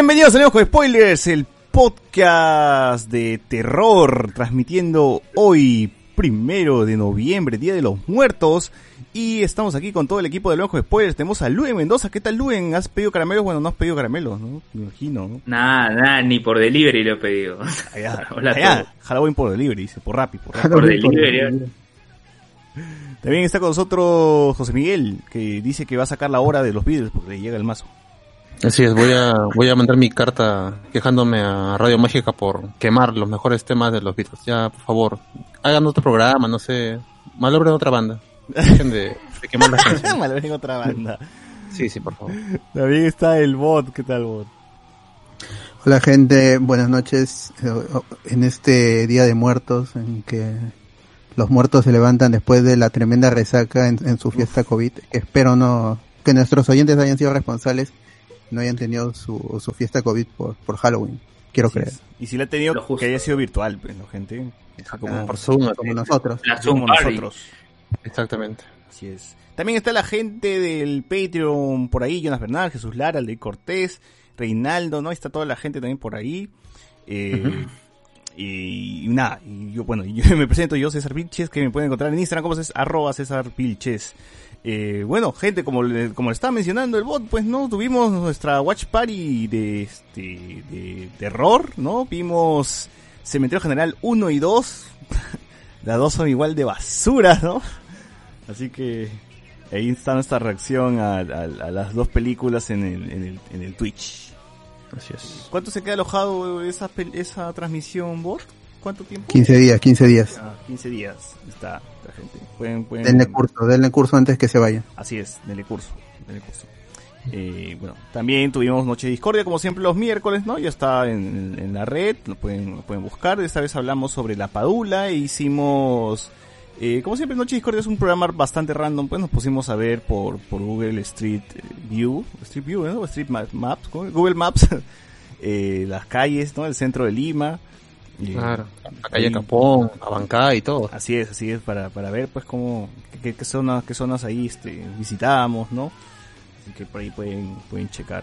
Bienvenidos a Lejos Spoilers, el podcast de terror, transmitiendo hoy, primero de noviembre, Día de los Muertos. Y estamos aquí con todo el equipo de Lejos Spoilers. Tenemos a Luen Mendoza. ¿Qué tal, Luen? ¿Has pedido caramelos? Bueno, no has pedido caramelos, ¿no? Me imagino, ¿no? Nada, nada, ni por delivery lo he pedido. Allá, Hola allá. Halloween por delivery, dice, por Rappi, por. Por delivery. También está con nosotros José Miguel, que dice que va a sacar la hora de los vídeos porque le llega el mazo. Así es, voy a, voy a mandar mi carta quejándome a Radio Mágica por quemar los mejores temas de los Beatles. Ya, por favor, hagan otro programa, no sé, malogren otra banda. Dejen de, de quemar las canciones. Malvern otra banda. Sí, sí, por favor. También está el bot, ¿qué tal bot? Hola gente, buenas noches. En este Día de Muertos, en que los muertos se levantan después de la tremenda resaca en, en su fiesta COVID, espero no, que nuestros oyentes hayan sido responsables, no hayan tenido su, su fiesta COVID por, por Halloween. Quiero creer. Y si la ha tenido, que haya sido virtual, pues, ¿no, gente? Así como, Ah, Por Zoom, Como nosotros. La así como nosotros. exactamente. Así es. También está la gente del Patreon por ahí, Jonas Bernal, Jesús Lara, Ley Cortés, Reinaldo, ¿no? Está toda la gente también por ahí. Eh, y, y nada, y yo, bueno, yo me presento yo, César Vilches, que me pueden encontrar en Instagram como es arroba César Vilches. Eh, bueno, gente, como le, como le estaba mencionando el bot, pues no, tuvimos nuestra watch party de este de terror, ¿no? Vimos Cementerio General 1 y 2. Las dos son igual de basura, ¿no? Así que ahí está nuestra reacción a, a- a las dos películas en el, en el, en el Twitch. Así es. ¿Cuánto se queda alojado esa, pel- esa transmisión, bot? ¿Cuánto tiempo? 15 días, 15 días. Ah, 15 días. Está gente. Pueden, pueden... Denle curso, denle curso antes que se vayan. Así es, denle curso. Denle curso. Eh, bueno, también tuvimos Noche de Discordia, como siempre los miércoles, ¿no? Ya está en, en la red, lo pueden, lo pueden buscar. Esta vez hablamos sobre la Padula e hicimos... eh, como siempre, Noche de Discordia es un programa bastante random, pues nos pusimos a ver por, por Google Street View, Street View, ¿no? Street Ma- Maps. Google Maps, eh, las calles, ¿no? El centro de Lima. Claro. La calle Capón, Abancá y todo. Así es, así es, para, para ver pues cómo, qué, qué zonas, qué zonas ahí este, visitamos, ¿no? Así que por ahí pueden, pueden checar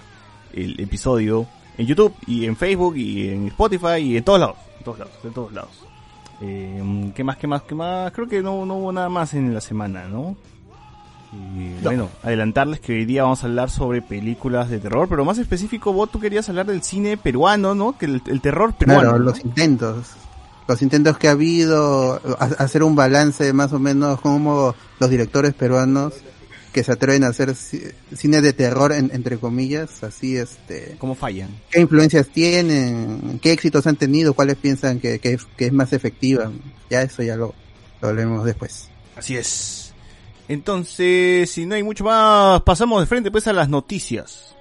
el episodio en YouTube y en Facebook y en Spotify y en todos lados, en todos lados, en todos lados. Eh, ¿Qué más, qué más, qué más? Creo que no, no hubo nada más en la semana, ¿no? Y bueno, adelantarles que hoy día vamos a hablar sobre películas de terror, pero más específico, vos tú querías hablar del cine peruano, ¿no? Que el, el terror peruano. Claro, los intentos. Los intentos que ha habido, a- hacer un balance más o menos como los directores peruanos que se atreven a hacer ci- cine de terror, en- entre comillas, así este... ¿Cómo fallan? ¿Qué influencias tienen? ¿Qué éxitos han tenido? ¿Cuáles piensan que, que, es- que es más efectiva? Ya eso ya lo, lo haremos después. Así es. Entonces, si no hay mucho más, pasamos de frente pues a las noticias.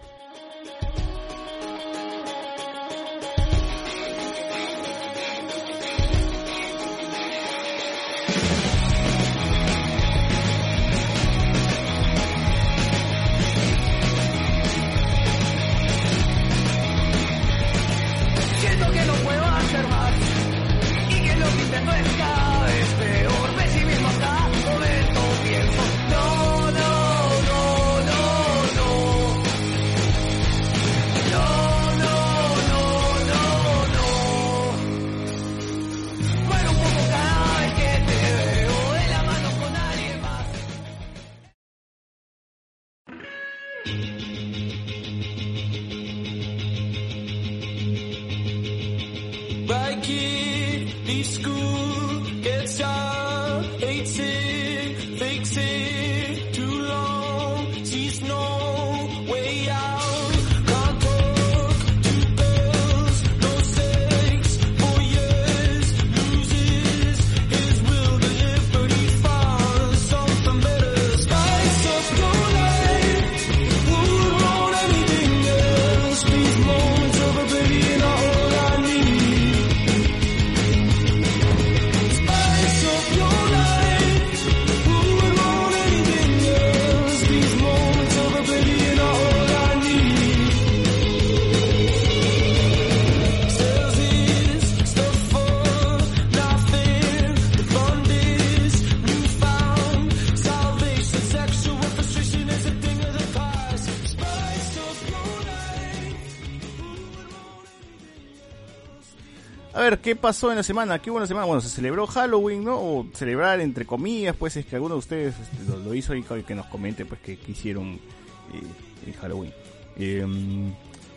¿Qué pasó en la semana? ¿Qué hubo en la semana? Bueno, se celebró Halloween, ¿no? O celebrar entre comillas, pues es que alguno de ustedes este, lo, lo hizo y que nos comente, pues, que, que hicieron eh, en Halloween. Eh,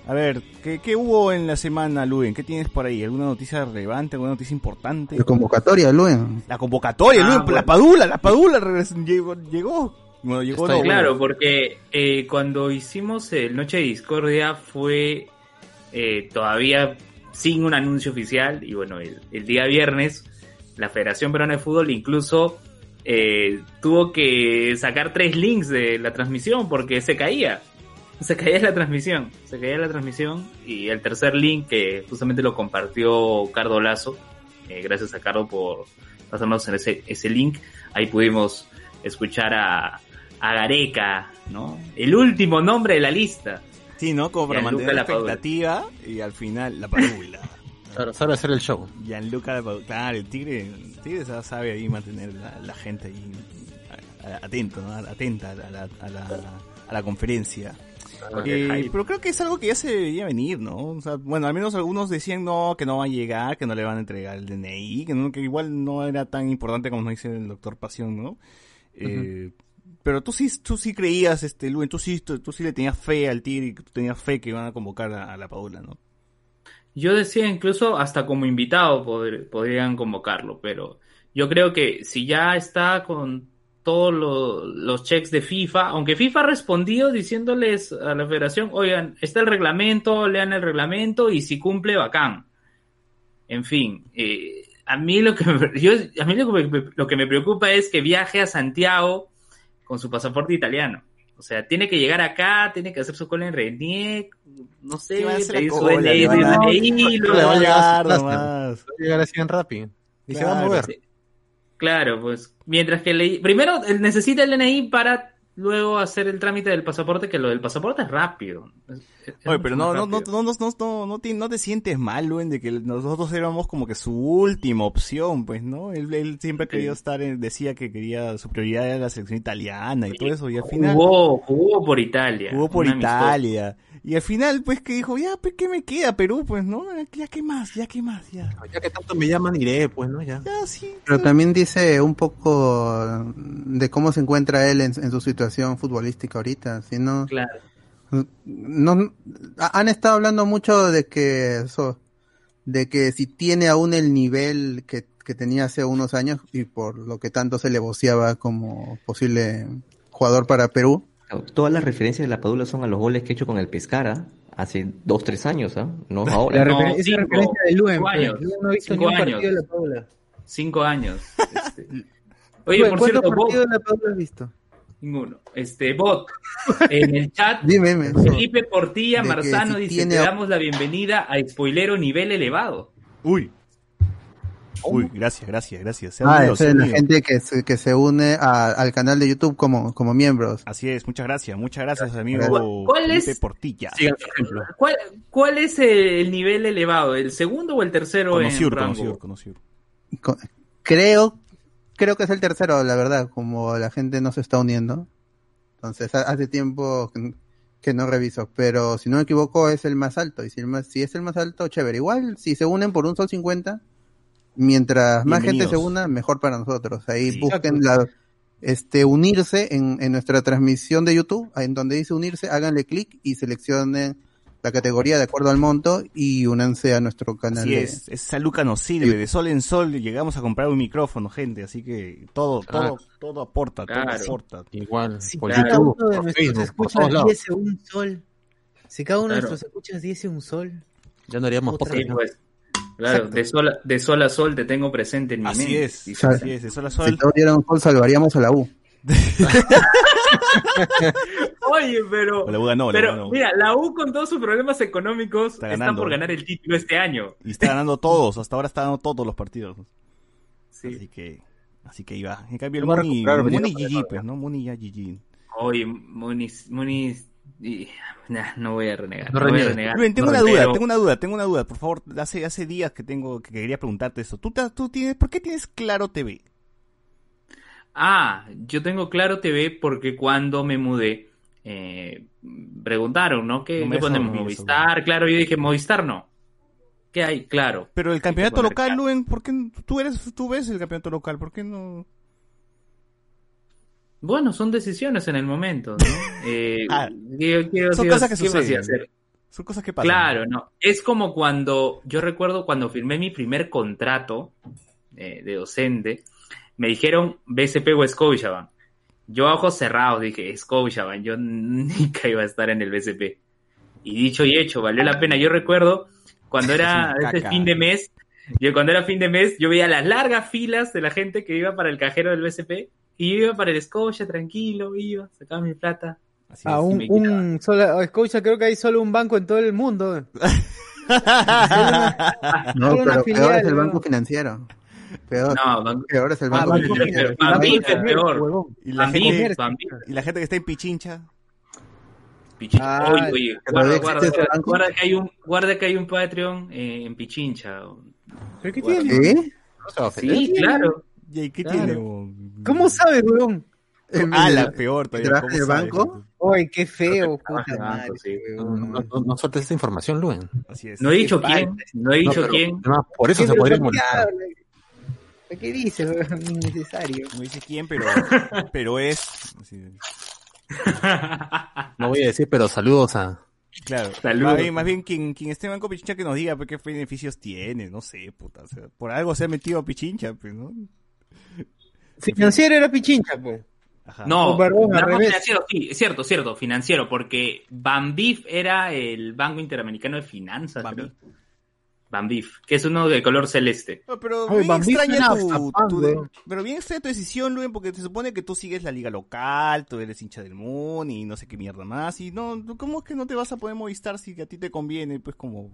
a ver, ¿qué, ¿qué hubo en la semana, Luen? ¿Qué tienes por ahí? ¿Alguna noticia relevante? ¿Alguna noticia importante? La convocatoria, Luen. La convocatoria, Ah, Luen, bueno. la Padula, la Padula llegó. llegó. Bueno, llegó Está no, Claro, bueno. porque eh, cuando hicimos el Noche de Discordia fue eh, todavía sin un anuncio oficial y bueno, el, día viernes la Federación Peruana de Fútbol incluso eh, tuvo que sacar tres links de la transmisión porque se caía. Se caía la transmisión, se caía la transmisión y el tercer link que justamente lo compartió Cardo Lazo, eh, gracias a Cardo por pasarnos en ese, ese link, ahí pudimos escuchar a, a Gareca, ¿no? El último nombre de la lista. Sí, ¿no? Como para Gianluca mantener la expectativa y al final la Padula. Claro, sabe hacer el show. Gianluca Lapadula. Claro, el tigre, el tigre sabe ahí mantener la, la gente ahí atento, ¿no? Atenta a la, a la, a la conferencia. Porque Eh, pero creo que es algo que ya se debería venir, ¿no? O sea, bueno, al menos algunos decían no, que no va a llegar, que no le van a entregar el DNI, que, no, que igual no era tan importante como nos dice el doctor Pasión, ¿no? Eh, Pero tú sí, tú sí creías, este, Luen, tú sí, tú, sí le tenías fe al Tigre y tú tenías fe que iban a convocar a, la Padula, ¿no? Yo decía incluso hasta como invitado podrían convocarlo, pero yo creo que si ya está con todos lo- los checks de FIFA, aunque FIFA ha respondido diciéndoles a la federación, oigan, está el reglamento, lean el reglamento y si cumple, bacán. En fin, eh, a mí lo que me, yo, a mí lo que me, lo que me preocupa es que viaje a Santiago con su pasaporte italiano. O sea, tiene que llegar acá, tiene que hacer su cola en Renier, no sé, va pedir su DNI, le van a- llegar nomás. Va a llegar así en rápido. Y se va a Claro, mover. Claro, pues mientras que le... primero él necesita el DNI para luego hacer el trámite del pasaporte, que lo del pasaporte es rápido. Es- es Oye, pero no, no, no, no, no, no, no, no, te, no te sientes mal, Luen, de que nosotros éramos como que su última opción, pues, ¿no? Él, él siempre ha querido estar, en- decía que quería, su prioridad era la selección italiana y todo eso, y al final Jugó, jugó por Italia. jugó por amistoso. Y al final, pues, que dijo, ya, pues, ¿qué me queda, Perú? Pues, ¿no? Ya, ¿qué más? Ya, ¿qué más? Ya. Ya que tanto me llaman, iré, pues, ¿no? Ya. Ya, sí. Pero también dice un poco de cómo se encuentra él en, en su situación futbolística ahorita. Si no, Claro. no, han estado hablando mucho de que eso, de que si tiene aún el nivel que, que tenía hace unos años y por lo que tanto se le voceaba como posible jugador para Perú. Todas las referencias de la Padula son a los goles que ha hecho con el Pescara hace dos, tres años, ¿ah? No ahora. La No, referen- esa cinco- referencia de Luen, cinco pues. años. Yo no he visto ni un partido de la Paula. Cinco años. este. Oye, Luen, por ¿cuántos cierto, Bob, partidos de la Paula has visto? ninguno. Este, Bot, en el chat, Dime, dime. Felipe Portilla Marzano si dice, tiene- te damos la bienvenida a Spoilero Nivel Elevado. Uy. Uy, gracias, gracias, gracias. Sean Ah, es la gente que se, que se une a- al canal de YouTube como, como miembros. Así es, muchas gracias, muchas gracias, amigo ¿Cuál- cuál es- Portilla. Ejemplo. ¿Cuál, ¿Cuál es el nivel elevado? ¿El segundo o el tercero Conocido, en rango? conocido, conocido. Co- Creo, creo que es el tercero, la verdad, como la gente no se está uniendo. Entonces, ha- hace tiempo que- que no reviso, pero si no me equivoco es el más alto. Y si, el más, si es el más alto, chévere. Igual, si se unen por un sol 50, mientras más gente se una, mejor para nosotros. Ahí Sí. busquen la, este, unirse en, en nuestra transmisión de YouTube, en donde dice unirse, háganle clic y seleccionen la categoría de acuerdo al monto y únanse a nuestro canal. Así de- es, esa luca nos sirve, de sol en sol llegamos a comprar un micrófono, gente, así que todo, todo, todo aporta, todo aporta. Igual, Si por cada YouTube, uno de por nuestros Facebook, escuchas diese un sol, si cada uno de nuestros escuchas diese un sol, Ya no haríamos podcast. Pues. Claro, de sol, a- de sol a sol te tengo presente en mi Así mente. es, Dice. así es, de sol a Si sol. todos dieran sol, salvaríamos a la U. Oye, pero... O la U ganó, la U Pero ganó. mira, la U con todos sus problemas económicos Está por ganar el título este año. Y está ganando todos, hasta ahora está ganando todos los partidos. Sí. Así que, así que iba. En cambio el Muni, Muni GG, pues, ¿no? Muni ya GG. Oye, Muniz, Muniz, y- nah, no voy a renegar. No No, voy a renegar. Rubén, tengo No, una duda, tengo una duda, tengo una duda. Por favor, hace, hace días que tengo, que quería preguntarte eso. ¿Tú, tú tienes, ¿Por qué tienes Claro TV? Ah, yo tengo Claro TV porque cuando me mudé, eh, preguntaron, ¿no? ¿Qué, No me qué ponemos? dormir eso, Movistar, claro, yo dije, Movistar no. ¿Qué hay? Claro. Pero el campeonato local. Luen, ¿por qué no- tú eres, tú ves el campeonato local? ¿Por qué no? Bueno, son decisiones en el momento, ¿no? Eh, Ah, ¿qué- qué- son cosas que suceden. hacer? Son cosas que pasan. Claro, no. Es como cuando, yo recuerdo cuando firmé mi primer contrato eh, de docente, me dijeron BSP o Scotiabank. Yo a ojos cerrados dije, Scotiabank, yo nunca iba a estar en el BSP. Y dicho y hecho, valió la pena. Yo recuerdo cuando era ese fin de mes, yo cuando era fin de mes, yo veía las largas filas de la gente que iba para el cajero del BSP y yo iba para el Scotia, tranquilo, iba, sacaba mi plata. Así Ah, es. un, un solo, escucha, creo que hay solo un banco en todo el mundo. No, Solo una pero filial, peor es el ¿no? banco financiero. Peor, No, banco- peor es el Ah, banco financiero. es peor. y, la gente, y la gente que está en Pichincha. Pichincha. Ah, oye, oye, pero guarda, que hay un, guarda que hay un Patreon eh, en Pichincha. ¿Pero qué tiene? No. Sí, claro. ¿Y qué Claro. tiene? ¿Cómo sabes, huevón? Ah, la peor todavía. ¿Trabaja ¿cómo en el banco? Oye, qué feo, puta madre. No, sueltes esta información, Luen. Así es. No he dicho quién, no he dicho No, pero, quién. por eso ¿Qué se podría molestar. ¿Qué dices? Innecesario. No dice quién, pero, pero es. así, No voy a decir, pero saludos a... claro. Saludos. Más bien, más bien quien, quien esté en Banco Pichincha que nos diga pues, qué beneficios tiene. No sé, puta. o sea, por algo se ha metido a Pichincha, pues, ¿no? Financiero era Pichincha, pues. Ajá. No, perdón, al no, revés. financiero, sí, es cierto, cierto, financiero, porque Bambif era el Banco Interamericano de Finanzas, Bambif. creo. Bambif, que es uno de color celeste. No, pero bien extraña tu, a pan, tu de- weón. pero bien extraña tu decisión, Luen, porque se supone que tú sigues la liga local, tú eres hincha del Moon y no sé qué mierda más, y no, ¿cómo es que no te vas a poder Movistar si a ti te conviene? Pues como,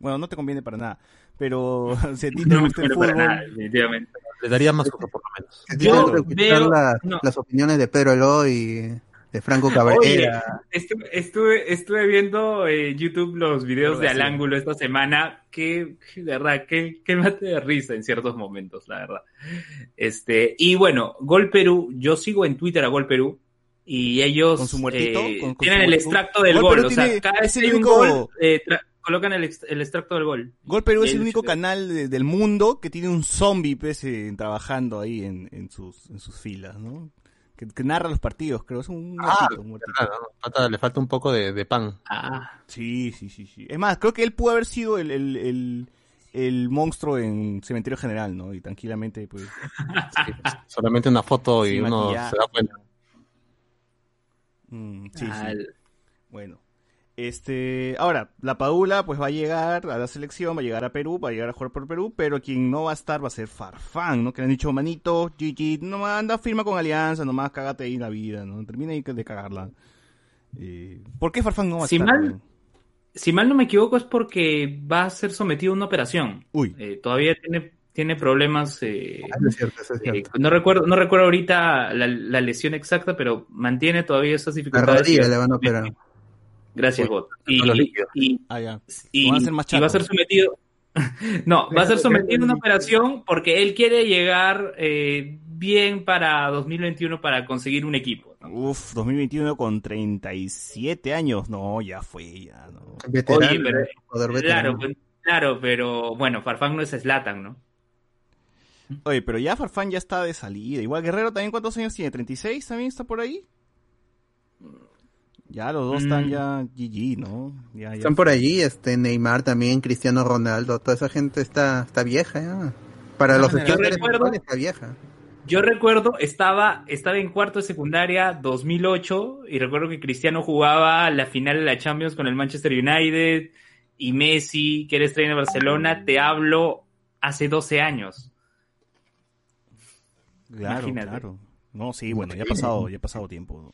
bueno, no te conviene para nada, pero si a ti te No gusta el fútbol, nada, definitivamente. Le daría más uso, por lo menos. Yo veo- las, no. las opiniones de Pedro Eloy y de Franco Oye, Cabrera. estuve, estuve, estuve viendo en YouTube los videos de Al. Ángulo esta semana, que, de verdad, que, que mate de risa en ciertos momentos, la verdad. Este, y bueno, Gol Perú, yo sigo en Twitter a Gol Perú, y ellos Con su muertito, eh, con- con tienen su el muertito. extracto del Gol o sea, tiene- cada vez hay un único- gol, eh, tra- colocan el, ex- el extracto del gol. Gol Perú es el el- único canal de- del mundo que tiene un zombie pues, eh, trabajando ahí en, en, sus, en sus filas, ¿no? Que, que narra los partidos, creo, es un Ah, muertito, un muertito. Claro, ¿no? Falta- le falta un poco de, de pan. Ah, Sí, sí, sí, sí. Es más, creo que él pudo haber sido el, el, el, el monstruo en Cementerio General, ¿no? Y tranquilamente, pues... Sí, solamente una foto y Sí, uno maquillaje. se da cuenta. mm, sí, sí. Bueno. Este, ahora, la Padula pues va a llegar a la selección, va a llegar a Perú, va a llegar a jugar por Perú, pero quien no va a estar va a ser Farfán, ¿no? Que le han dicho, manito, Gigi, no anda firma con Alianza, nomás cágate ahí la vida, ¿no? Termina ahí de cagarla. Eh, ¿Por qué Farfán no va a Si estar? mal- si mal no me equivoco es porque va a ser sometido a una operación. Uy, Eh, todavía tiene, tiene problemas. eh, Eso es cierto, es eh, cierto. no recuerdo no recuerdo ahorita la, la lesión exacta, pero mantiene todavía esas La dificultades. rodilla le van a operar. Gracias, Uy, Bot. Y, y, ah, ya. y- a va a ser sometido. no, va a ser sometido a una operación porque él quiere llegar eh, bien para 2021 para conseguir un equipo. ¿no? Uf, 2021 con 37 años, no, ya fue, ya, no. Veterano, Oye, pero- jugador Claro, veterano. pues, claro, pero bueno, Farfán no es Slatan, ¿no? Oye, pero ya Farfán ya está de salida. Igual Guerrero también, ¿cuántos años tiene? ¿36 también está por ahí? Ya los dos están Mm. ya GG, ¿no? Ya, ya. Están por allí, este Neymar también, Cristiano Ronaldo, toda esa gente está, está vieja ya. Para los Yo estándares está vieja. Yo recuerdo, estaba, estaba en cuarto de secundaria 2008 y recuerdo que Cristiano jugaba la final de la Champions con el Manchester United y Messi, que era estrella de Barcelona, te hablo hace 12 años. Claro, Imagínate. claro. No, sí, bueno, ya ha pasado, ya ha pasado tiempo.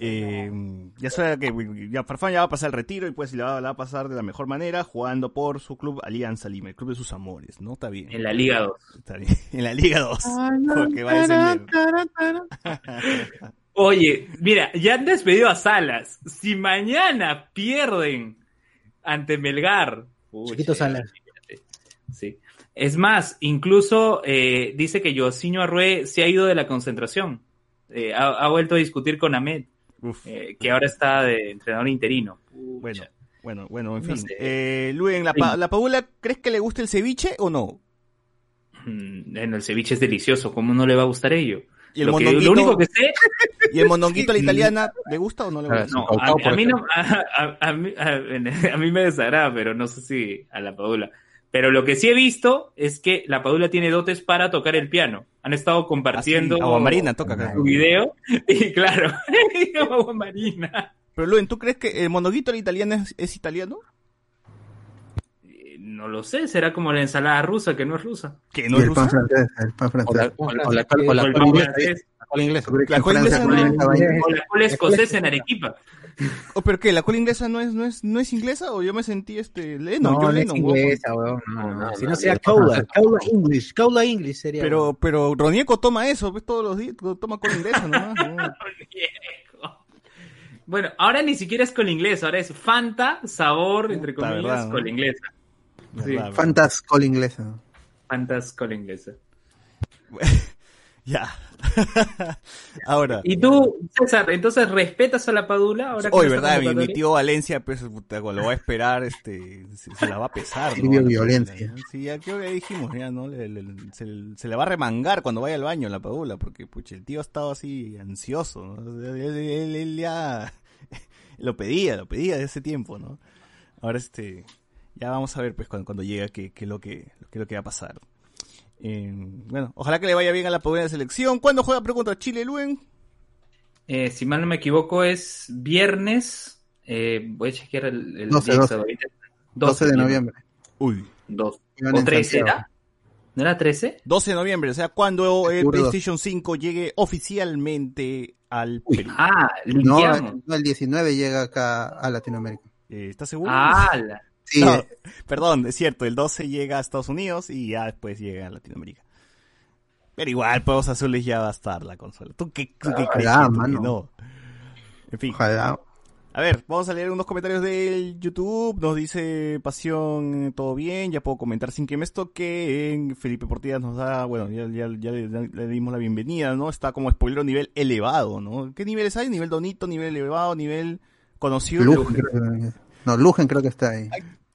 Eh, ya sabe que ya Farfán ya va a pasar el retiro y pues la va, la va a pasar de la mejor manera jugando por su club Alianza Lima, el club de sus amores, ¿no? Está bien. En la Liga 2. Está bien. En la Liga 2. Porque va a descender. Oye, mira, ya han despedido a Salas. Si mañana pierden ante Melgar. Chiquito Salas. Sí. Es más, incluso eh, dice que Yosinho Arrué se ha ido de la concentración. Eh, ha, ha vuelto a discutir con Ahmed. Eh, que ahora está de entrenador interino. Pucha. Bueno, Bueno, bueno, en No fin. sé. Eh, Luen, la, pa- la Paula, ¿crees que le gusta el ceviche o no? Mm, Bueno, el ceviche es delicioso, ¿cómo no le va a gustar ello? Y el lo, que- lo único que sé, ¿Y el mondonguito a la italiana le gusta o no le Ah, gusta? no, a, a mí no, a, a- a mí, a- mí me desagrada, pero no sé si a la Padula. Pero lo que sí he visto es que la Padula tiene dotes para tocar el piano. Han estado compartiendo Así, agua marina, toca acá. su video y claro, agua marina. Pero Luen, ¿tú crees que el mondonguito a la italiana es, es italiano? Eh, No lo sé, será como la ensalada rusa que no es rusa. Que no es el pan rusa. francés, el pan O francés. la, o la, o la, o la O el pan francés, la col inglesa. La Francia inglesa o la cola escocesa en Arequipa. Oh, ¿Pero qué? ¿La cola inglesa no es, no es, no es inglesa o yo me sentí este Lennon? No, yo no es Lennon, inglesa, weón. No, no, No, Si no, no, Kaula, Kaula English, Kaula English sería. Pero, pero Ronieco toma eso, pues todos los días, toma cola inglesa nomás. Bueno, ahora ni siquiera es con inglés, ahora es Fanta, sabor, entre comillas, verdad, con inglesa. Sí. Fantas col inglesa. Fantas con inglesa. Ya. Ahora. Y tú, César, entonces respetas a la Padula ahora que Hoy, no ¿verdad? Mi, tío Valencia, pues, lo va a esperar, este, se, se la va a pesar, ¿no? Violencia. Sí, ya creo que dijimos, ya, ¿no? Le- le- se, se le va a remangar cuando vaya al baño la padula, porque, pucha, el tío ha estado así ansioso, ¿no? Él, él- él- él ya lo pedía, lo pedía desde ese tiempo, ¿no? Ahora, este, ya vamos a ver, pues, cuando, cuando llega, qué, qué es lo que, qué es lo que va a pasar. Eh, bueno, ojalá que le vaya bien a la de selección. ¿Cuándo juega pregunta Chile, Luen? Eh, si mal no me equivoco, es viernes. eh, voy a chequear el, el 12, día 12. ahorita. 12 de noviembre. Uy. Dos. Iban ¿O en 13 Santiago. era? ¿No era 13? 12 de noviembre, o sea, cuando el Seguro. PlayStation 5 llegue oficialmente al Perú. Ah, No, no, el 19 llega acá a Latinoamérica. Eh, ¿Estás seguro? Ah, la- Sí, No, perdón, es cierto, el 12 llega a Estados Unidos y ya después llega a Latinoamérica. Pero igual, Juegos Azules ya va a estar la consola. ¿Tú qué, tú qué mano. no? En fin. ojalá. A ver, vamos a leer unos comentarios del YouTube. Nos dice Pasión, todo bien, ya puedo comentar sin que me estoquen. Felipe Portillas nos da, bueno, ya, ya, ya le, le dimos la bienvenida, ¿no? Está como spoiler a nivel elevado, ¿no? ¿Qué niveles hay? Nivel donito, nivel elevado, nivel conocido. Lugen, creo que, no, Lugen creo que está ahí.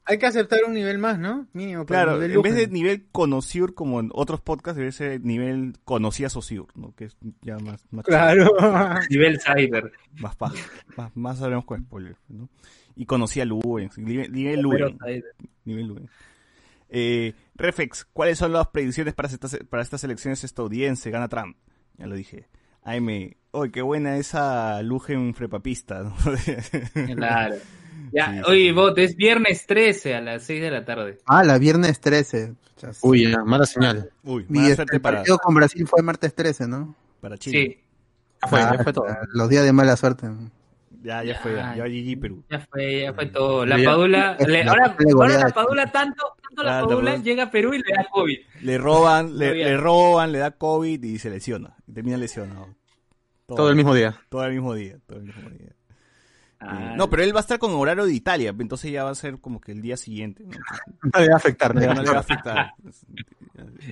Hay que aceptar un nivel más, ¿no? Mínimo. para Claro, en vez de nivel conocido como en otros podcasts, debe ser nivel conocía Sociur, ¿no? Que es ya más, más Claro. nivel cyber. más paja. Más, más sabremos con spoiler, ¿no? Y conocía Luen, nivel, nivel Luen. Nivel Luen. Eh, Reflex, ¿cuáles son las predicciones para estas, para estas elecciones estadounidenses? Gana Trump. Ya lo dije. AM, hoy qué buena esa Lugen frepapista. ¿no? Claro. Ya, Sí, oye, bot, es viernes 13 a las 6 de la tarde. Ah, la viernes 13. Chas. Uy, ya, mala señal. Uy, Y mala este, suerte el para, partido con Brasil fue martes 13, ¿no? para Chile. Sí, Ya fue, Ah, ya fue todo. Los días de mala suerte. Ya, ya fue, ya, Ya. GG Perú. ya fue, ya fue todo. La. Padula, le- ahora, la Padula tanto, tanto la Ah, la Padula llega a Perú y le da COVID. Le roban, le, roban, le da COVID y se lesiona. Y termina lesionado. Todo el mismo día. Todo el mismo día. Todo el mismo día. Ah, no, pero él va a estar con horario de Italia, entonces ya va a ser como que el día siguiente. ¿no? No le va a afectar, no le va a No le va a afectar.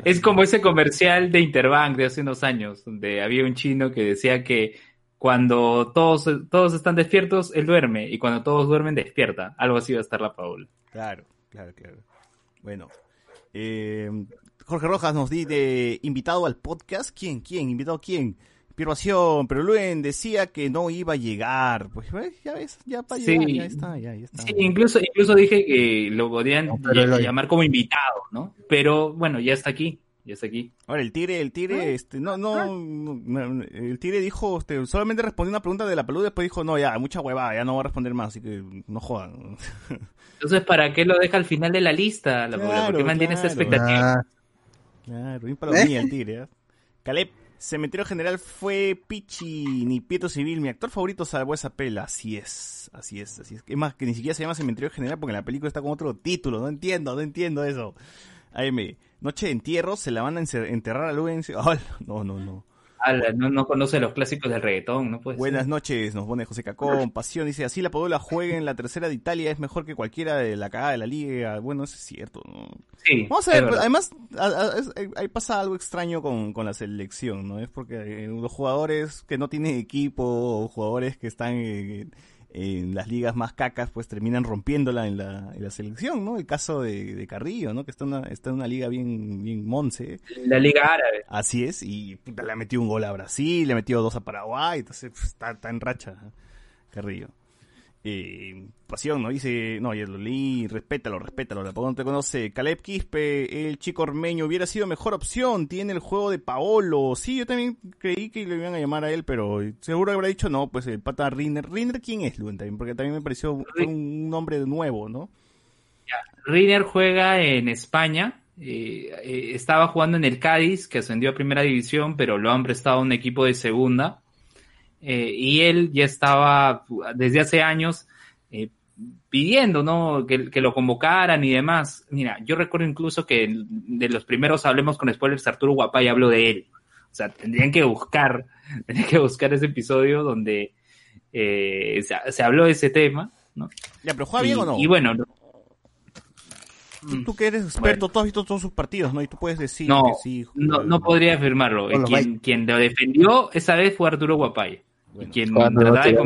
Es como ese comercial de Interbank de hace unos años, donde había un chino que decía que cuando todos, todos están despiertos, él duerme, y cuando todos duermen, despierta. Algo así va a estar la Paula. Claro, claro, claro. Bueno, eh, Jorge Rojas nos di de invitado al podcast. ¿Quién? ¿Quién? ¿Invitado quién? Pero Luen decía que no iba a llegar. Pues ¿ves? ya ves, ya para Sí. llegar, ya está, ya, ya está. Sí, incluso, incluso dije que lo podían No, lo- llamar como invitado, ¿no? Pero bueno, ya está aquí, ya está aquí. Ahora el tigre, el tigre, este, no, no, no, no, el tigre dijo, este, solamente respondió una pregunta de la peluda, después dijo, no, ya, mucha huevada, ya no voy a responder más, así que no jodan. Entonces, ¿para qué lo deja al final de la lista? La? ¿Por qué mantiene esta claro. expectativa? Ah, Claro, bien palomilla el tigre, ¿eh? Caleb, Cementerio General fue Pichi, ni Pietro Civil, mi actor favorito salvó esa pela, así es, así es, así es. Es más, que ni siquiera se llama Cementerio General porque la película está con otro título, no entiendo, no entiendo eso. AM, Noche de Entierro, se la van a enterrar a Luen. No, no, no. Ala, no, no conoce los clásicos del reggaetón, no puede Buenas ser. noches, nos pone José Cacón, Pasión, dice, así la Padula juega en la tercera de Italia, es mejor que cualquiera de la cagada de la liga. Bueno, eso es cierto, ¿no? Sí, Vamos a ver, verdad. además, eh, ahí pasa algo extraño con, con la selección, ¿no? Es porque eh, los jugadores que no tienen equipo, o jugadores que están en, en las ligas más cacas, pues terminan rompiéndola en la, en la selección, ¿no? El caso de, de Carrillo, ¿no? Que está en una, está en una liga bien, bien monce. La Liga Árabe. Así es, y puta, le ha metido un gol a Brasil, le ha metido dos a Paraguay, entonces pues, está, está en racha ¿eh? Carrillo. Eh, pasión, ¿no? Dice, no, ya lo leí, respétalo, respétalo, la no te conoce. Caleb Quispe, el chico ormeño, hubiera sido mejor opción, tiene el juego de Paolo. Sí, yo también creí que le iban a llamar a él, pero seguro habrá dicho no, pues el pata Rinner. ¿Rinner quién es, Luen? También, porque también me pareció un, nombre nuevo, ¿no? Riner juega en España. eh, eh, estaba jugando en el Cádiz, que ascendió a primera división, pero lo han prestado a un equipo de segunda. Eh, y él ya estaba desde hace años eh, pidiendo ¿no? que, que lo convocaran y demás. Mira, yo recuerdo incluso que de los primeros Hablemos con Spoilers, Arturo Guapay habló de él. O sea, tendrían que buscar, tendrían que buscar ese episodio donde eh, se, se habló de ese tema. ¿no? Ya, pero ¿juega bien y, o no? Y bueno, no- Tú, que eres experto, tú has visto todos sus partidos, ¿no? Y tú puedes decir no, que sí. no, no podría afirmarlo. Bueno, quien, quien lo defendió esa vez fue Arturo Guapay. Y quien Cuando no te era.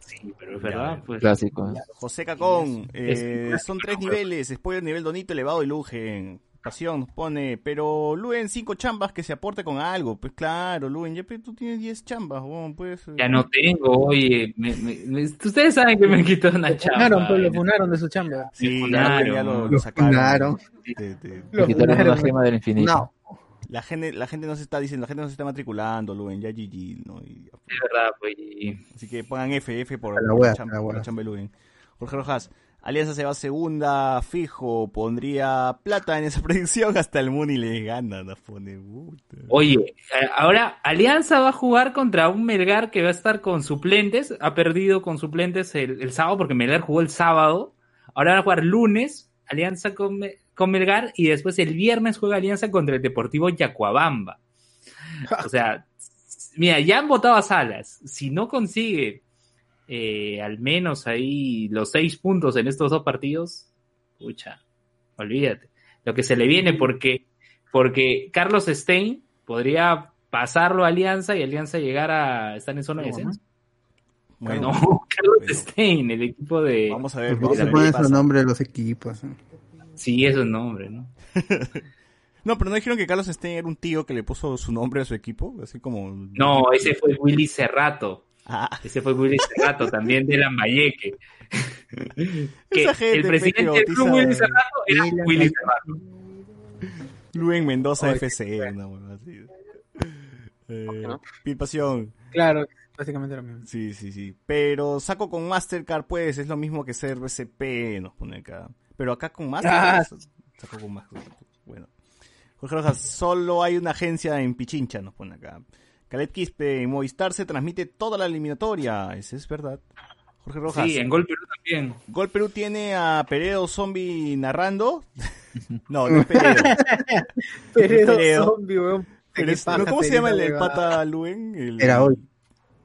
Sí, pero es verdad, pues. Clásico. José Cacón, eh, son tres niveles, spoiler nivel Donito, elevado y Lugen. Pasión nos pone, pero Luen cinco chambas que se aporte con algo. Pues claro, Luen, ya pero tú tienes 10 chambas, weón, pues. eh. Ya no tengo, oye. me- me- me- ustedes saben que me quitó una Lo chamba. funaron, pues, lo funaron de su chamba. Sí, ya, funaron. ya lo, lo Lo sacaron. funaron. De- de- Lo Quitaron funaron, una gema del infinito. No. La gente, la gente no se está diciendo, la gente no se está matriculando, Luen, ya GG, ¿no? Y- Es verdad, pues. y- así que pongan FF por, la por wea, la chamba, la por la de Luen. Jorge Rojas, Alianza se va segunda, fijo, pondría plata en esa predicción, hasta el Muni le gana, nos pone. puta. Oye, eh, ahora Alianza va a jugar contra un Melgar que va a estar con suplentes. Ha perdido con suplentes el, el sábado porque Melgar jugó el sábado. Ahora va a jugar lunes Alianza con, con Melgar y después el viernes juega Alianza contra el Deportivo Yacuabamba. O sea, mira, ya han votado a Salas. Si no consigue eh, al menos ahí los seis puntos en estos dos partidos, pucha, olvídate. Lo que se le viene porque, porque Carlos Stein podría pasarlo a Alianza y Alianza llegar a estar en zona de descenso. Bueno, no, Carlos bueno. Stein, el equipo de... vamos a ver. ¿Por Vamos qué a se ver qué ponen pasa. esos nombres de los equipos? Sí, es un nombre, ¿no? No, pero no dijeron que Carlos Stein era un tío que le puso su nombre a su equipo, así como. No, ese fue Willy Cerrato. Ah, Ese fue Willy Cerrato, también de Lambayeque. que Esa gente, el presidente del club Willy Cerrato era Willy Willy Cerrato. Luen Mendoza FC, una huevada así. Eh, ¿No? Pil Pasión, Claro, básicamente lo mismo. sí, sí, sí. Pero saco con Mastercard, pues, es lo mismo que ser BCP, nos pone acá. Pero acá con Mastercard, Ah. con. Bueno. Jorge Rojas, solo hay una agencia en Pichincha, nos pone acá. Caleb Quispe, en Movistar se transmite toda la eliminatoria, eso es verdad. Jorge Rojas, Sí, en Gol Perú también. Gol Perú tiene a Peredo Zombie narrando. no, no es Peredo. Peredo, Peredo. zombie, weón. ¿Cómo se llama el, esa pata Luen? El- Era hoy.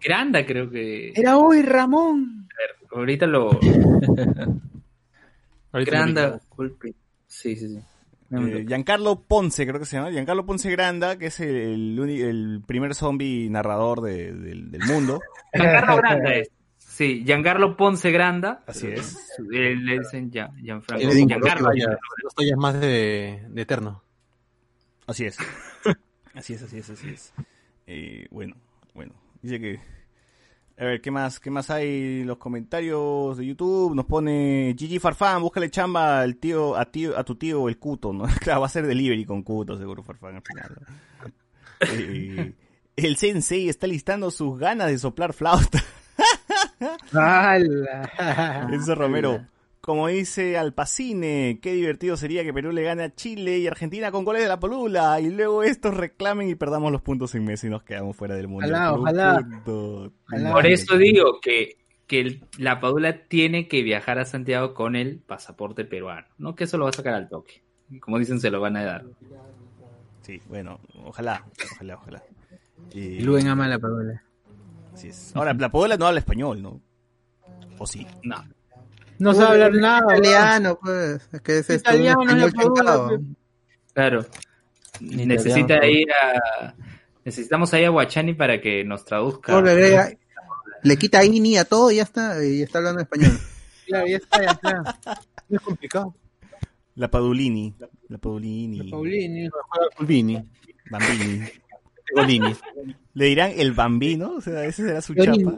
Granda creo que... Era hoy, Ramón. Ahorita lo... Ahorita Granda. Sí, sí, sí. Eh, Giancarlo Ponce, creo que se llama. Giancarlo Ponce Granda, que es el, el primer zombie narrador de- del, del mundo. Giancarlo Granda es. Sí, Giancarlo Ponce Granda. Así es. Eh, Le dicen Gian- Gianfranco. Giancarlo. Dos tallas más de, de Eterno. Así es. Así es, así es, así es. Eh, bueno, bueno. Dice que... A ver, ¿qué más? ¿Qué más hay en los comentarios de YouTube? Nos pone Gigi Farfán, búscale chamba al tío, a tío, a tu tío el Cuto, ¿no? Claro, va a ser delivery con Cuto, seguro Farfán al final. Eh, el Sensei está listando sus ganas de soplar flauta. ¡Hala! Enzo Romero. Como dice Alpacine, qué divertido sería que Perú le gane a Chile y Argentina con goles de la polula y luego estos reclamen y perdamos los puntos en Messi y nos quedamos fuera del mundo. Ojalá, ojalá. Por eso digo que, que el- la Padula tiene que viajar a Santiago con el pasaporte peruano. No que eso lo va a sacar al toque. Como dicen, se lo van a dar. Sí, bueno, ojalá, ojalá, ojalá. Y- Luen ama la así es. Ahora, la polula no habla español, ¿no? ¿O sí? No. No sabe hablar nada. Italiano, pues. Es que es esto, Italiano, no español es la pues. Claro. Ni Necesita italiano, ir a. Necesitamos ahí a Guachani para que nos traduzca. Le Le quita ini a todo y ya está, y está hablando español. Claro, ya está, ya está. No es complicado. La Padulini. La Padulini. Paulini. Fulvini. Bambini. Golini. Le dirán el Bambino, o sea, ese será su chapa.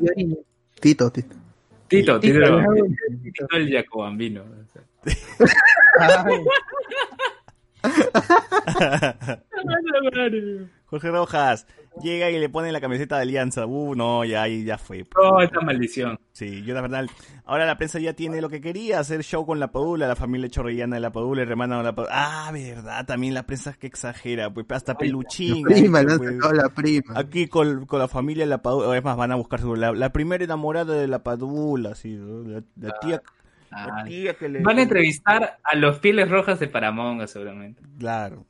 Tito, Tito. Tito, Tito, Tito, Tito el Jacobambino. Jorge Rojas llega y le pone la camiseta de Alianza. Uh, no, ya ahí ya fue. Oh, esta maldición. Sí, yo la verdad. Ahora la prensa ya tiene lo que quería, hacer show con la Padula, la familia chorrillana de la Padula, el hermano de la Padula. Ah, verdad, también la prensa que exagera, pues hasta peluchín. Prima, ahí, le han pues. la prima. Aquí con, con la familia de la Padula, es más, van a buscar su, la, la primera enamorada de la Padula, sí, la, la tía, la Ah, tía que le... Van a entrevistar a los pieles rojas de Paramonga, seguramente. Claro.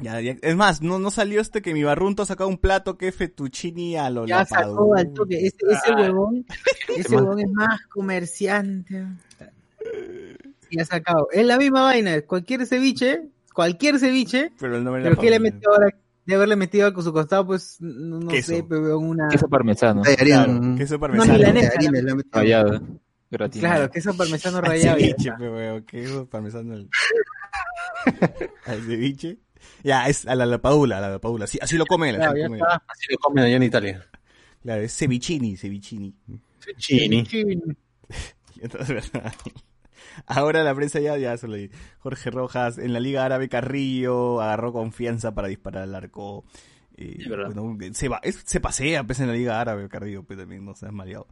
Ya, ya- Es más, no, no salió este que mi barrunto ha sacado un plato que fettuccini a lo ya la sacó al toque. Ese, ese Ah. huevón, ese huevón es más comerciante. Sí, ha sacado. Es la misma vaina. Cualquier ceviche, cualquier ceviche, Pero el nombre pero que le metió ahora, de haberle metido con su costado, pues, no, no Queso. sé, pero una. Queso parmesano. Claro, queso No, parmesano. milanesa. Tallarines Gratinado. Claro, queso parmesano Al rallado. ya ceviche, pe, weón, queso parmesano. al- Al ceviche. Ya, es a la, la padula, a la, la. Sí, así lo come él. así Claro, lo ya come está. Así lo comen allá en Italia. Claro, es cevichini, cevichini. Chini. Entonces, ¿verdad? Ahora la prensa ya, ya se lo di. Jorge Rojas, en la Liga Árabe Carrillo, agarró confianza para disparar al arco. Eh, bueno, se, va, es- se pasea pues, en la Liga Árabe Carrillo, pues también no seas maleado.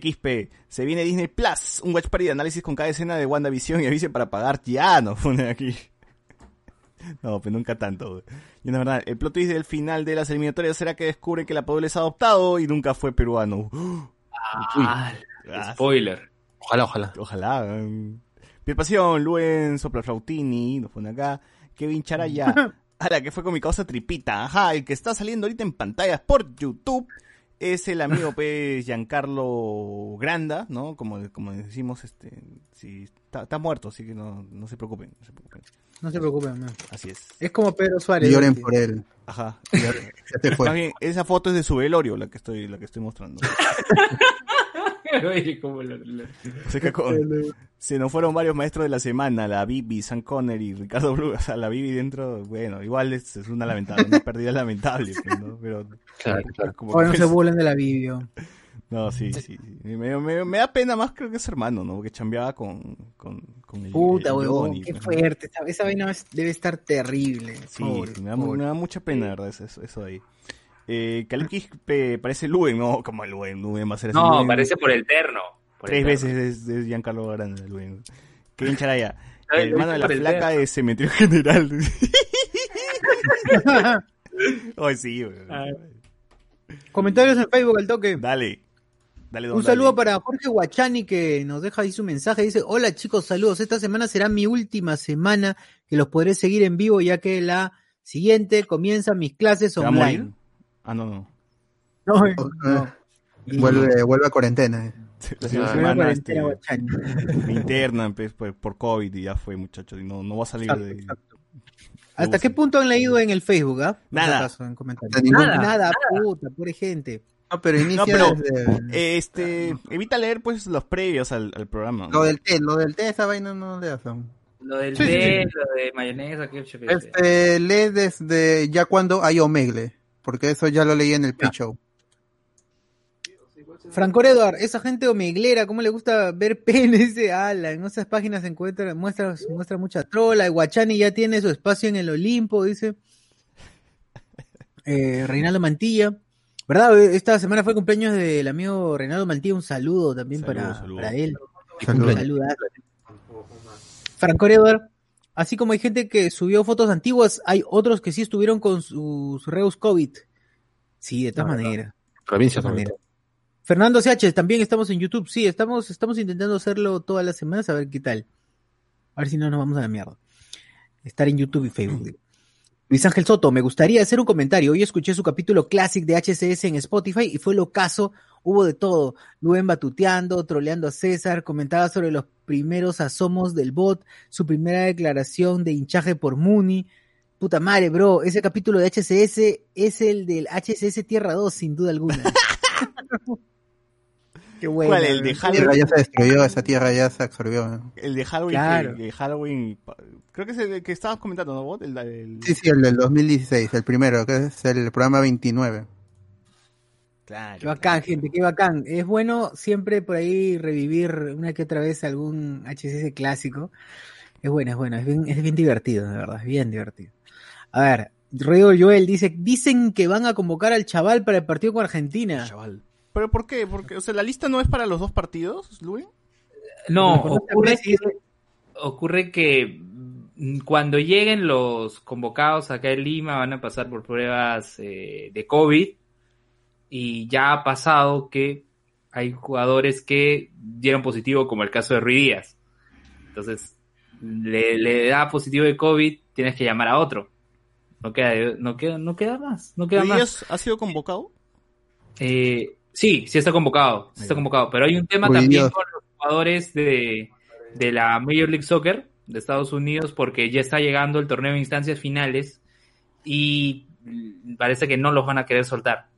Quispe, se viene Disney Plus, un watch party de análisis con cada escena de WandaVision y avise para pagar ya, nos pone aquí. No, pero nunca tanto. Y la verdad, el plot twist del final de las eliminatorias será que descubre que la Padula es adoptado y nunca fue peruano. Ah, Ah, spoiler. Ojalá, ojalá. Ojalá. Piel Pasión, Luen, Soplaflautini, nos pone acá. Kevin Charaya. Ahora, que fue con mi causa tripita. Ajá, el que está saliendo ahorita en pantallas por YouTube es el amigo, pues, Giancarlo Granda, ¿no? Como, como decimos, este, sí, está, está muerto, así que no, no se preocupen, no se preocupen. No se preocupen, man. Así es. Es como Pedro Suárez. Lloren ¿no? por él. Ajá. Ya, Más fue. esa foto es de su velorio, la que estoy, la que estoy mostrando. Oye, como lo- lo- O sea que con- se nos fueron varios maestros de la semana, la Bibi, San Connery, Ricardo Blue, o sea, la Bibi dentro, bueno, igual es, es una lamentable, una pérdida lamentable, pues, ¿no? Pero Claro, claro. como Ahora no que se burlen de la Bibio. No, sí, sí. sí. Me, me- me da pena más creo que es hermano, ¿no? Porque chambeaba con, con, con el Puta, el huevón, qué pues, ¿no? fuerte. Esa, esa vaina debe estar terrible. Sí, Pobre, me, da, pobre. me da mucha pena, ¿verdad? Eso, eso, ahí. Eh, Caleb Quispe parece Luen, no, como el Luen, Luen va a ser así. No, Luen. parece por el terno. por el Tres terno. veces es, es Giancarlo Grande, Luen. Kevin Charaya, Ay, el hermano de la flaca de Cementerio General. Ay, sí. Comentarios en Facebook al toque. Dale. Dale, don, Un saludo dale. para Jorge Guachani que nos deja ahí su mensaje. Dice, hola chicos, saludos. Esta semana será mi última semana que los podré seguir en vivo ya que la siguiente comienzan mis clases ¿Se va a online. Ah, no, no. No, Y- Vuelve, vuelve a cuarentena. eh. Sí, sí, la primera semana, este, me internan pues, por, por COVID y ya fue, muchachos. Y no, no va a salir Exacto, de. exacto. ¿Hasta qué punto han leído en el Facebook, ah? Por Nada. en Nada, nada, puta, pobre gente. No, pero inicia pero- desde- Este, evita leer pues los previos al, al programa. Lo del té, lo del té, esa vaina no le hacen. Lo del Sí, sí, té, sí. lo de mayonesa, ketchup. Este, lee desde ya cuando hay omegle, porque eso ya lo leí en el P-Show. Franco Eduard, esa gente omeglera, ¿cómo le gusta ver penes? Dice, ala, en esas páginas se encuentra, muestra, muestra mucha trola. Guachani ya tiene su espacio en el Olimpo, dice. Eh, Reinaldo Mantilla. ¿Verdad? Esta semana fue el cumpleaños del amigo Reinaldo Mantilla. Un saludo también Saludo, para, saludo. para él. Saludazo. Franco Eduard. Así como hay gente que subió fotos antiguas, hay otros que sí estuvieron con sus reus COVID. Sí, de todas verdad. maneras. Provincia maneras. Fernando CH, también estamos en YouTube. Sí, estamos, estamos intentando hacerlo todas las semanas, a ver qué tal. A ver si no nos vamos a la mierda. Estar en YouTube y Facebook. digo. Luis Ángel Soto, me gustaría hacer un comentario. Hoy escuché su capítulo Classic de HCS en Spotify y fue lo caso. Hubo de todo. Luen batuteando, troleando a César, comentaba sobre los primeros asomos del bot, su primera declaración de hinchaje por Muni. Puta madre, bro, ese capítulo de HCS es el del HCS Tierra 2, sin duda alguna. Qué bueno. ¿Cuál? El de Esa tierra Halloween. ya se destruyó, esa tierra ya se absorbió. ¿no? El de Halloween. Claro. Que, que Halloween. Creo que es el que estabas comentando, ¿no, Bot? El, el- Sí, sí, el del 2016, el primero, que es el programa 29. Claro. Qué bacán, gente, qué bacán. Es bueno siempre por ahí revivir una que otra vez algún HCC clásico. Es bueno, es bueno, es bien, es bien divertido, de verdad, es bien divertido. A ver, Rodrigo Joel dice, dicen que van a convocar al chaval para el partido con Argentina. Chaval. ¿Pero por qué? Porque, o sea, la lista no es para los dos partidos, Luis. No, que, ocurre que mm, cuando lleguen los convocados acá en Lima van a pasar por pruebas eh, de COVID y ya ha pasado que hay jugadores que dieron positivo como el caso de Ruiz Díaz. Entonces, le, le da positivo de COVID, tienes que llamar a otro. No queda, no queda, no queda más, no queda más. ¿Díaz ha sido convocado? Eh, sí, sí está convocado, sí está convocado, pero hay un tema Uy, también Dios. con los jugadores de, de la Major League Soccer de Estados Unidos porque ya está llegando el torneo de instancias finales y parece que no los van a querer soltar.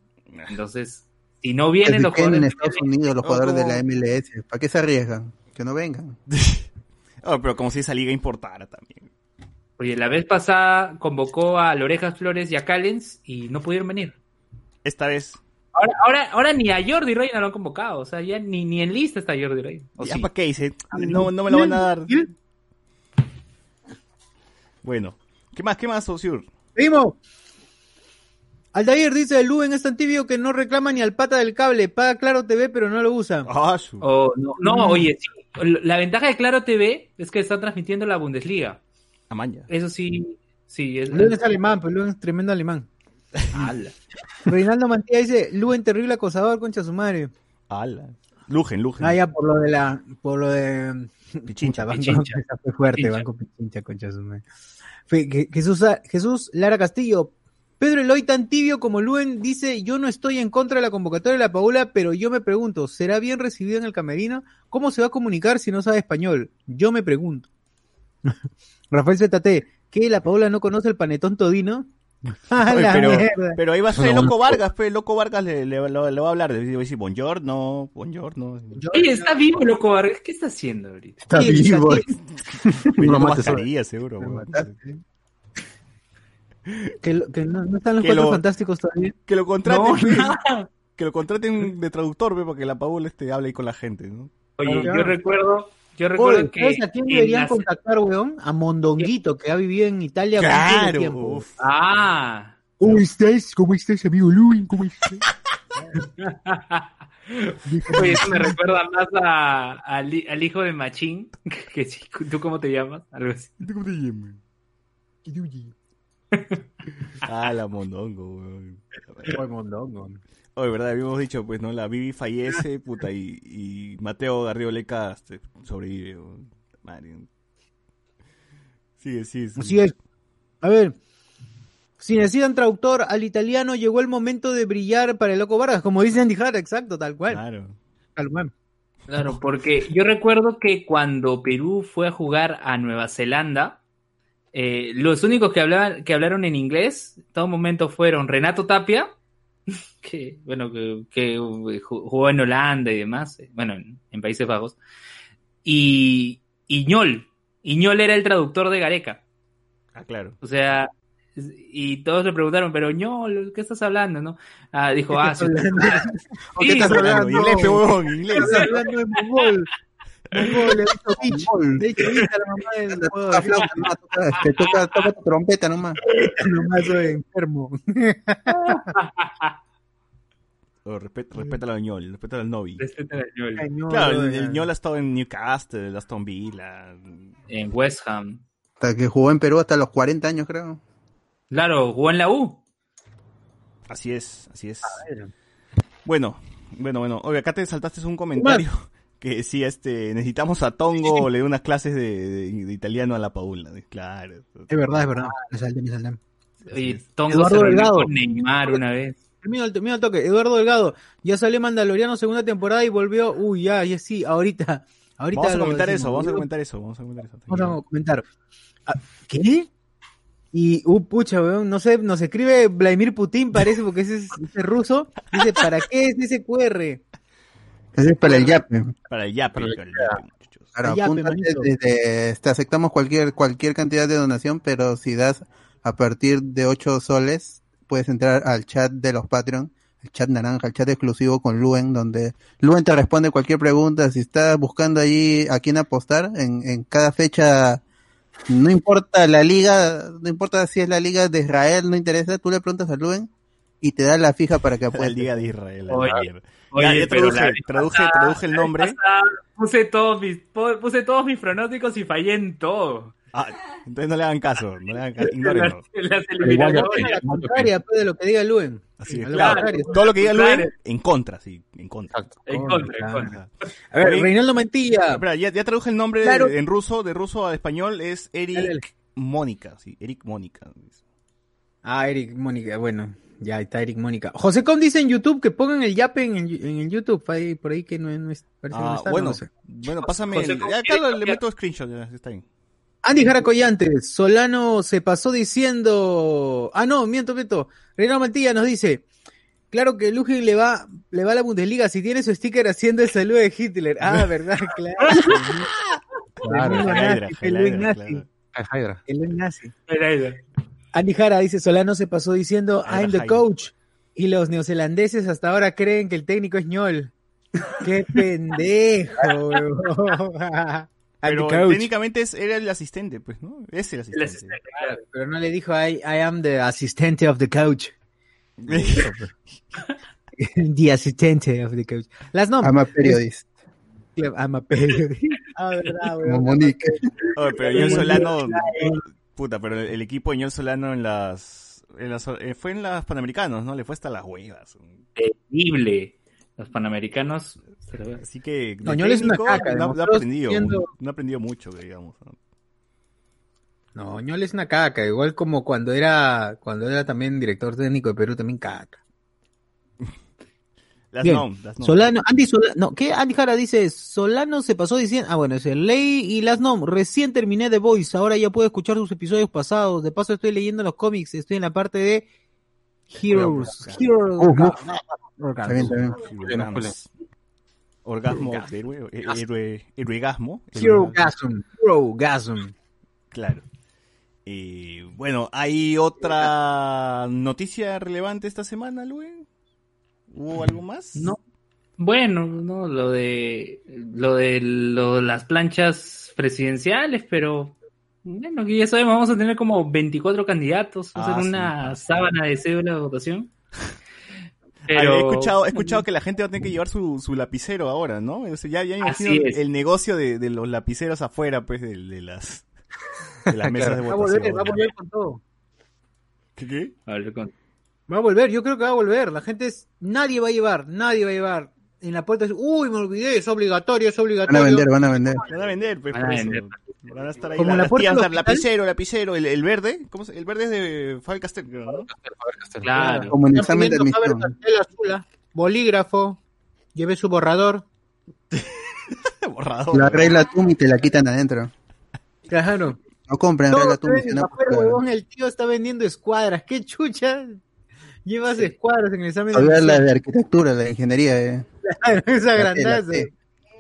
Entonces, si no vienen los Que en jugadores, Estados Unidos los jugadores de como- la MLS. ¿Para qué se arriesgan? Que no vengan. Oh, pero como si esa liga importara también. oye, la vez pasada convocó a Lorejas Flores y a Callens y no pudieron venir. Esta vez. Ahora, ahora, ahora ni a Jordi Reyna lo han convocado, o sea, ya ni, ni en lista está Jordi Reyna. ¿O ¿Ya sí? para qué dice? No, no me lo van a dar. Bueno. ¿Qué más? ¿Qué más, Osur? Seguimos. Aldair dice, el es tan tibio que no reclama ni al pata del cable, paga Claro TV pero no lo usa. Ah, su- Oh, no, no, oye, sí, la ventaja de Claro TV es que está transmitiendo la Bundesliga. Amaña. Eso sí, sí, es... Es alemán, pues Luen es tremendo alemán. Ala. Reinaldo Mantilla dice, Luen terrible acosador, concha su madre. Ala. Lujen, lujen. Ah, ya por lo de la, por lo de Pichincha. banco, Pichincha. esa fue fuerte, Pichincha. banco Pichincha, concha su madre. Jesús, Jesús Lara Castillo, Pedro Eloy tan tibio como Luen dice, yo no estoy en contra de la convocatoria de la Paula, pero yo me pregunto, ¿será bien recibido en el camerino? ¿Cómo se va a comunicar si no sabe español? Yo me pregunto. Rafael ZT, ¿qué? ¿La Paula no conoce el panetón todino? ¡A Oye, la pero, mierda! pero ahí va a ser el Loco. Vargas, pues el Loco Vargas le, le, le- le va a hablar, le va a decir buongiorno, buongiorno. Oye, está vivo, loco Vargas. ¿Qué está haciendo ahorita? Está vivo. mascarilla, seguro. Que, lo- que no, no están los Que cuatro lo- fantásticos todavía. Que lo contraten, No, que lo contraten de traductor, pues, para que la Paula este, hable ahí con la gente, ¿no? Oye, Claro. yo recuerdo, yo recuerdo Oye, que... ¿sabes a quién deberían contactar, weón? A Mondonguito, que ha vivido en Italia Claro. tiempo. uf. Ah, ¿Cómo estás? ¿Cómo estás, amigo Luis? ¿Cómo estás? oye, eso me recuerda más a, al, hi- al hijo de Machín, que ¿tú cómo te llamas? Algo así. ¿Cómo te llamas? Ah, la mondongo, weón. Oye, Mondongo. Oye, verdad, habíamos dicho, pues, ¿no? La Bibi fallece, puta, y, y Mateo Garrido Leca este, sobrevive, weón. Madre. Sigue, sigue, sigue. Así es. A ver, si necesitan traductor al italiano, llegó el momento de brillar para el Loco Vargas, como dice Andy Jara, exacto, tal cual. Claro. Tal cual. Claro, porque yo recuerdo que cuando Perú fue a jugar a Nueva Zelanda, eh, los únicos que hablaban, que hablaron en inglés, en todo momento fueron Renato Tapia, que bueno, que, que ju- jugó en Holanda y demás, eh, bueno, en, en Países Bajos, y Iñol. Iñol era el traductor de Gareca. Ah, claro. O sea, y todos le preguntaron, pero Iñol, ¿qué estás hablando? ¿no? Ah, dijo, ah, sí, ¿O qué estás hablando? Inglés, pe, huevón, inglés. Estás hablando Mongol. Mongol, dicho bitch a la mamá del te toca, toca tu trompeta nomás. Nomás soy enfermo. Oh, respeta, respeta al ñol, respeta al Novi. respeta a Iñol. Cañón, Claro, el, el ñol ha estado en Newcastle, Aston Villa. en West Ham. Hasta que jugó en Perú hasta los 40 años, creo. Claro, jugó en la U. Así es, así es. Bueno, bueno, bueno. Oye, acá te saltaste un comentario que decía, este, necesitamos a Tongo, le dé unas clases de, de- de italiano a la Paula. Claro. Es verdad, es verdad. Me salté, me salté. Oye, Tongo Eduardo se Delgado. con Neymar una vez. Termino el, termino el toque. Eduardo Delgado, ya salió Mandaloriano segunda temporada y volvió. Uy, ya, ya sí, ahorita. ahorita Vamos a comentar decimos. eso, vamos a comentar eso, vamos a comentar eso. Vamos a comentar. ¿Qué? Y, uh, pucha, weón, no sé, nos escribe Vladimir Putin, parece, porque ese es, ese es ruso. Dice, ¿para qué es ese QR? Ese es para el yape. Para el yape, para el yape. Claro, El yape, apúntate desde, te aceptamos cualquier, cualquier cantidad de donación, pero si das a partir de 8 soles, puedes entrar al chat de los Patreon, el chat naranja, el chat exclusivo con Luen, donde Luen te responde cualquier pregunta, si estás buscando allí a quién apostar, en, en cada fecha, no importa la liga, no importa si es la liga de Israel, no interesa, tú le preguntas a Luen y te da la fija para que La apuestes. Liga de Israel. la Oye, mierda. Oye, Ya, ya pero traduje, la traduje, pasada- traduje el la nombre. pasada Puse todos mis, puse todos mis pronósticos y fallé en todo. Ah, entonces no le hagan caso, no le hagan caso, ignórenlo. En las ya. A la contraria pues, de lo que diga Luen. Así es, claro. Todo lo que diga. Luen, en contra, sí, en contra. Exacto. En contra, en contra. A ver, Reinaldo Mantilla. Espera, ya, ya traduje el nombre de- en ruso, de ruso a español, es Eric. Mónica, sí, Eric Mónica. Ah, Eric Mónica, bueno, ya está Eric Mónica. José Com dice en YouTube que pongan el yape en el, en el YouTube, ahí, por ahí que no, no es, parece que no Ah, está, bueno, no lo sé. bueno, pásame José, el, ¿cómo ya, quieres acá lo- le meto screenshot, ya, está bien. Andy Jaracoyantes, Solano se pasó diciendo, ah no, miento, miento, Reinaldo Mantilla nos dice, claro que Lujín le va, le va a la Bundesliga si tiene su sticker haciendo el saludo de Hitler. Ah, verdad, claro. Claro, el nazi, el nazi. Andy Jara dice, Solano se pasó diciendo, I'm the coach. Y los neozelandeses hasta ahora creen que el técnico es ñol. Qué pendejo, Pero the coach. técnicamente es, era el asistente, pues, ¿no? Es el El asistente. asistente, claro. Pero no le dijo, I, I am the assistente of the coach. the assistente of the coach. Las nombres. I'm a periodist. I'm a periodist. Ah, verdad, Como weón. Monique. Oye, pero John Solano, puta, pero el equipo de John Solano en las, en las eh, fue en las Panamericanos, ¿no? Le fue hasta las huevas. Terrible. Los panamericanos. Así que No, Ñol es una caca, no, no ha aprendido, siendo- no ha aprendido mucho, digamos. ¿no? No, ñol es una caca, igual como cuando era, cuando era también director técnico de Perú, también caca. Las Bien. nom, las nom. Solano, Andy Solano, no, ¿qué? Andy Jara dice, Solano se pasó diciendo, ah, bueno, es el Ley y Las Nom, recién terminé The Voice, ahora ya puedo escuchar sus episodios pasados, de paso estoy leyendo los cómics, estoy en la parte de Heroes, Heroes. Orgasmo héroe, eh, héroe, héroegasmo. Herogasm, Herogasm. Claro. Y bueno, ¿hay otra noticia relevante esta semana, Luen? ¿Hubo algo más? No. Bueno, no, lo de lo de lo las planchas presidenciales, pero bueno, que ya sabemos, vamos a tener como 24 candidatos, Ah, sí. una sábana de cédula de votación. Ah, he escuchado, he escuchado que la gente va a tener que llevar su, su lapicero ahora, ¿no? O sea, ya, ya imagino el negocio de, de los lapiceros afuera, pues, de, de las, de las mesas de Va a votación. volver, va a volver con todo. ¿Qué, qué? A ver, con- Va a volver, yo creo que va a volver. La gente es, nadie va a llevar, nadie va a llevar. En la puerta es, uy, me olvidé, es obligatorio, es Van a obligatorio. vender, van a vender. Van a vender, pues, Van a eso. vender. Van a estar ahí Como la- la puerta tías, lapicero, lapicero, el, el verde, ¿cómo se- El verde es de Faber Castell, creo, ¿no? Claro. Como en examen de admisión. Azul, bolígrafo, lleve su borrador. Borrador. La regla tú y te la quitan adentro. Claro. No compren Todo regla tú el tío está vendiendo escuadras. ¿Qué chucha? Llevas escuadras en el examen de todavía la de arquitectura, la de ingeniería. Eh. Claro, esa La grandaza.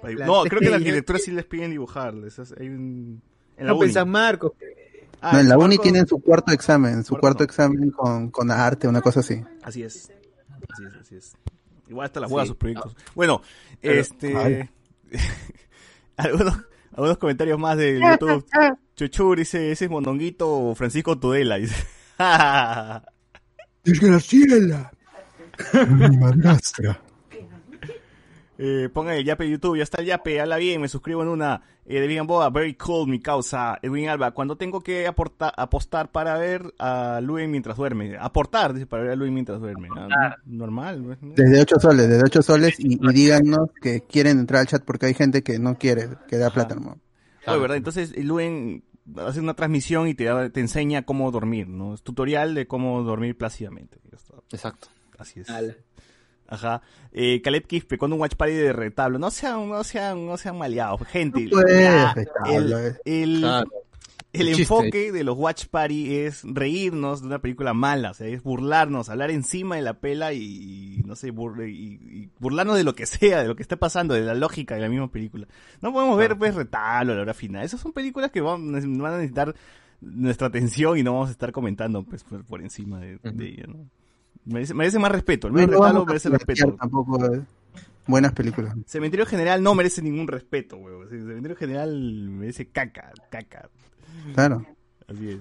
La No, creo que en la arquitectura sí les piden dibujarles. es- Hay un... En la No, pues, uni. San Marcos. Ah, no, en la uni Marco- tienen su cuarto examen, su Cuarto. cuarto examen con, con arte, una cosa así. Así es. Así es, así es. Igual hasta las huevas sus proyectos. Bueno, este. Algunos comentarios más de YouTube. Chuchur dice: ese es mondonguito Francisco Tudela. Dice. Desgraciela. Mi madrastra. eh, pongan el yape de YouTube. Ya está el yape. Habla bien. Me suscribo en una. Eh, de Vegan Boa. Very cool, mi causa. Edwin Alba. Cuando tengo que aportar, apostar para ver a Luis mientras duerme. Aportar, dice, para ver a Luis mientras duerme. Ah, normal. ¿no? Desde 8 soles, desde 8 soles y, y díganos que quieren entrar al chat porque hay gente que no quiere, que da plata nomás. Oye, ¿verdad? Entonces, Luen hace una transmisión y te, da- te enseña cómo dormir, ¿no? Es tutorial de cómo dormir plácidamente. Exacto. Así es. Ajá. Eh, Caleb Quispe con un watch party de retablo. No sean, no sean, no sean maleados, gente. No puede, La- retablo, el, eh. el- Claro. El chiste. enfoque de los Watch Party es reírnos de una película mala, o sea, es burlarnos, hablar encima de la pela y, y, no sé, bur- y, y burlarnos de lo que sea, de lo que está pasando, de la lógica de la misma película. No podemos ver, pues, retalo a la hora final. Esas son películas que van, van a necesitar nuestra atención y no vamos a estar comentando, pues, por, por encima de, de ella, ¿no? Merece, merece más respeto, el No menos lo retalo merece respeto. tampoco eh, buenas películas. Cementerio General no merece ningún respeto, weón. Cementerio General merece caca, caca. Claro. Así es.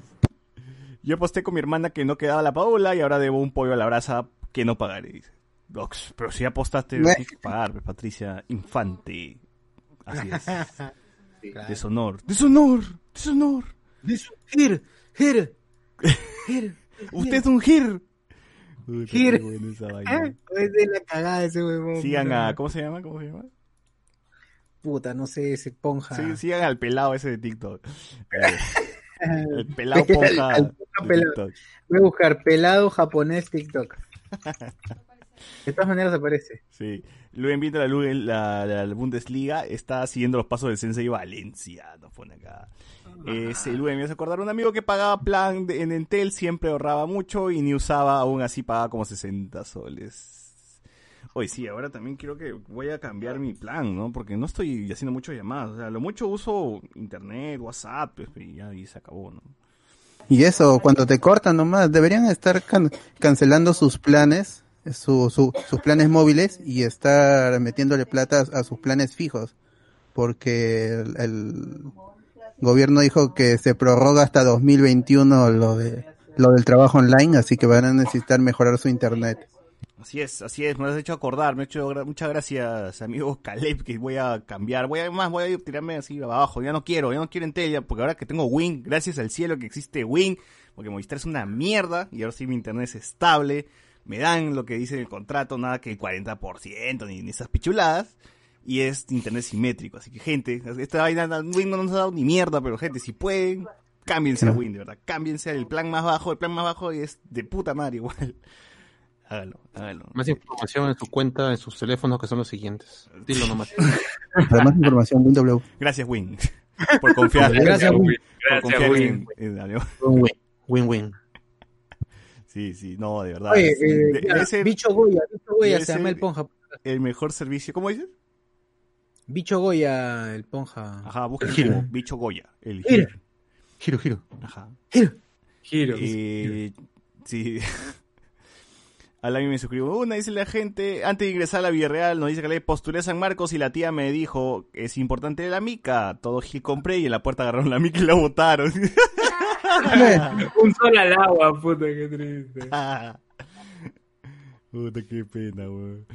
Yo aposté con mi hermana que no quedaba la Paola y ahora debo un pollo a la brasa que no pagaré. Dice. Ox, Pero si apostaste, tienes que pagar, Patricia Infante. Así es. Deshonor. Deshonor. Deshonor. Gir, gir, gir. Usted es un gir. Gir. esa Ah, vaina. Es de la cagada ese huevón. Sigan a. ¿Cómo se llama? ¿Cómo se llama? Puta, no sé, ese ponja. Sí, sigan al pelado ese de TikTok. Eh, El pelado ponja. De pelado. Voy a buscar pelado japonés TikTok. De todas maneras aparece. Sí. Luego viendo la, Lu- la, la Bundesliga, está siguiendo los pasos del Sensei Valencia, nos pone acá. Ese Luego me hace acordar un amigo que pagaba plan de- en Entel, siempre ahorraba mucho y ni usaba, aún así pagaba como 60 soles. Hoy sí, ahora también quiero que voy a cambiar mi plan, ¿no? Porque no estoy haciendo muchas llamadas. O sea, lo mucho uso internet, WhatsApp, pues, y ya y se acabó, ¿no? Y eso, cuando te cortan nomás, deberían estar can- cancelando sus planes, su- sus planes móviles y estar metiéndole plata a sus planes fijos. Porque el, el gobierno dijo que se prorroga hasta 2021 lo de lo del trabajo online, así que van a necesitar mejorar su internet. Así es, así es, me has hecho acordar, me ha hecho muchas gracias, amigo Caleb, que voy a cambiar, voy a, más, voy a ir- tirarme así abajo, ya no quiero, ya no quiero Entel, ya, porque ahora que tengo Wing, gracias al cielo que existe Wing, porque Movistar es una mierda, y ahora sí mi internet es estable, me dan lo que dice en el contrato, nada que el 40%, ni, ni esas pichuladas, y es internet simétrico, así que gente, esta vaina, Wing no nos ha dado ni mierda, pero gente, si pueden, cámbiense a Wing, de verdad, cámbiense al plan más bajo, el plan más bajo es de puta madre igual. Hágalo, hágalo. Más información en su cuenta, en sus teléfonos, que son los siguientes. Dilo nomás. Para más información, WW. Gracias, Win, por confiar. Gracias, Win. Por Gracias, confiar Win. Win-win. Win-win. Sí, sí, no, de verdad. Oye, sí. eh, De- ya, Bicho Goya, Bicho Goya se llama el ponja. el mejor servicio. ¿Cómo dices? Bicho Goya, el ponja. Ajá, busca El giro. como bicho Goya. El Giro. giro. Giro, giro. Ajá. Giros. Eh, sí. Al me suscribo. Una dice la gente, antes de ingresar a la Villarreal, nos dice que le postulé a San Marcos y la tía me dijo, es importante la mica. Todo Gil compré y en la puerta agarraron la mica y la botaron. Un sol al agua, puta, qué triste. Puta, qué pena, weón.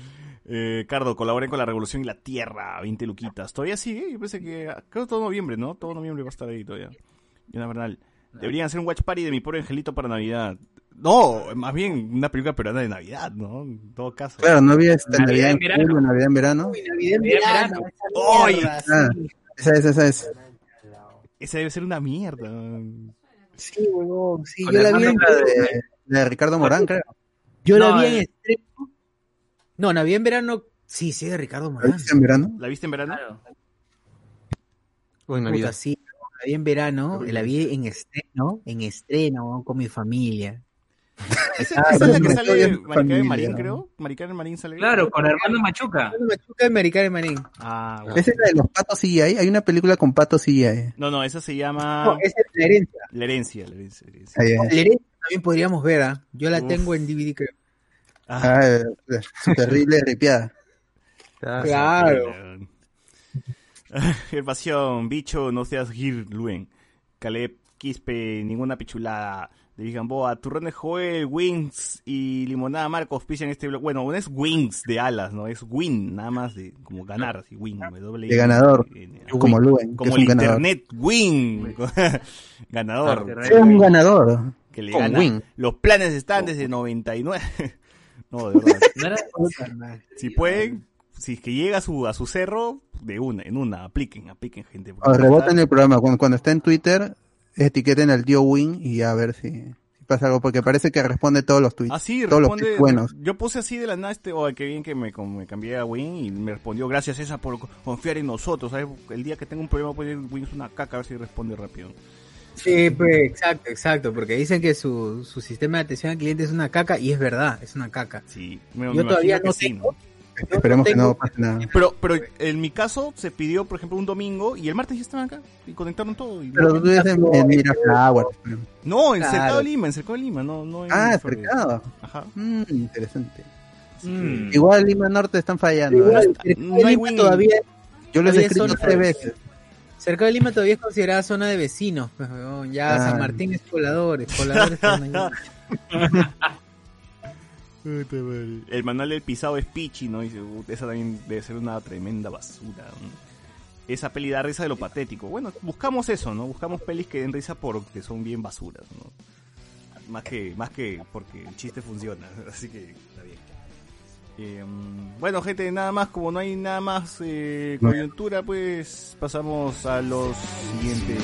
Eh, Cardo, colaboren con la Revolución y la Tierra, 20 luquitas. Todavía sigue, yo pensé que, creo todo noviembre, ¿no? Todo noviembre va a estar ahí todavía. Y una verdad, deberían hacer un watch party de mi pobre angelito para Navidad. No, más bien una película peruana de Navidad, ¿no? En todo caso. Claro, no había esta Navidad Navidad en en verano. julio, Navidad en verano. Navidad en Navidad en verano, ¡Ay! esa mierda, Ah, esa es, esa es. Esa debe ser una mierda. Sí, huevón, sí, yo la la vi en, de, de Ricardo Morán, creo. yo la vi en eh. estreno. No, Navidad en verano, sí, sí, de Ricardo ¿La Morán. viste en verano? ¿La viste en verano? Claro. O en Puta, Navidad. sí, la vi en verano, la vi en estreno, en estreno, con mi familia. Esa, Ah, esa es la que sale familia, Marín, creo. Maricarmen Marín sale. Claro, con Armando Machuca. Machuca de Maricare Marín. Ah, bueno. Esa es la de los patos CGI. Hay una película con patos CGI. No, no, esa se llama No, esa es la herencia. La herencia, la herencia. la herencia. Ahí, La ahí. herencia también podríamos ver, ¿ah? Yo la Uf. tengo en DVD, creo. Ah, Ah, eh, su terrible ripiada. Claro. El pasión, bicho, no seas Gir Luen. Caleb, Quispe, ninguna pichulada. De Gamboa, Turrones Joel, Wings y Limonada Marcos pisan este blog. Bueno, no es Wings de alas, ¿no? Es win, nada más de como ganar, así, win. W De ganador. N. Como Luen, Como el ganador. internet win. ganador. Es un ganador. Que le Con gana. win. Los planes están desde 99. no, de verdad. ¿No era? Si pueden, si es que llega a su, a su cerro, de una, en una, apliquen, apliquen, gente. reboten el programa. Cuando, cuando está en Twitter, etiqueten al tío Win y a ver si, si pasa algo. Porque parece que responde todos los tweets. Ah, sí, todos los responde. tweets buenos. Yo puse así de la nada este, oh, qué bien que me, me cambié a Win y me respondió, gracias César por confiar en nosotros. ¿sabes? El día que tengo un problema, pues Win es una caca, a ver si responde rápido. Sí, pues, exacto, exacto, porque dicen que su, su sistema de atención al cliente es una caca y es verdad, es una caca. Sí, me, Yo me todavía no sí, tengo. ¿no? Esperemos que tengo- no pase nada. Pero, pero en mi caso se pidió, por ejemplo, un domingo y el martes ya estaban acá y conectaron todo. y- Pero tú vives en, en Miraflowers. No, en Claro. Cercado de Lima, en Cercado de Lima, no, no en Ah, cercado. Ajá. Mm, interesante. Mm. Igual Lima Norte están fallando. Igual, ¿eh? cerca no hay Lima todavía, Yo les he escrito tres veces. cerca de Lima todavía es considerada zona de vecinos, pues, ya Ah. San Martín es pobladores están ahí. El manual del pisado es pichi, ¿no? Dice, "Uh, esa también debe ser una tremenda basura. ¿no? Esa peli da risa de lo patético. Bueno, buscamos eso, ¿no? Buscamos pelis que den risa porque son bien basuras, ¿no? Más que, más que porque el chiste funciona. Así que está bien. Eh, mm, bueno, gente, nada más, como no hay nada más eh, coyuntura, pues pasamos a los siguientes.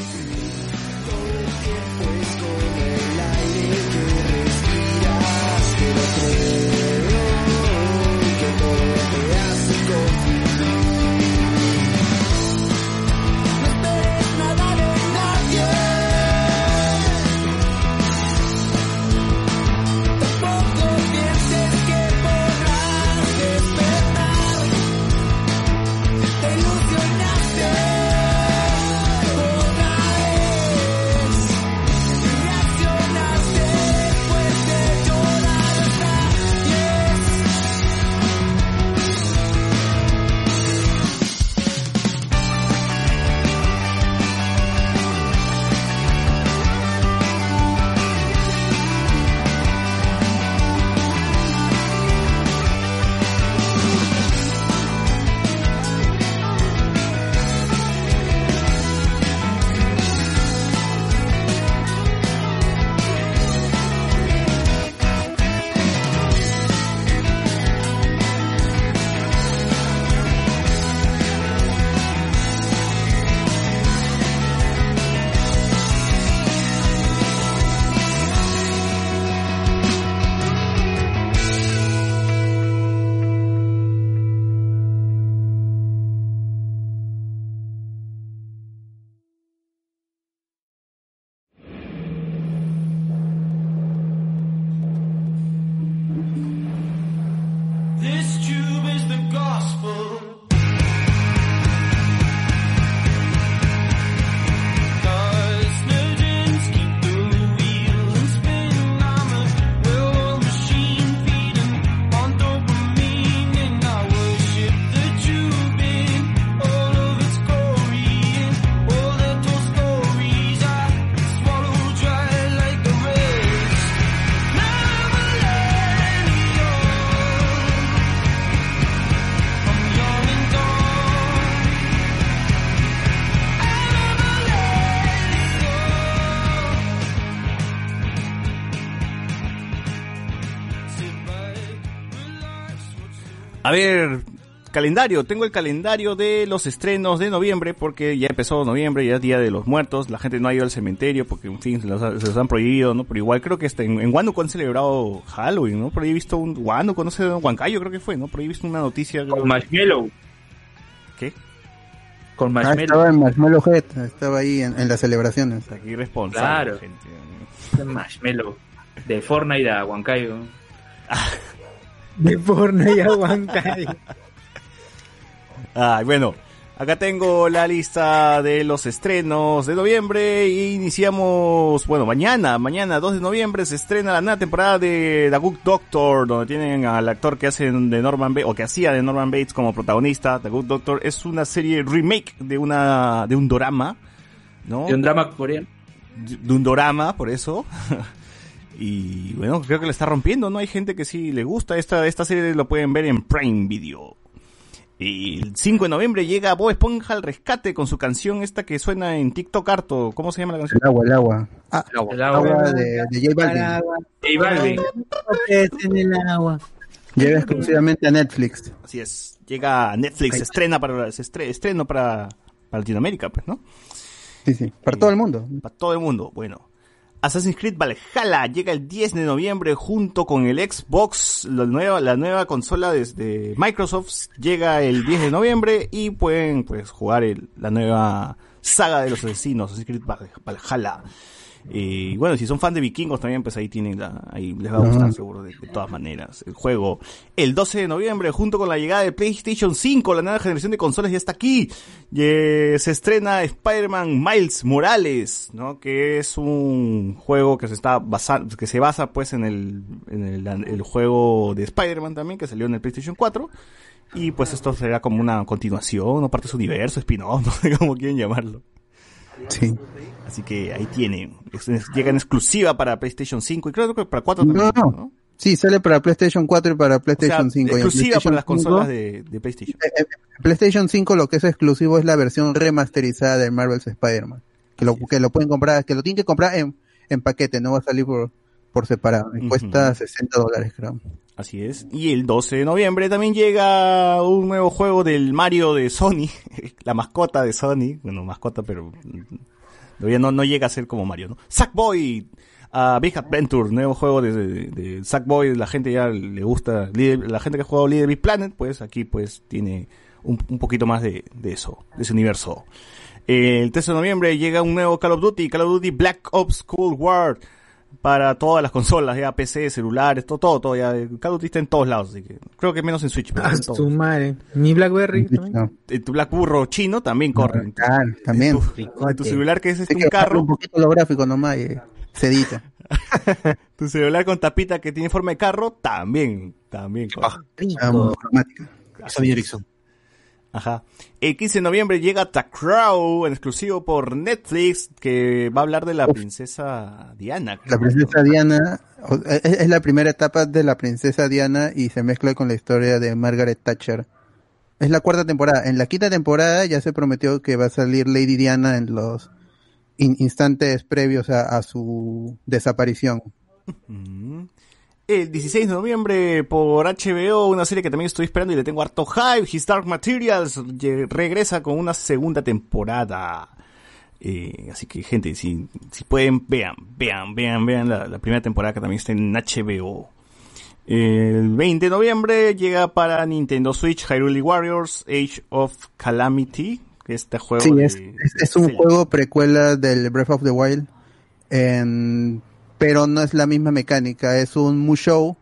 Calendario. Tengo el calendario de los estrenos de noviembre porque ya empezó noviembre, ya es Día de los Muertos. La gente no ha ido al cementerio porque, en fin, se los, ha- se los han prohibido, ¿no? Pero igual creo que este, en, en Huánuco han celebrado Halloween, ¿no? Por ahí he visto un Huánuco, no sé, Huancayo creo que fue, ¿no? Por ahí he visto una noticia. creo- Con Marshmallow. ¿Qué? Con Ah, Marshmallow. estaba en Marshmallow Head, estaba ahí en, en las celebraciones. Aquí irresponsable, Claro. gente. Marshmallow. De Fortnite a Huancayo. De Fortnite a Huancayo. Ay, bueno, acá tengo la lista de los estrenos de noviembre y iniciamos, bueno, mañana, mañana 2 de noviembre se estrena la nueva temporada de The Good Doctor, donde tienen al actor que hace de Norman Bates, o que hacía de Norman Bates como protagonista. The Good Doctor es una serie remake de una, de un dorama, ¿no? De un drama coreano. de un dorama, por eso. y bueno, creo que le está rompiendo, ¿no? Hay gente que sí le gusta. Esta, esta serie lo pueden ver en Prime Video. Y el 5 de noviembre llega Bob Esponja al rescate con su canción esta que suena en TikTok harto. ¿Cómo se llama la canción? El agua, el agua. Ah, El agua. agua de, de J Balvin. J Balvin. es en el agua. Llega exclusivamente a Netflix. Así es. Llega a Netflix, se estrena para, se estre- estreno para, para Latinoamérica, pues, ¿no? Sí, sí. Para todo el mundo. Para todo el mundo. Bueno. Assassin's Creed Valhalla llega el 10 de noviembre junto con el Xbox, la nueva, la nueva consola desde Microsoft llega el 10 de noviembre y pueden pues jugar el- la nueva saga de los asesinos, Assassin's Creed Val- Valhalla. Y bueno, si son fan de vikingos también, pues ahí tienen la, ahí les va a gustar seguro de, de todas maneras. El juego, el 12 de noviembre, junto con la llegada de PlayStation 5, la nueva generación de consolas ya está aquí. Eh, se estrena Spider-Man Miles Morales, ¿no? Que es un juego que se está basando, que se basa pues en el, en el, el juego de Spider-Man también, que salió en el PlayStation 4. Y pues esto será como una continuación, o parte de su universo, spin-off, no sé cómo quieren llamarlo. Sí. Así que ahí es- llega en exclusiva para PlayStation 5 y creo que para 4 también. No, ¿no? Sí, sale para PlayStation 4 y para O sea, PlayStation 5. y en exclusiva para las PlayStation 5, consolas de, de PlayStation. eh, eh, PlayStation 5 lo que es exclusivo es la versión remasterizada de Marvel's Spider-Man. Que lo, que lo pueden comprar, que lo tienen que comprar en, en paquete, no va a salir por, por separado. Y. Cuesta 60 dólares, creo. Así es. Y el 12 de noviembre también llega un nuevo juego del Mario de Sony. la mascota de Sony. Bueno, mascota, pero todavía no, no llega a ser como Mario, ¿no? Sackboy. a Big Adventure, nuevo juego de, de, de Sackboy, la gente ya le gusta, la gente que ha jugado Little Big Planet, pues aquí pues tiene un, un poquito más de, de eso, de ese universo. El 13 de noviembre llega un nuevo Call of Duty, Call of Duty Black Ops Cold War, para todas las consolas, ya PC, celulares, todo, todo, todo, ya Call of Duty está en todos lados, así que creo que menos en Switch, pero Ah, en todos. su madre. Mi Blackberry también. No, Eh, Tu Black Burro chino también corre. tu- claro, también. en tu, en tu celular que es este, un que carro, un poquito los gráficos nomás y se edita. tu celular con tapita que tiene forma de carro, también, también corre. Ah, informática. Sony Ericsson. Ajá. El 15 de noviembre llega The Crow, en exclusivo por Netflix, que va a hablar de la princesa Diana. creo, La princesa. Diana es, es la primera etapa de la princesa Diana y se mezcla con la historia de Margaret Thatcher. Es la cuarta temporada. En la quinta temporada ya se prometió que va a salir Lady Diana en los in- instantes previos a, a su desaparición. Mm. El 16 de noviembre por HBO, una serie que también estoy esperando y le tengo harto hype, His Dark Materials, regresa con una segunda temporada. Eh, así que gente, si, si pueden, vean, vean, vean, vean la, la primera temporada que también está en HBO. El 20 de noviembre llega para Nintendo Switch Hyrule Warriors Age of Calamity, que este juego Sí, de- es, es, es un Zelda. juego precuela del Breath of the Wild, en- pero no es la misma mecánica, es un Mushow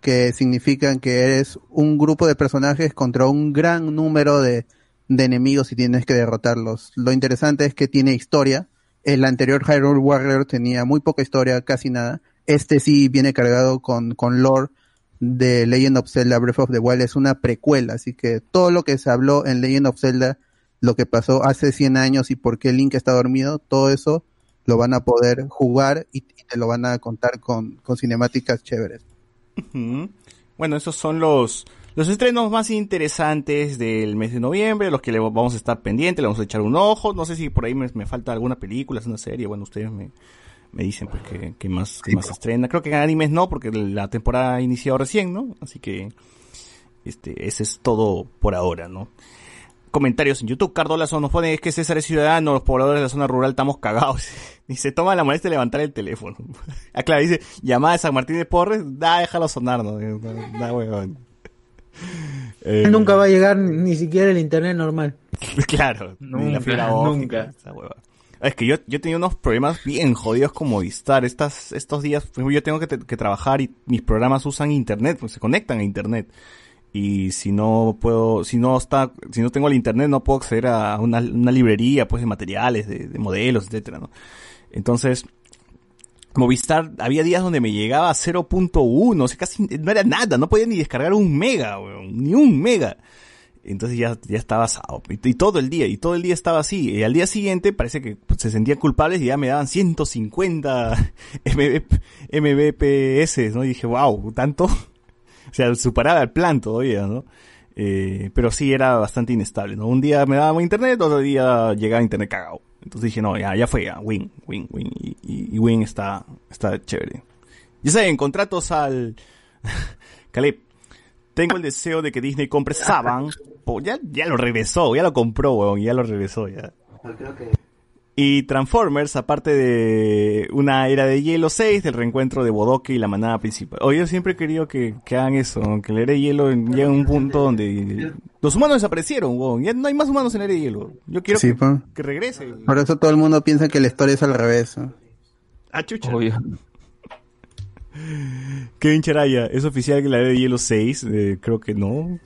que significa que eres un grupo de personajes contra un gran número de, de enemigos y tienes que derrotarlos. Lo interesante es que tiene historia. El anterior Hyrule Warrior tenía muy poca historia, casi nada. Este sí viene cargado con, con lore de Legend of Zelda Breath of the Wild. Es una precuela, así que todo lo que se habló en Legend of Zelda, lo que pasó hace 100 años y por qué Link está dormido, todo eso lo van a poder jugar y, y te lo van a contar con, con cinemáticas chéveres. Bueno, esos son los, los estrenos más interesantes del mes de noviembre, los que le vamos a estar pendientes, le vamos a echar un ojo. No sé si por ahí me, me falta alguna película, una serie. Bueno, ustedes me, me dicen pues que, que más, que más estrena. Creo que en animes no, porque la temporada ha iniciado recién, ¿no? Así que este, ese es todo por ahora, ¿no? Comentarios en YouTube, Cardolazo nos pone, es que César es ciudadano, los pobladores de la zona rural estamos cagados. Y se toma la molestia de levantar el teléfono. ah, claro, dice, llamada de San Martín de Porres, da, déjalo sonar, no, da. Eh, Nunca va a llegar ni siquiera el internet normal. Claro, ni la Nunca, fibra óptica, nunca. esa hueva. Es que yo, yo tenía unos problemas bien jodidos con Movistar. Estas, estos días, yo tengo que, te- que trabajar y mis programas usan internet, pues se conectan a internet. Y si no puedo, si no está, si no tengo el internet, no puedo acceder a una, una librería, pues, de materiales, de, de modelos, etcétera, ¿no? Entonces, Movistar, había días donde me llegaba a 0.1, o sea, casi no era nada, no podía ni descargar un mega, ni un mega. Entonces ya, ya estaba asado. Y, y todo el día, y todo el día estaba así. Y al día siguiente parece que pues, se sentían culpables y ya me daban 150 MB, Mbps, ¿no? Y dije, wow, tanto. O sea, superaba el plan todavía, ¿no? Eh, pero sí era bastante inestable, ¿no? Un día me daba internet, otro día llegaba internet cagado. Entonces dije, no, ya, ya fue, ya, win, win, win. Y, y, y win está, está chévere. Ya saben, contratos al... Caleb, tengo el deseo de que Disney compre Saban. Po, ya, ya lo regresó, ya lo compró, weón, ya lo regresó, ya. Y Transformers, aparte de una era de hielo 6, del reencuentro de Bodoque y la manada principal. Oye, yo siempre he querido que, que hagan eso, que la era de hielo llegue a un punto donde los humanos desaparecieron, weón. Ya no hay más humanos en la era de hielo. Yo quiero Sí, que, regrese. Por eso todo el mundo piensa que la historia es al revés. ¿no? Ah, chucha. Obvio. Kevin Charaya, ¿es oficial que la era de hielo 6? Eh, creo que no.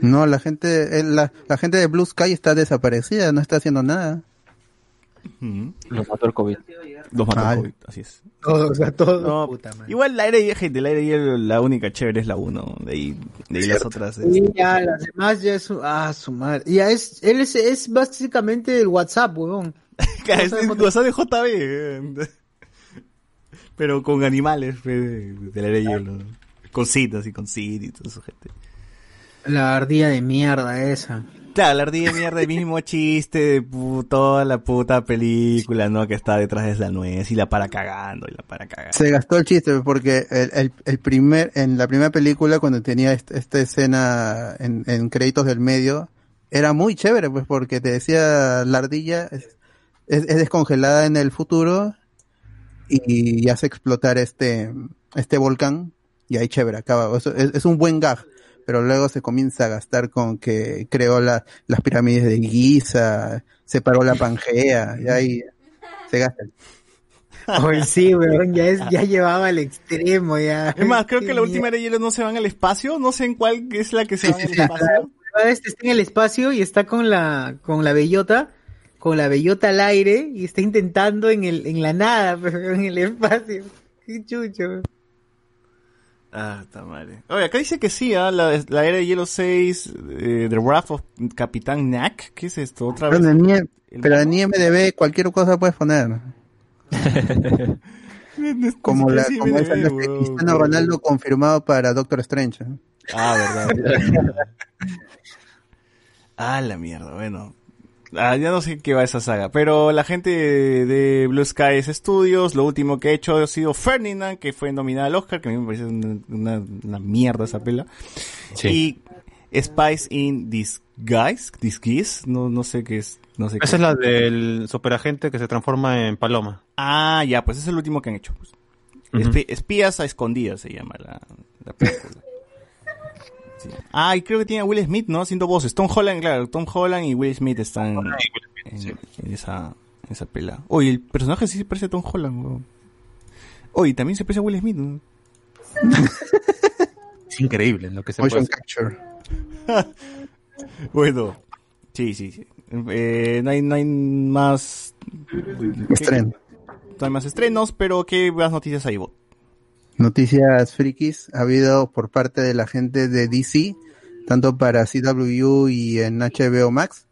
No, la gente, eh, la, la gente de Blue Sky está desaparecida, no está haciendo nada. Los mató el COVID. Los mató el. COVID, así es. Todo, o sea, todo. No, puta madre. igual la era de gente, la era de hielo, la única chévere es la 1. De ahí, de ahí las otras. es- Sí, ya, las demás ya es su, ah, su madre. Ya es, él es, es básicamente el WhatsApp, huevón. es el WhatsApp de JB. eh. Pero con animales fe, de, de la era de hielo. Con citas y con Sid y toda esa gente. La ardilla de mierda esa. Claro, la ardilla de mierda, el mismo chiste de toda la puta película, ¿no? Que está detrás de la nuez y la para cagando y la para cagando. Se gastó el chiste porque el, primer, en la primera película cuando tenía est- esta escena en, créditos del medio, era muy chévere pues porque te decía la ardilla es, es, es descongelada en el futuro y hace explotar este, este volcán y ahí chévere, acaba. Es, es un buen gag. Pero luego se comienza a gastar con que creó la, las pirámides de Giza, separó la Pangea, y ahí se gasta. Oye, sí, weón, ya, es, ya llevaba al extremo, ya. Es más, creo que la última era de hielo no se van al espacio, no sé en cuál es la que se Sí, van sí, al sí. espacio. Este está en el espacio y está con la, con la bellota, con la bellota al aire y está intentando en el, en la nada, pero en el espacio. Qué chucho. Ah, está madre. Oye, acá dice que sí, ¿ah? la, la era de hielo 6, eh, The Wrath of Capitán Knack. ¿Qué es esto? Otra vez. Pero en, IE el pero en. IMDB cualquier cosa puedes poner. Como, la, Sí, como esa. Cristiano Ronaldo confirmado para Doctor Strange. ¿eh? Ah, verdad. ah, la mierda, bueno. Ah, ya no sé qué va esa saga, pero la gente de, Blue Skies Studios, lo último que ha hecho ha sido Ferdinand, que fue nominada al Oscar, que a mí me parece una, una- una mierda esa pela. Sí. Y Spice in Disguise, Disguise, no, no sé qué es, no sé qué Esa es la del superagente que se transforma en paloma. Ah, ya, pues es el último que han hecho. pues. Espías a escondidas se llama la, la película. Ah, y creo que tiene a Will Smith, ¿no? Haciendo voces. Tom Holland, claro, Tom Holland y Will Smith están en, en esa, en esa pela. Oye, el personaje sí se parece a Tom Holland, weón. Oye, también se parece a Will Smith, ¿no? Es increíble lo que se puede Motion hacer. Capture. Bueno, sí, sí, sí. Eh, no, hay, no hay más... Estreno. No hay más estrenos, pero ¿qué más noticias hay, vos? Noticias frikis ha habido por parte de la gente de DC, tanto para CW y en HBO Max.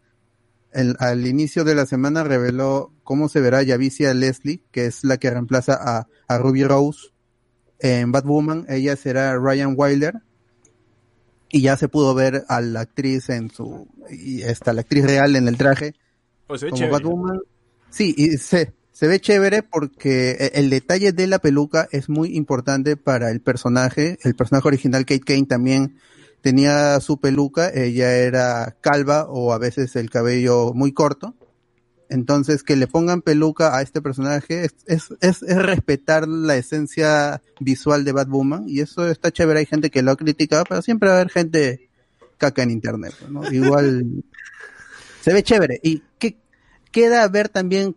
El- al inicio de la semana reveló cómo se verá Yavicia Leslie, que es la que reemplaza a, a Ruby Rose en Batwoman. Ella será Ryan Wilder. Y ya se pudo ver a la actriz en su, y está la actriz real en el traje como Batwoman. Sí, y se, se ve chévere porque e- el detalle de la peluca es muy importante para el personaje. El personaje original, Kate Kane, también tenía su peluca. Ella era calva o a veces el cabello muy corto. Entonces, que le pongan peluca a este personaje es, es, es, es respetar la esencia visual de Batwoman. Y eso está chévere. Hay gente que lo ha criticado, pero siempre va a haber gente caca en internet. ¿no? Igual se ve chévere. Y que queda ver también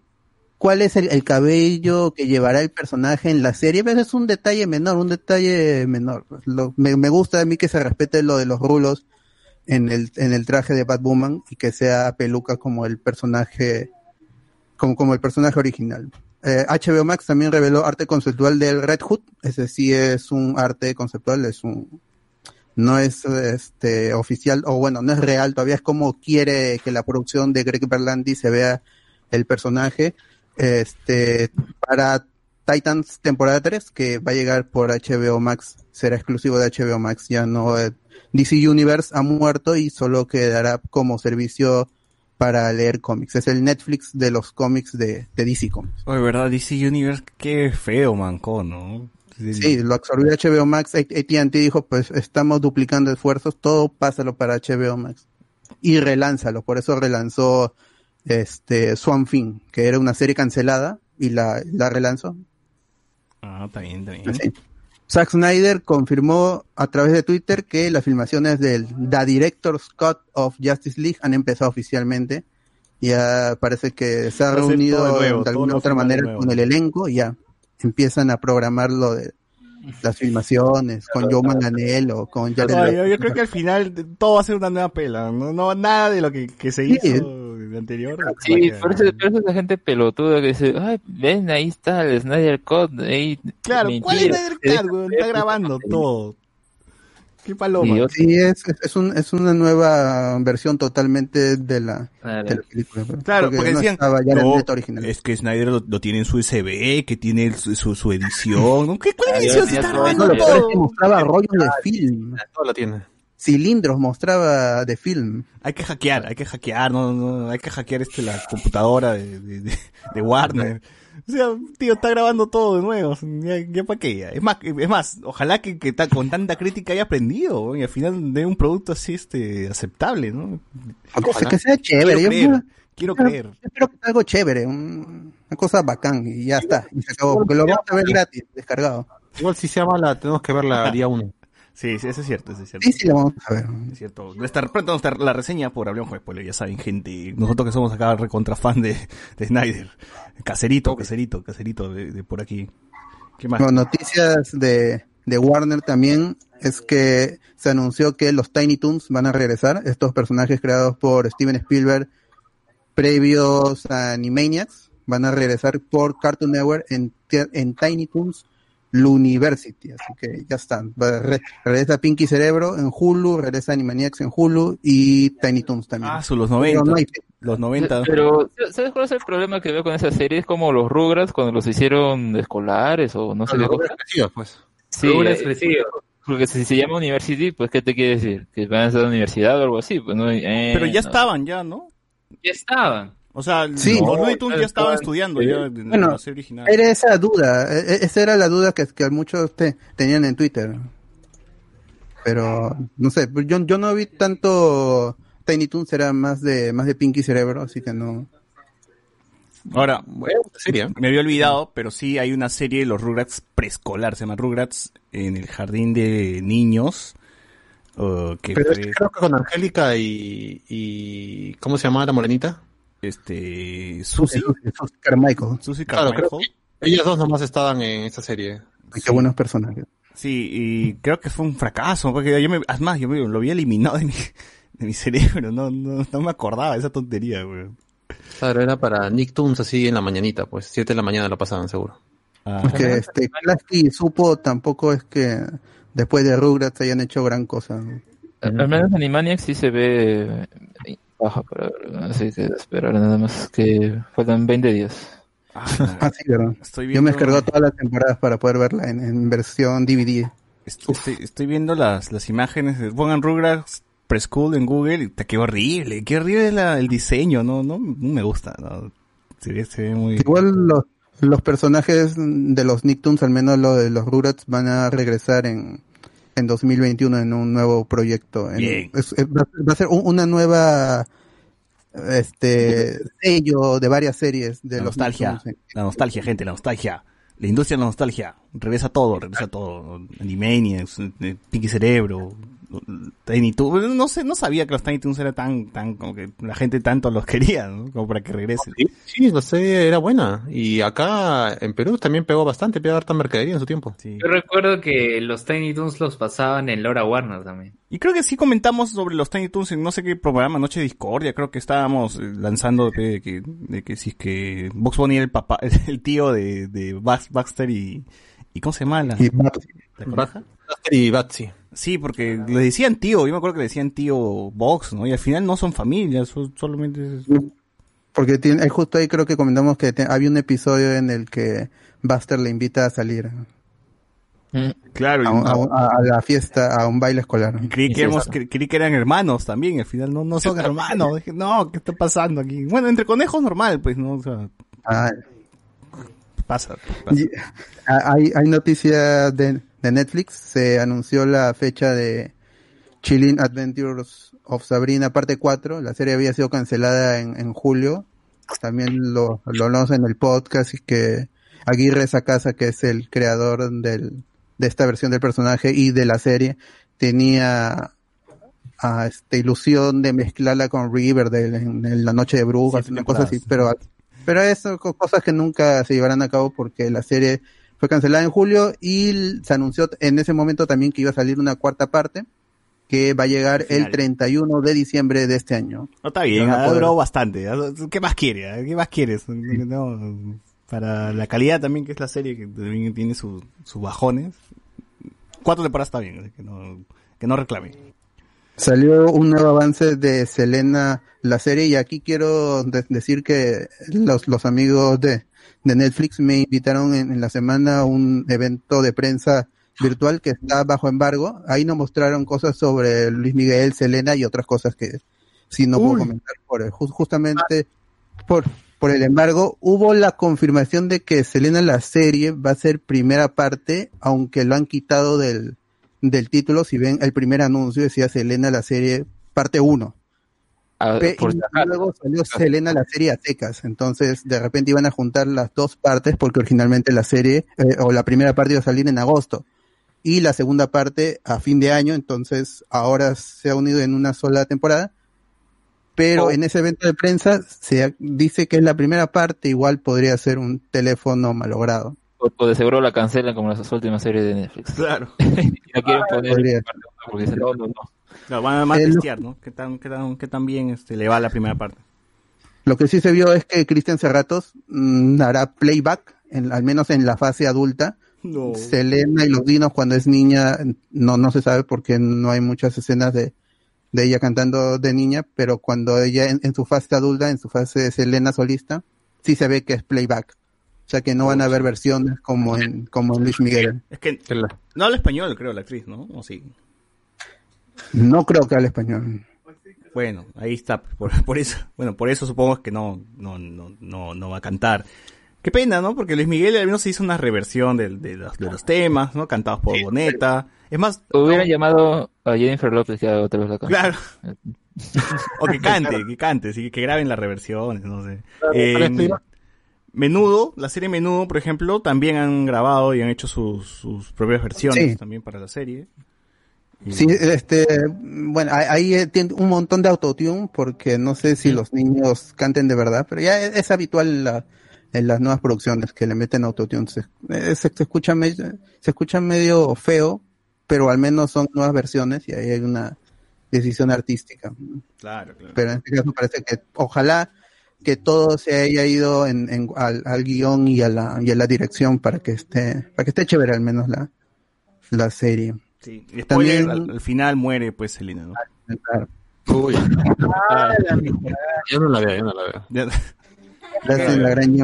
cuál es el, el cabello que llevará el personaje en la serie, pero es un detalle menor, un detalle menor. Me, me gusta a mí que se respete lo de los rulos en el, en el traje de Batwoman y que sea peluca como el personaje, como, como el personaje original. Eh, HBO Max también reveló arte conceptual del Red Hood, ese sí es un arte conceptual, es un, no es este oficial o bueno no es real todavía es como quiere que la producción de Greg Berlanti se vea el personaje este para Titans temporada 3 que va a llegar por HBO Max será exclusivo de HBO Max ya no eh, DC Universe ha muerto y solo quedará como servicio para leer cómics es el Netflix de los cómics de, de DC Comics Oye, ¿verdad? DC Universe, qué feo, manco, ¿no? Sí, lo absorbió HBO Max. AT&T dijo, pues estamos duplicando esfuerzos, todo pásalo para HBO Max. Y relánzalo, por eso relanzó este Swan Thing, que era una serie cancelada y la, la relanzó. Ah, está bien, está bien. Así. Zack Snyder confirmó a través de Twitter que las filmaciones del The Director's Cut of Justice League han empezado oficialmente. Ya parece que se ha reunido de nuevo, de todo alguna otra manera nuevo. con el elenco y ya empiezan a programar lo de las filmaciones con Joe Manganiello o con Jared No, yo, yo creo que al final todo va a ser una nueva pela. No, no nada de lo que, que se Sí. hizo anterior. va a Sí, por eso, por eso esa gente pelotuda que dice, ay, ven, ahí está el Snyder ahí. Claro, ¿cuál es mentira". Snyder Cut? Está grabando todo. Qué paloma. Sí, es, es, un- es una nueva versión totalmente de la, Claro. de la película. Claro, porque no decían, estaba ya no, el Leto original. es que Snyder lo, lo tiene en su USB, que tiene su, su, su edición. ¿Qué, ¿Cuál Ah, edición se está grabando lo todo? que mostraba rollos de film, Todo lo tiene. Cilindros mostraba de film. Hay que hackear, hay que hackear, no, no, hay que hackear este la computadora de, de, de- de Warner. O sea, tío, está grabando todo de nuevo. Ya, ya para qué. ya. Es más, es más, ojalá que, que ta- con tanta crítica haya aprendido y al final dé un producto así este aceptable, ¿no? Ojalá. que sea chévere. Quiero Yo, creer, yo- quiero yo- creer. yo espero que sea algo chévere, un- una cosa bacán y ya está. Y se acabó. Porque lo vamos a ver gratis, descargado. Igual si se llama la tenemos que verla día uno. Sí, sí, eso es cierto, eso es cierto. Sí, sí, lo vamos a ver. Es cierto. Va a estar pronto vamos a estar la reseña por Hablemos con Spoiler, ya saben, gente. Nosotros que somos acá recontra fan de, de Snyder. Caserito, caserito, caserito de, de por aquí. ¿Qué más? Noticias de, de Warner también es que se anunció que los Tiny Toons van a regresar, estos personajes creados por Steven Spielberg previos a Animaniacs, van a regresar por Cartoon Network en, en Tiny Toons University, así que ya están. Va- re- regresa Pinky Cerebro en Hulu, regresa Animaniacs en Hulu y Tiny Toons también. Ah, son los Pero 90. no hay- Los 90. Pero, ¿sabes cuál es el problema que veo con esa serie? Es como los Rugrats cuando los hicieron escolares o no sé qué cosa. pues. Sí, Rugrats eh, crecidos. porque si se llama University, pues ¿qué te quiere decir? ¿Que van a la universidad o algo así? Pues no, eh, Pero ya no. estaban, ya, ¿no? Ya estaban. O sea, Sí. los Looney Tunes ya estaban estudiando ya en Bueno, la serie original. Era esa duda, e- e- esa era la duda que, que muchos te- tenían en Twitter. Pero, no sé, yo, yo no vi tanto Tiny Toons, era más de, más de Pinky Cerebro, así que no. Ahora, serie. me había olvidado, pero sí hay una serie de los Rugrats preescolar, se llama Rugrats en el jardín de niños. uh, que Pero es fue, que creo que con Angélica y, y ¿cómo se llama la morenita? Este, Susie, Sus Carmichael. Susie Claro, creo Carmichael. Ellas dos nomás estaban en esta serie. Ay, Qué buenos personajes. Sí, y creo que fue un fracaso, porque yo me, es más, yo me- lo había eliminado de mi, de mi cerebro, no, no, no me acordaba de esa tontería, güey. Claro, era para Nicktoons así en la mañanita, pues 7 de la mañana lo pasaban seguro. Ah, Porque este, Klasky Supo tampoco es que después de Rugrats hayan hecho gran cosa. ¿no? Al menos Animaniacs sí se ve baja, pero, así que esperar nada más que faltan 20 días. ah, sí, ¿verdad? estoy Yo viendo, me descargó todas las temporadas para poder verla en, en versión DVD. estoy, estoy- estoy viendo las, las imágenes, de- pongan Rugrats Preschool en Google, y te qué horrible, qué horrible la- el diseño, no, no, no me gusta, no. Se ve, se ve muy... Igual los, los personajes de los Nicktoons, al menos lo de los Rugrats, van a regresar en, en 2021 en un nuevo proyecto. En- Bien. es- es- va, va a ser un- una nueva este sello de varias series de La nostalgia, la nostalgia, gente, la nostalgia. La industria de la nostalgia. Regresa todo, regresa todo. Animaniacs, eh, Pinky Cerebro, Tiny Toons. No sé, no sabía que los Tiny Toons era tan, tan, como que la gente tanto los quería, ¿no? Como para que regresen. Sí, sí, la serie era buena. Y acá en Perú también pegó bastante, pegó harta mercadería en su tiempo. Sí. Yo recuerdo que los Tiny Toons los pasaban en Laura Warner también. Y creo que sí comentamos sobre los Tiny Toons en no sé qué programa, Noche Discordia, creo que estábamos eh, lanzando de que, de que si es que Box Bunny era el papá, el tío de, de Bax- Baxter y, y ¿cómo se llama la, Y la coneja? Y Batsy. Sí, porque le decían tío, yo me acuerdo que le decían tío Box, ¿no? Y al final no son familia, son solamente... porque tiene, justo ahí creo que comentamos que te- había un episodio en el que Buster le invita a salir Mm. Claro, y, a, a- a la fiesta, a un baile escolar. y creí, que éramos- creí que eran hermanos también, al final no, no son hermanos. Dije, no, ¿qué está pasando aquí? Bueno, entre conejos normal, pues, ¿no? O sea, Ah, pasa. ah, hay, hay noticias de, de Netflix, se anunció la fecha de Chilling Adventures of Sabrina parte 4, la serie había sido cancelada en, en julio también lo, lo hablamos en el podcast y que Aguirre Sacasa, que es el creador del, de esta versión del personaje y de la serie, tenía a esta ilusión de mezclarla con Riverdale en, en la noche de brujas, Siete una cosa así, pero. Pero eso, co- cosas que nunca se llevarán a cabo porque la serie fue cancelada en julio y se anunció en ese momento también que iba a salir una cuarta parte que va a llegar final. el 31 de diciembre de este año. No, está bien, ha durado bastante. ¿Qué más quiere? ¿Qué más quieres? No, para la calidad también que es la serie, que también tiene sus sus bajones. Cuatro temporadas está bien, que no, que no reclame. Salió un nuevo avance de Selena, la serie, y aquí quiero de- decir que los, los amigos de, de Netflix me invitaron en, en la semana a un evento de prensa virtual que está bajo embargo. Ahí nos mostraron cosas sobre Luis Miguel, Selena y otras cosas que sí no puedo comentar por ju- justamente por por el embargo. Hubo la confirmación de que Selena la serie va a ser primera parte, aunque lo han quitado del del título, si ven el primer anuncio decía Selena la serie parte 1. Ah, Pe- por y si acaso. luego salió Selena la serie a secas, entonces de repente iban a juntar las dos partes porque originalmente la serie eh, o la primera parte iba a salir en agosto y la segunda parte a fin de año, entonces ahora se ha unido en una sola temporada. Pero Oh. en ese evento de prensa se dice que es la primera parte, igual podría ser un teléfono malogrado. O, o de seguro la cancelan como las últimas series de Netflix. Claro. Quieren poner porque dicen, no, no, no. Van a a Eh, testear, ¿no? ¿Qué tan, qué tan, qué tan bien este, le va la primera parte? Lo que sí se vio es que Cristian Serratos mm, hará playback, en, al menos en la fase adulta. No. Selena y los dinos cuando es niña, no, no se sabe porque no hay muchas escenas de, de ella cantando de niña, pero cuando ella en, en su fase adulta, en su fase de Selena solista, sí se ve que es playback. O sea que no van a haber versiones como en, como en Luis Miguel. Es que Que la- no habla español, creo, la actriz, ¿no? ¿O sí? No creo que hable español. Bueno, ahí está, por, por eso, bueno, por eso supongo que no, no, no, no, no va a cantar. Qué pena, ¿no? Porque Luis Miguel al menos se hizo una reversión de, los, de los temas, ¿no? Cantados por Boneta. Es más, Hubieran llamado a Jennifer Lopez que otra vez la canción. claro. O que cante, que cante, sí, que graben las reversiones, no sé. Eh. Menudo, la serie Menudo, por ejemplo, también han grabado y han hecho sus, sus propias versiones Sí. también para la serie. Y- Sí, este, bueno, ahí- eh, tiene un montón de autotune porque no sé si los niños canten de verdad, pero ya es, habitual en, la- en las nuevas producciones que le meten autotune. Se, eh, se, se escucha medio, se escucha medio feo, pero al menos son nuevas versiones y ahí hay una decisión artística. Claro, claro. Pero en este caso parece que ojalá que todo se haya ido en, en- al, al guion y a la y a la dirección para que esté para que esté chévere al menos la la serie. Sí. Y También- al, al final muere pues Selena, ¿no? Claro. Uy. Ah, yo no la veo, yo no la veo. Ya- Gracias, la gran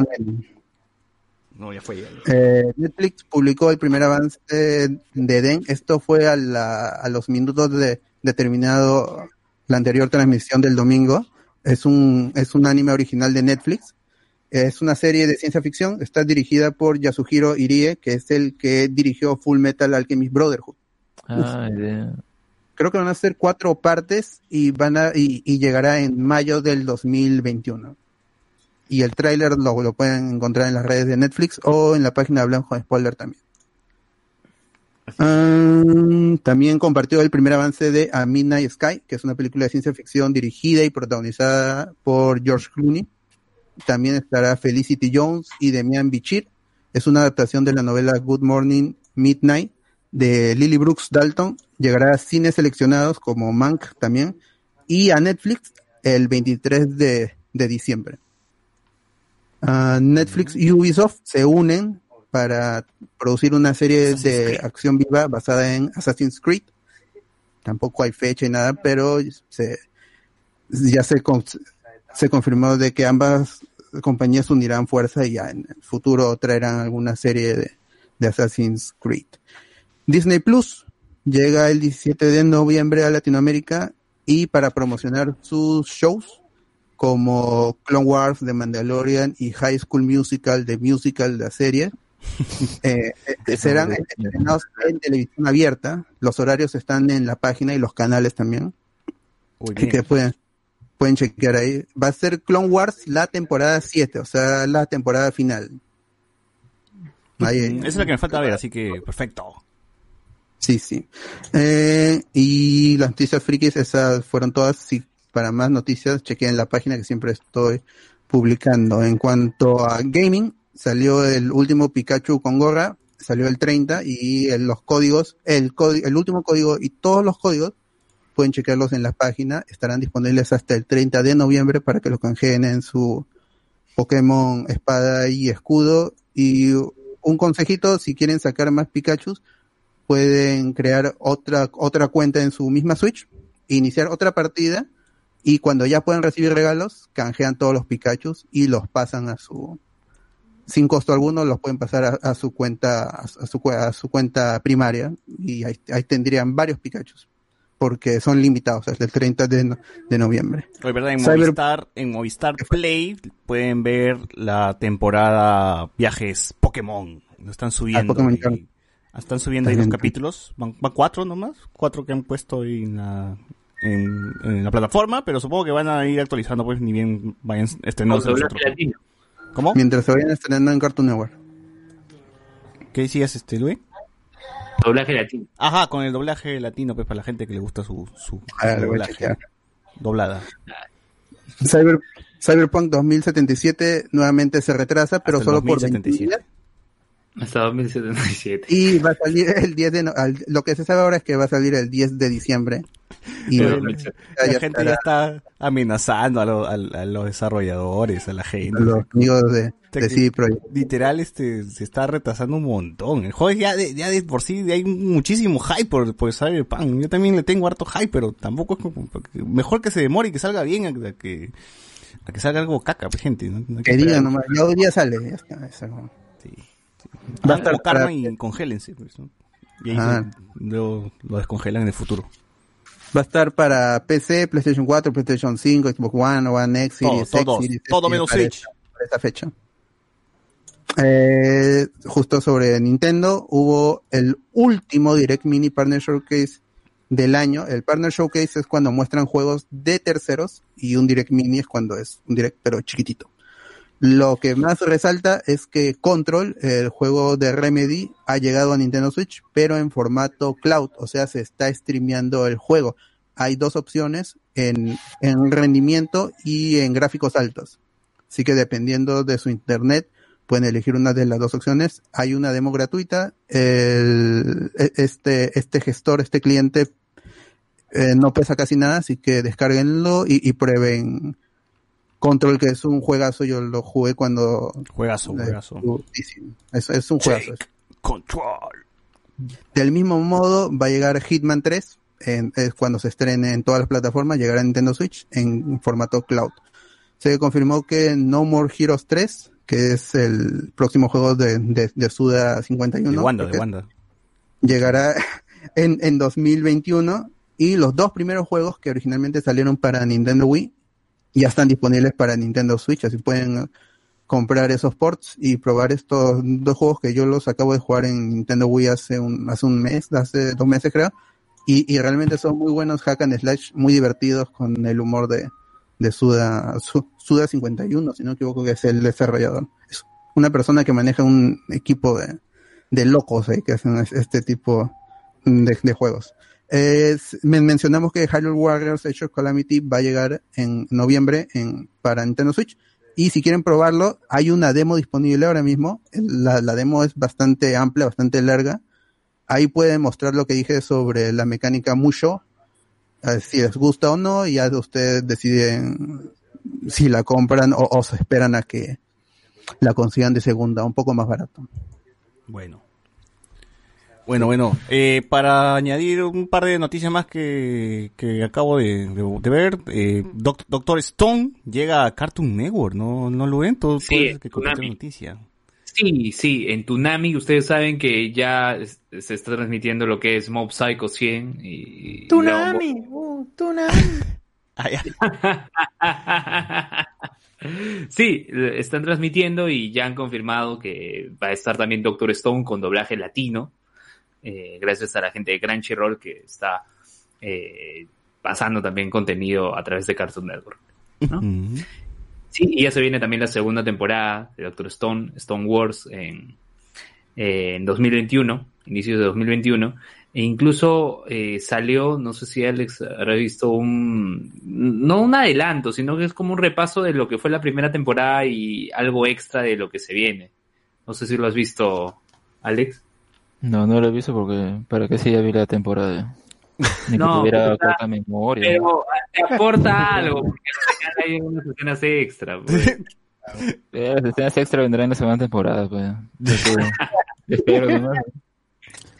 no, ya fue ya. Eh, Netflix publicó el primer avance de Den. Esto fue a, la- a los minutos de, de terminado la anterior transmisión del domingo. Es un, es un anime original de Netflix. Es una serie de ciencia ficción. Está dirigida por Yasuhiro Irie, que es el que dirigió Full Metal Alchemist Brotherhood. Ah, idea. Creo que van a ser cuatro partes y van a, y, y llegará en mayo del 2021. Y el tráiler lo, lo pueden encontrar en las redes de Netflix o en la página de Blanco Spoiler también. Ah, también compartió el primer avance de A Midnight Sky, que es una película de ciencia ficción dirigida y protagonizada por George Clooney. También estará Felicity Jones y Demian Bichir. Es una adaptación de la novela Good Morning Midnight de Lily Brooks Dalton. Llegará a cines seleccionados como Mank también y a Netflix el 23 de, diciembre. Ah, Netflix y Ubisoft se unen para producir una serie de acción viva basada en Assassin's Creed. Tampoco hay fecha y nada, pero se, ya se, con- se confirmó de que ambas compañías unirán fuerza y ya en el futuro traerán alguna serie de, de Assassin's Creed. Disney Plus llega el 17 de noviembre a Latinoamérica y para promocionar sus shows como Clone Wars de Mandalorian y High School Musical de Musical la serie eh, eh, serán estrenados en televisión abierta. Los horarios están en la página y los canales también. Uy, Así que pueden, pueden chequear ahí. Va a ser Clone Wars la temporada 7, o sea, la temporada final. Ahí, Esa es la que me falta ver, así que perfecto. Sí, sí. Eh, y las noticias frikis, esas fueron todas. Si para más noticias, chequeen la página que siempre estoy publicando. En cuanto a gaming, salió el último Pikachu con gorra, salió el 30 y los códigos, el, el último código y todos los códigos pueden chequearlos en la página. Estarán disponibles hasta el 30 de noviembre para que los canjeen en su Pokémon Espada y Escudo. Y un consejito, si quieren sacar más Pikachus, pueden crear otra, otra cuenta en su misma Switch, iniciar otra partida y cuando ya puedan recibir regalos, canjean todos los Pikachus y los pasan a su, sin costo alguno, los pueden pasar a, a su cuenta, a su, cue- a su cuenta primaria y ahí, ahí tendrían varios Pikachus porque son limitados hasta el 30 de, no- de noviembre. Oye, ¿verdad? En Cyber- Movistar, en Movistar Play pueden ver la temporada Viajes Pokémon. Lo están subiendo. Ah, Pokémon y- Journey. están subiendo ahí los capítulos. Van, van cuatro nomás. Cuatro que han puesto en la, en, en la plataforma. Pero supongo que van a ir actualizando, pues, ni bien vayan estrenándose los otros. latino. ¿Cómo? Mientras se vayan estrenando en Cartoon Network. ¿Qué decías, este, Luis? Doblaje latino. Ajá, con el doblaje latino, pues, para la gente que le gusta su, su Ah, a doblaje. chequear. Doblada. Cyber, Cyberpunk 2077 nuevamente se retrasa, pero Hasta solo por 21 2077. días. Hasta 2077. Y va a salir el 10 de... no- al- lo que se sabe ahora es que va a salir el 10 de diciembre. Y la gente estará ya está amenazando a, lo- a- a los desarrolladores, a la gente. a los amigos de, de que- CD Projekt. Literal, este, se está retrasando un montón. El juego ya de, ya de por sí hay muchísimo hype por, por Cyberpunk. Yo también le tengo harto hype, pero tampoco es como, mejor que se demore y que salga bien a, que, a que salga algo caca, pues, gente. ¿no? No Que digan nomás, ya hoy día sale. Ya está, eso. Sí. Va a Hagan estar y congélense, pues, ¿no? Y ahí Ah. luego lo descongelan en el futuro. Va a estar para PC, PlayStation 4, PlayStation 5, Xbox One, One X, Todo, Series X, todo, Series todo S, menos para Switch. esta- para esta fecha. Eh, justo sobre Nintendo, hubo el último Direct Mini Partner Showcase del año. El Partner Showcase es cuando muestran juegos de terceros y un Direct Mini es cuando es un Direct pero chiquitito. Lo que más resalta es que Control, el juego de Remedy, ha llegado a Nintendo Switch, pero en formato cloud, o sea, se está streameando el juego. Hay dos opciones en, en rendimiento y en gráficos altos. Así que dependiendo de su internet, pueden elegir una de las dos opciones. Hay una demo gratuita. El, e- este, este gestor, este cliente, eh, no pesa casi nada, así que descárguenlo y, y prueben Control, que es un juegazo. Yo lo jugué cuando. Juegazo, juegazo. Es, es un juegazo. Control. Del mismo modo, va a llegar Hitman 3, en- es cuando se estrene en todas las plataformas, llegará a Nintendo Switch en formato cloud. Se confirmó que No More Heroes 3, que es el próximo juego de, de, de Suda 51, De Wanda, de Wanda. llegará en, en 2021 y los dos primeros juegos que originalmente salieron para Nintendo Wii ya están disponibles para Nintendo Switch, así pueden comprar esos ports y probar estos dos juegos que yo los acabo de jugar en Nintendo Wii hace un, hace un mes, hace dos meses creo, y, y realmente son muy buenos hack and slash, muy divertidos con el humor de, de Suda, Su- Suda 51, si no me equivoco que es el desarrollador. Es una persona que maneja un equipo de, de locos eh, que hacen es- este tipo de juegos. Es- men- mencionamos que Hyrule Warriors Age of Calamity va a llegar en noviembre en, para Nintendo Switch. Y si quieren probarlo, hay una demo disponible ahora mismo. La, demo es bastante amplia, bastante larga. Ahí pueden mostrar lo que dije sobre la mecánica Musho. eh, si les gusta o no, ya ustedes deciden si la compran o, o se esperan a que la consigan de segunda, un poco más barato. Bueno. Bueno, bueno, eh, para añadir un par de noticias más que, que acabo de, de- de ver, eh, Doc- Doctor Stone llega a Cartoon Network, ¿no, no lo ven? Todo, Sí, todo que noticia. Sí, sí, en Tunami ustedes saben que ya es- se está transmitiendo lo que es Mob Psycho 100 y... Tunami, uh, Tunami. Ah. Sí, eh, están transmitiendo y ya han confirmado que va a estar también Doctor Stone con doblaje latino, eh, gracias a la gente de Crunchyroll que está eh, pasando también contenido a través de Cartoon Network. Sí, y ya se viene también la segunda temporada de Doctor Stone, Stone Wars, en, en 2021, inicios de 2021. E incluso eh, salió, no sé si Alex habrá visto un, no un adelanto, sino que es como un repaso de lo que fue la primera temporada y algo extra de lo que se viene. No sé si lo has visto, Alex. No, no lo he visto porque para qué si ya vi la temporada. Ni No, que tuviera pero- corta memoria. Pero te aporta algo, porque hay unas escenas extra. pues. Las escenas extra vendrán en la segunda temporada, pues. Espero.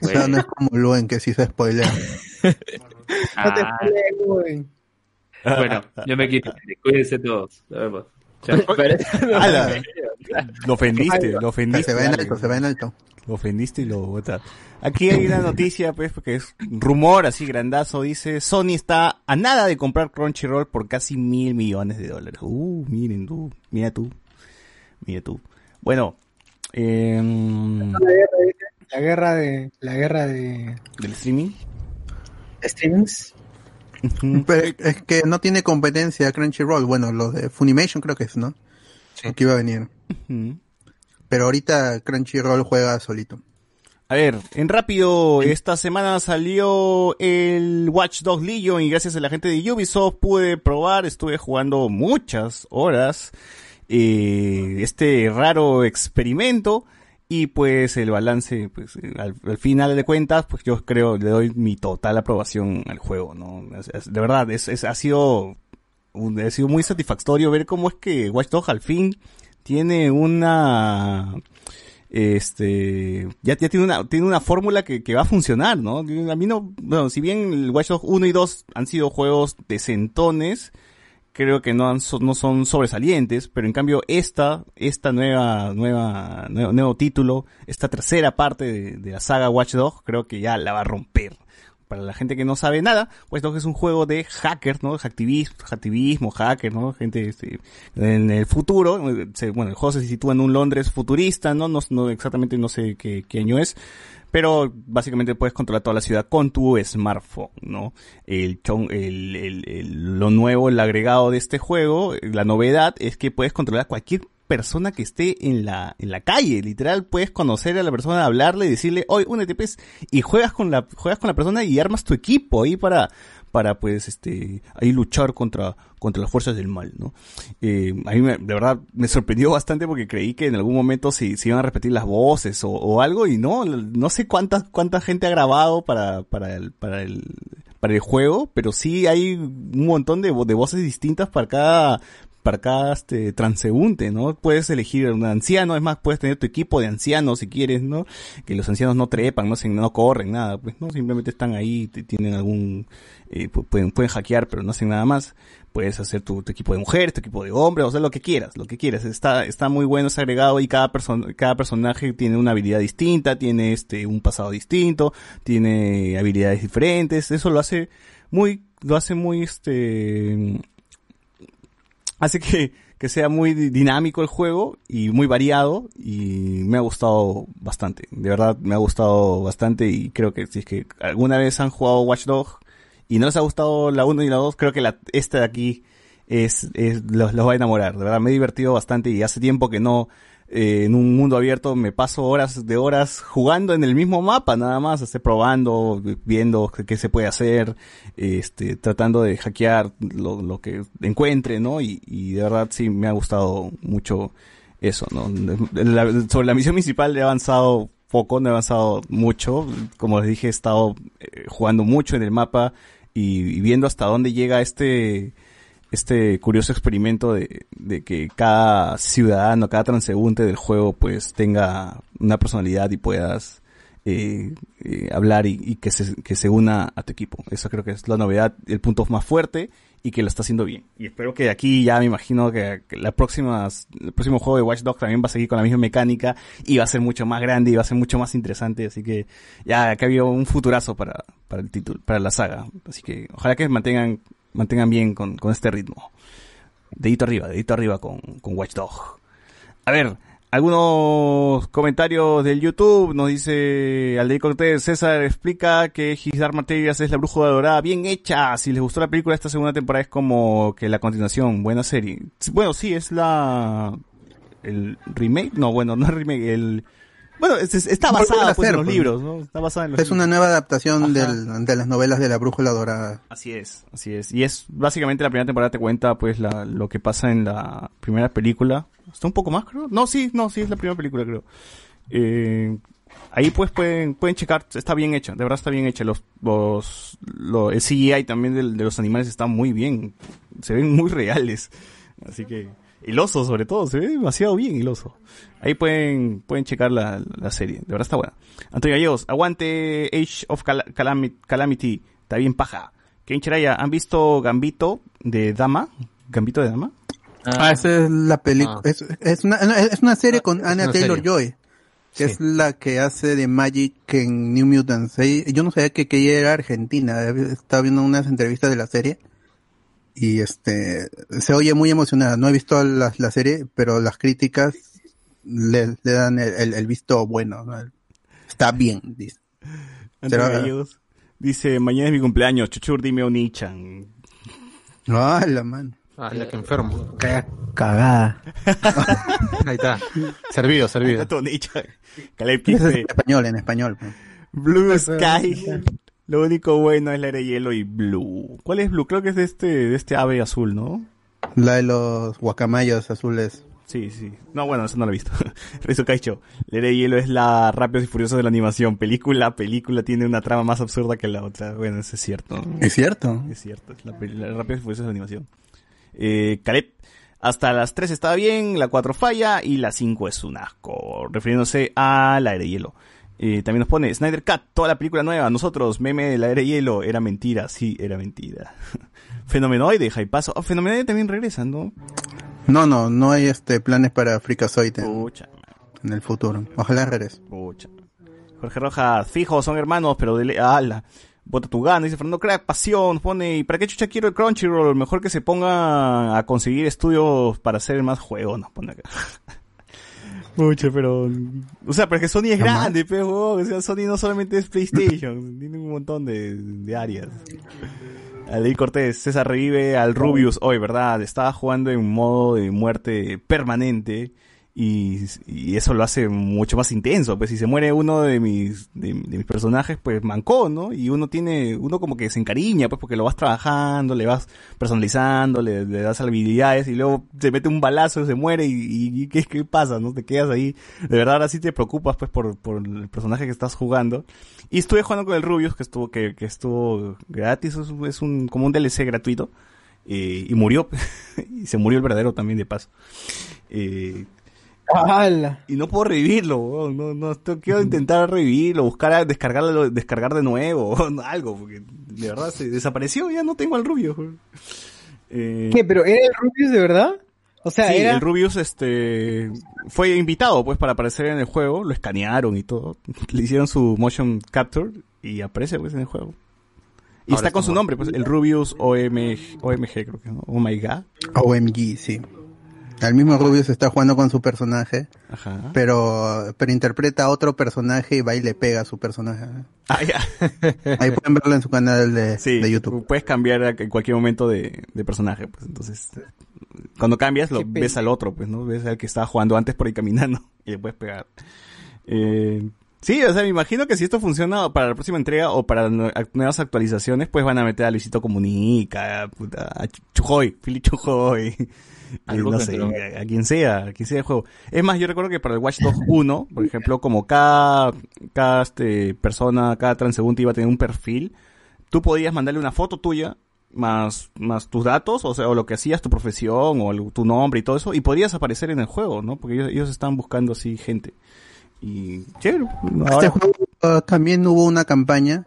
O sea, no es como Luen que sí se spoilea. No te Ah, spoilees, güey. bueno, yo me quito. Cuídense todos. Nos vemos. Chao. Lo ofendiste, lo ofendiste. Se va en alto, se va en alto. Lo ofendiste y lo botas. Aquí hay una noticia, pues, porque es rumor así grandazo. Dice, Sony está a nada de comprar Crunchyroll por casi mil millones de dólares. Uh, miren tú, mira tú, mira tú. Bueno, em, La guerra, de. La guerra de. del streaming. Streamings. Pero es que no tiene competencia Crunchyroll. Bueno, los de Funimation creo que es, ¿no? Que iba a venir. Pero ahorita Crunchyroll juega solito. A ver, en rápido, esta semana salió el Watch Dogs Legion y gracias a la gente de Ubisoft pude probar, estuve jugando muchas horas eh, este raro experimento y pues el balance, pues al, al final de cuentas, pues yo creo le doy mi total aprobación al juego, ¿no? Es- es- de verdad, es, es- ha sido un- ha sido muy satisfactorio ver cómo es que Watch Dogs al fin tiene una este ya, tiene una tiene una fórmula que, va a funcionar, ¿no? A mí no, bueno, si bien el Watch Dogs 1 y 2 han sido juegos decentones, creo que no han, no son sobresalientes, pero en cambio esta esta nueva nueva nuevo, nuevo título, esta tercera parte de, de la saga Watch Dogs, creo que ya la va a romper. Para la gente que no sabe nada, Watch Dogs es un juego de hackers, ¿no? Activismo, activismo, hackers, ¿no? Gente, este, en el futuro, bueno, el juego se sitúa en un Londres futurista, ¿no? No, no exactamente no sé qué, año es, pero básicamente puedes controlar toda la ciudad con tu smartphone, ¿no? El, el, el- lo nuevo, el agregado de este juego, la novedad es que puedes controlar cualquier persona que esté en la, en la calle, literal, puedes conocer a la persona, hablarle, decirle, oye, únete, pues, y juegas con la, juegas con la persona y armas tu equipo ahí para, para pues, este, ahí luchar contra, contra las fuerzas del mal, ¿no? Eh, a mí me- de verdad me sorprendió bastante porque creí que en algún momento se, iban a repetir las voces o, algo y no, no sé cuánta, cuánta gente ha grabado para, para el, para el, para el juego, pero sí hay un montón de, de voces distintas para cada, para cada este, transeúnte, ¿no? Puedes elegir un anciano, es más, puedes tener tu equipo de ancianos si quieres, ¿no? Que los ancianos no trepan, no, se, no corren, nada, pues, ¿no? Simplemente están ahí, tienen algún, eh, pu- pueden, pueden hackear, pero no hacen nada más. Puedes hacer tu, tu equipo de mujeres, tu equipo de hombres, o sea, lo que quieras, lo que quieras. Está, está muy bueno, es agregado y cada persona, cada personaje tiene una habilidad distinta, tiene este, un pasado distinto, tiene habilidades diferentes, eso lo hace muy, lo hace muy, este, hace que, que sea muy di- dinámico el juego y muy variado y me ha gustado bastante. De verdad me ha gustado bastante y creo que si es que alguna vez han jugado Watch Dogs y no les ha gustado la 1 y la 2, creo que la, esta de aquí es, es los, los va a enamorar. De verdad me he divertido bastante y hace tiempo que no eh, en un mundo abierto me paso horas de horas jugando en el mismo mapa nada más, esté probando, viendo qué se puede hacer, este, tratando de hackear lo, lo que encuentre, ¿no? Y, y de verdad sí me ha gustado mucho eso, ¿no? La- sobre la misión principal he avanzado poco, no he avanzado mucho, como les dije he estado eh, jugando mucho en el mapa y, y viendo hasta dónde llega este este curioso experimento de, de que cada ciudadano, cada transeúnte del juego pues tenga una personalidad y puedas eh, eh, hablar y, que, se, que se una a tu equipo. Eso creo que es la novedad, el punto más fuerte y que lo está haciendo bien. Y espero que de aquí ya me imagino que, que la próxima, el próximo juego de Watch Dogs también va a seguir con la misma mecánica y va a ser mucho más grande y va a ser mucho más interesante. Así que ya acá había un futurazo para, para el título, para la saga. Así que ojalá que mantengan, mantengan bien con, con este ritmo. Dedito arriba, dedito arriba con, con Watch Dogs. A ver, algunos comentarios del YouTube. Nos dice Aldeir Cortés, César explica que His Dark Materials es la brújula dorada bien hecha. Si les gustó la película, esta segunda temporada es como que la continuación. Buena serie. Bueno, sí, es la... El remake, no, bueno, no es remake, el... Bueno, es- es- está basada pues, en los libros, ¿no? Está basada en los Es una libros. nueva adaptación del- de las novelas de la Brújula Dorada. Así es, así es. Y es básicamente la primera temporada te cuenta pues la, lo que pasa en la primera película. ¿Está un poco más, creo? No, sí, no, sí es la primera película, creo. Eh, ahí pues pueden, pueden checar, está bien hecha, de verdad está bien hecha. Los, los, lo- el CGI también del- de, los animales está muy bien. Se ven muy reales. Así que, el oso sobre todo, se ve demasiado bien el oso. Ahí pueden, pueden checar la, la serie, de verdad está buena. Antonio Gallegos, aguante Age of Cal- Calami- Calamity, está bien paja. Ken Chiraya, ¿han visto Gambito de Dama? ¿Gambito de Dama? Ah, esa es la película. Ah. Es, es, una, es una serie con Anna Taylor serie. Joy, que Sí. es la que hace de Magic en New Mutants. Yo no sabía que, que ella era argentina. Estaba viendo unas entrevistas de la serie y este se oye muy emocionada. No he visto la, la serie, pero las críticas le, le dan el, el- el visto bueno. ¿no? Está bien, dice. Gallegos. Dice, mañana es mi cumpleaños, chuchur, dime Onichan. Ah, la mano. Ah, ya que enfermo. Cagada. Ahí está. Servido, servido. Onichan. En español, en español. pues. Blue Sky. Lo único bueno es la era de hielo y Blue. ¿Cuál es Blue? Creo que es de este, de este ave azul, ¿no? La de los guacamayos azules. Sí, sí. No, bueno, eso no lo he visto. Rezo Caicho. La era de hielo es la Rápidos y Furiosos de la animación. Película, película tiene una trama más absurda que la otra. Bueno, eso es cierto. ¿Es cierto? Es cierto, es la, la Rápidos y Furiosos de la animación. Eh, Caleb, hasta las 3 estaba bien, la 4 falla y la 5 es un asco. Refiriéndose a la era de hielo. Eh, también nos pone Snyder Cut, toda la película nueva. Nosotros, meme de la era de hielo, era mentira. Sí, era mentira. Fenomenoide, Jaipazo. Oh, Fenomenoide también regresa, ¿no? No, no, no hay este planes para Fricazoid en, Pucha, en el futuro. Ojalá regrese. pucha. Jorge Rojas, fijo, son hermanos, pero de... le- ¡Ala! Bota tu gana, dice Fernando Crack, pasión, pone, ¿y para qué chucha quiero el Crunchyroll? Mejor que se ponga a conseguir estudios para hacer más juegos, nos pone acá. Mucho, pero... O sea, pero es que Sony es Jamás. grande, pero, o sea, Sony no solamente es PlayStation, tiene un montón de, de áreas. Aldeir Cortés, César revive al Rubius hoy, ¿verdad? Estaba jugando en modo de muerte permanente y, y eso lo hace mucho más intenso. Pues si se muere uno de mis, de, mis personajes, pues mancó, ¿no? Y uno tiene, uno como que se encariña, pues porque lo vas trabajando, le vas personalizando, le, das habilidades y luego se mete un balazo, se muere y, y- y ¿qué, pasa? ¿No? Te quedas ahí. De verdad ahora sí te preocupas pues por, por el personaje que estás jugando. Y estuve jugando con el Rubius, que estuvo, que, que estuvo gratis, es, es un, como un DLC gratuito. eh, y murió. y se murió el verdadero también de paso. Eh, ¡Hala! y no puedo revivirlo, weón, no, no, quiero intentar revivirlo, buscar, descargarlo, descargar de nuevo, o algo, porque de verdad se desapareció, ya no tengo al Rubius. weón. Eh, ¿Qué? ¿Pero era el Rubius de verdad? O sea, sí, era... el Rubius este fue invitado pues para aparecer en el juego, lo escanearon y todo, le hicieron su motion capture y aparece pues en el juego. Y Ahora está con su nombre, pues el Rubius OMG, OMG creo que, ¿no? Oh my god. OMG, sí. El mismo Rubius está jugando con su personaje, Ajá. pero, pero interpreta a otro personaje y va y le pega a su personaje. Ah, ya. Ahí pueden verlo en su canal de, Sí, de YouTube. puedes cambiar en cualquier momento de, de personaje, pues entonces cuando cambias lo Qué ves al otro, pues, ¿no? Ves al que estaba jugando antes por ahí caminando y le puedes pegar. Eh, sí, o sea, me imagino que si esto funciona para la próxima entrega o para nuevas actualizaciones, pues van a meter a Luisito Comunica, puta, a Ch- Chujoy, Fili Chujoy. Eh, no sé, a, a quien sea, a quien sea el juego. Es más, yo recuerdo que para el Watch Dogs 1, por ejemplo, como cada, cada este, persona, cada transeúnte iba a tener un perfil, tú podías mandarle una foto tuya, más, más tus datos, o sea, o lo que hacías, tu profesión, o el- tu nombre y todo eso, y podías aparecer en el juego, ¿no? Porque ellos, ellos estaban buscando así gente. Y, chévere. Este Ahora, juego uh, también hubo una campaña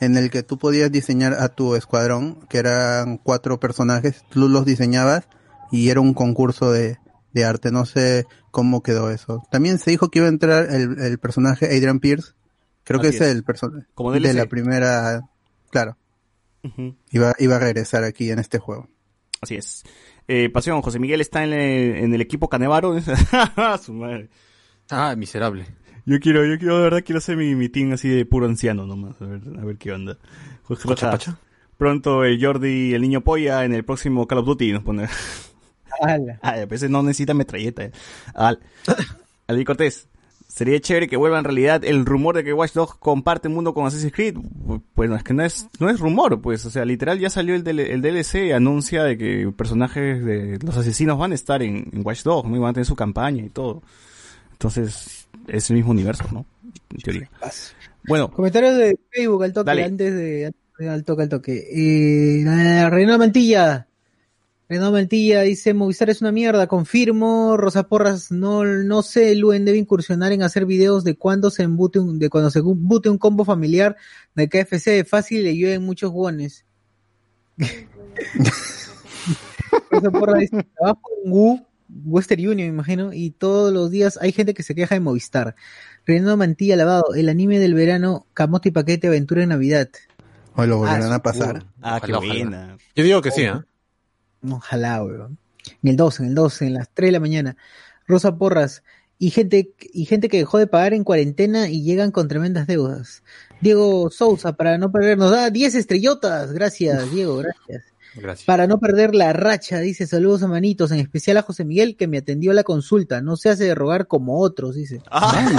en el que tú podías diseñar a tu escuadrón, que eran cuatro personajes, tú los diseñabas y era un concurso de, de arte. No sé cómo quedó eso. También se dijo que iba a entrar el, el personaje Adrian Pierce. Creo que es, es. el personaje de la primera. Claro, iba, iba a regresar aquí en este juego. Así es. Eh, pasión, José Miguel está en el, en el equipo Canevaro. Su madre. Ah, miserable. Yo quiero, yo quiero, de verdad, quiero hacer mi, mi team así de puro anciano nomás. A ver, a ver qué onda. Jorge. Pronto el Jordi, el niño polla, en el próximo Call of Duty nos pone. Ala. Ah, a veces no necesita metralleta. eh. Al, Ali Cortés. Sería chévere que vuelva en realidad el rumor de que Watch Dogs comparte mundo con Assassin's Creed. Pues no, es que no es, no es rumor, pues. O sea, literal ya salió el, el DLC, anuncia de que personajes de los asesinos van a estar en, en Watch Dogs, ¿no? Y van a tener su campaña y todo. Entonces, es el mismo universo, ¿no? En teoría. Bueno, Comentarios de Facebook al toque, Dale. antes de al toque, al toque. Eh, Renato Mantilla. Renato Mantilla dice, Movistar es una mierda, confirmo, Rosa Porras, no, no sé, Luen debe incursionar en hacer videos de cuando se embute un, de cuando se embute un combo familiar de KFC, fácil le llueven muchos guones. Rosa Porras dice, trabajo en Wu, Western Union, me imagino, y todos los días hay gente que se queja de Movistar. Renato Mantilla Lavado, el anime del verano, Camote y Paquete Aventura de Navidad. O lo volverán Ah, a pasar. ah, qué Ojalá, ojalá. buena. Yo digo que sí, ¿ah? Ojalá, weón. En el 12, en el 12, en las 3 de la mañana. Rosa Porras. Y gente, y gente que dejó de pagar en cuarentena y llegan con tremendas deudas. Diego Sousa, para no perder, nos da 10 estrellotas. Gracias, Diego, gracias. Gracias. Para no perder la racha, dice saludos a manitos, en especial a José Miguel que me atendió a la consulta. No se hace de rogar como otros, dice. Ah,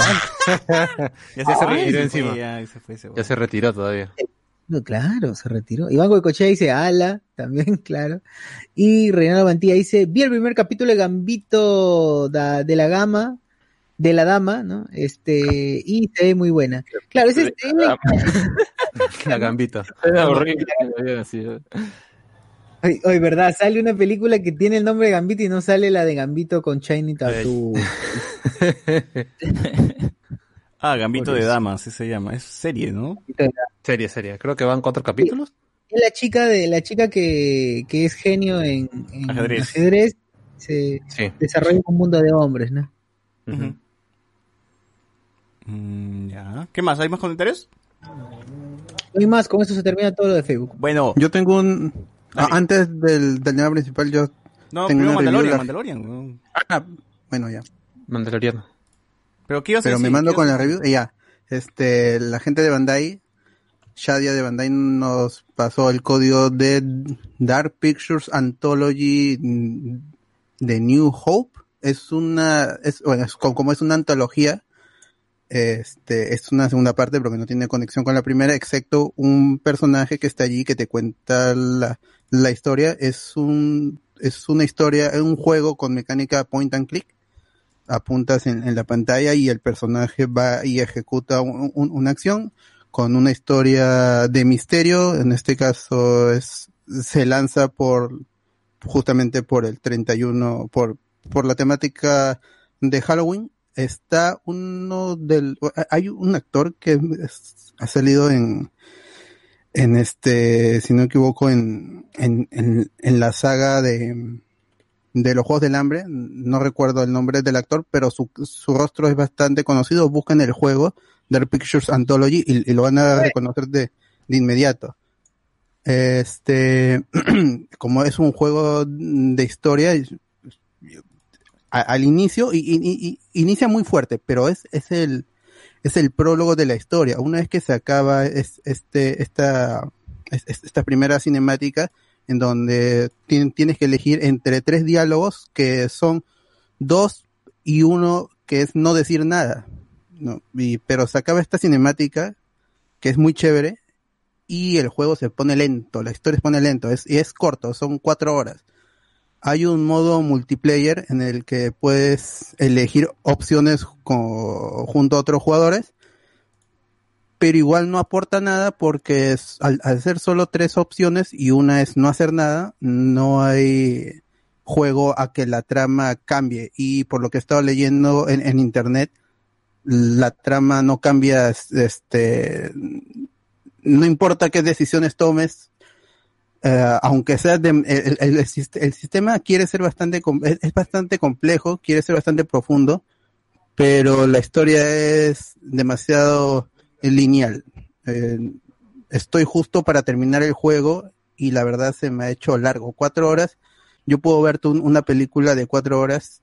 ya Ya se retiró encima. fue, ya se fue ese Ya se retiró todavía. No, claro, se retiró. Iván Goicochea dice ala, también, claro. Y Renato Mantilla dice, vi el primer capítulo de Gambito da- de la Gama, de la Dama, ¿no? Este, y se ve muy buena. Claro, ese es, La gambita. Era horrible oye, verdad, sale una película que tiene el nombre de Gambito y no sale la de Gambito con Shiny Tattoo. Ah, Gambito de. Damas, ese se llama. Es serie, ¿no? Serie, serie. Creo que van cuatro capítulos. Es la chica de la chica que, que es genio en, en Ajedrez. ajedrez, se Sí. desarrolla un mundo de hombres, ¿no? Mm, ya. ¿Qué más? ¿Hay más comentarios? No hay más, con eso se termina todo lo de Facebook. Bueno, Yo tengo un... ah, antes del, del tema principal, yo... no, tengo primero una Mandalorian, Mandalorian. Ah, bueno, ya. Mandaloriano. Pero ¿qué Pero me mando ¿Qué con la review ya. Este, la gente de Bandai, Shadia de Bandai nos pasó el código de Dark Pictures Anthology de New Hope. Es una, es, bueno, es co- como es una antología, este, es una segunda parte porque no tiene conexión con la primera, excepto un personaje que está allí que te cuenta la, la historia. Es un, es una historia, es un juego con mecánica point and click apuntas en, la pantalla y el personaje va y ejecuta un- un- una acción con una historia de misterio. En este caso es, se lanza por, justamente por el 31, por, por la temática de Halloween. Está uno del, hay un actor que ha salido en, en este, si no equivoco, en, en, en la saga de, de los Juegos del Hambre, no recuerdo el nombre del actor, pero su, su rostro es bastante conocido, buscan el juego Dark Pictures Anthology y, y lo van a reconocer de, de inmediato. Este, como es un juego de historia, a- al inicio, y, inicia muy fuerte, pero es, es el, es el prólogo de la historia. Una vez que se acaba es, este, esta, es- es- esta primera cinemática, en donde tien- tienes que elegir entre tres diálogos que son dos y uno que es no decir nada. ¿no? Y, pero se acaba esta cinemática que es muy chévere y el juego se pone lento, la historia se pone lento es, y es corto, son cuatro horas. Hay un modo multiplayer en el que puedes elegir opciones co- junto a otros jugadores pero igual no aporta nada porque es, al, ser solo tres opciones y una es no hacer nada, no hay juego a que la trama cambie. Y por lo que he estado leyendo en, internet, la trama no cambia, este, no importa qué decisiones tomes, eh, aunque sea de, el, el- el sist- el sistema quiere ser bastante, es bastante complejo, quiere ser bastante profundo, pero la historia es demasiado lineal. Eh, estoy justo para terminar el juego y la verdad se me ha hecho largo, cuatro horas, yo puedo ver una película de cuatro horas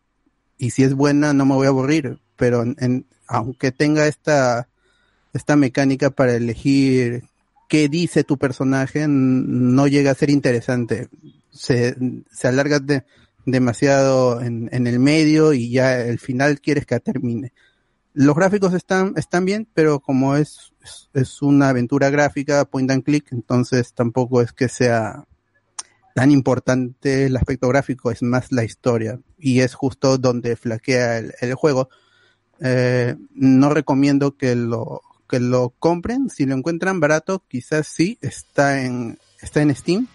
y si es buena no me voy a aburrir, pero en- aunque tenga esta, esta mecánica para elegir qué dice tu personaje, no llega a ser interesante. Se, se alarga de- demasiado en, en el medio y ya el final quieres que termine. Los gráficos están, están bien, pero como es, es, una aventura gráfica, point and click, entonces tampoco es que sea tan importante el aspecto gráfico, es más la historia. Y es justo donde flaquea el, juego. Eh, no recomiendo que lo, que lo compren. Si lo encuentran barato, quizás sí, está en, está en Steam.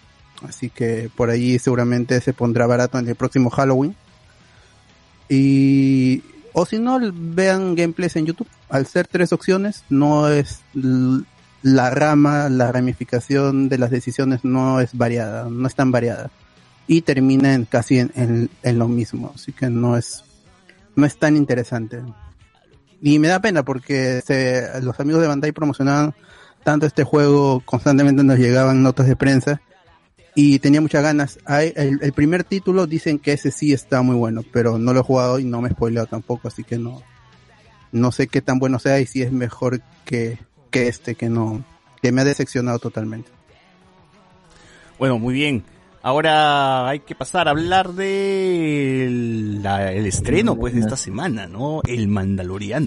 Así que por allí seguramente se pondrá barato en el próximo Halloween. Y, o si no, vean gameplays en YouTube. Al ser tres opciones, no es la rama, la ramificación de las decisiones no es variada, no es tan variada. Y termina en, casi en lo mismo. Así que no es, no es tan interesante. Y me da pena porque se- los amigos de Bandai promocionaban tanto este juego, constantemente nos llegaban notas de prensa y tenía muchas ganas. El, el primer título dicen que ese sí está muy bueno, pero no lo he jugado y no me he spoileado tampoco, así que no, no sé qué tan bueno sea y si es mejor que, que este, que no, que me ha decepcionado totalmente. Bueno, muy bien. Ahora hay que pasar a hablar de el, la- el estreno pues de esta semana, ¿no? El Mandaloriano.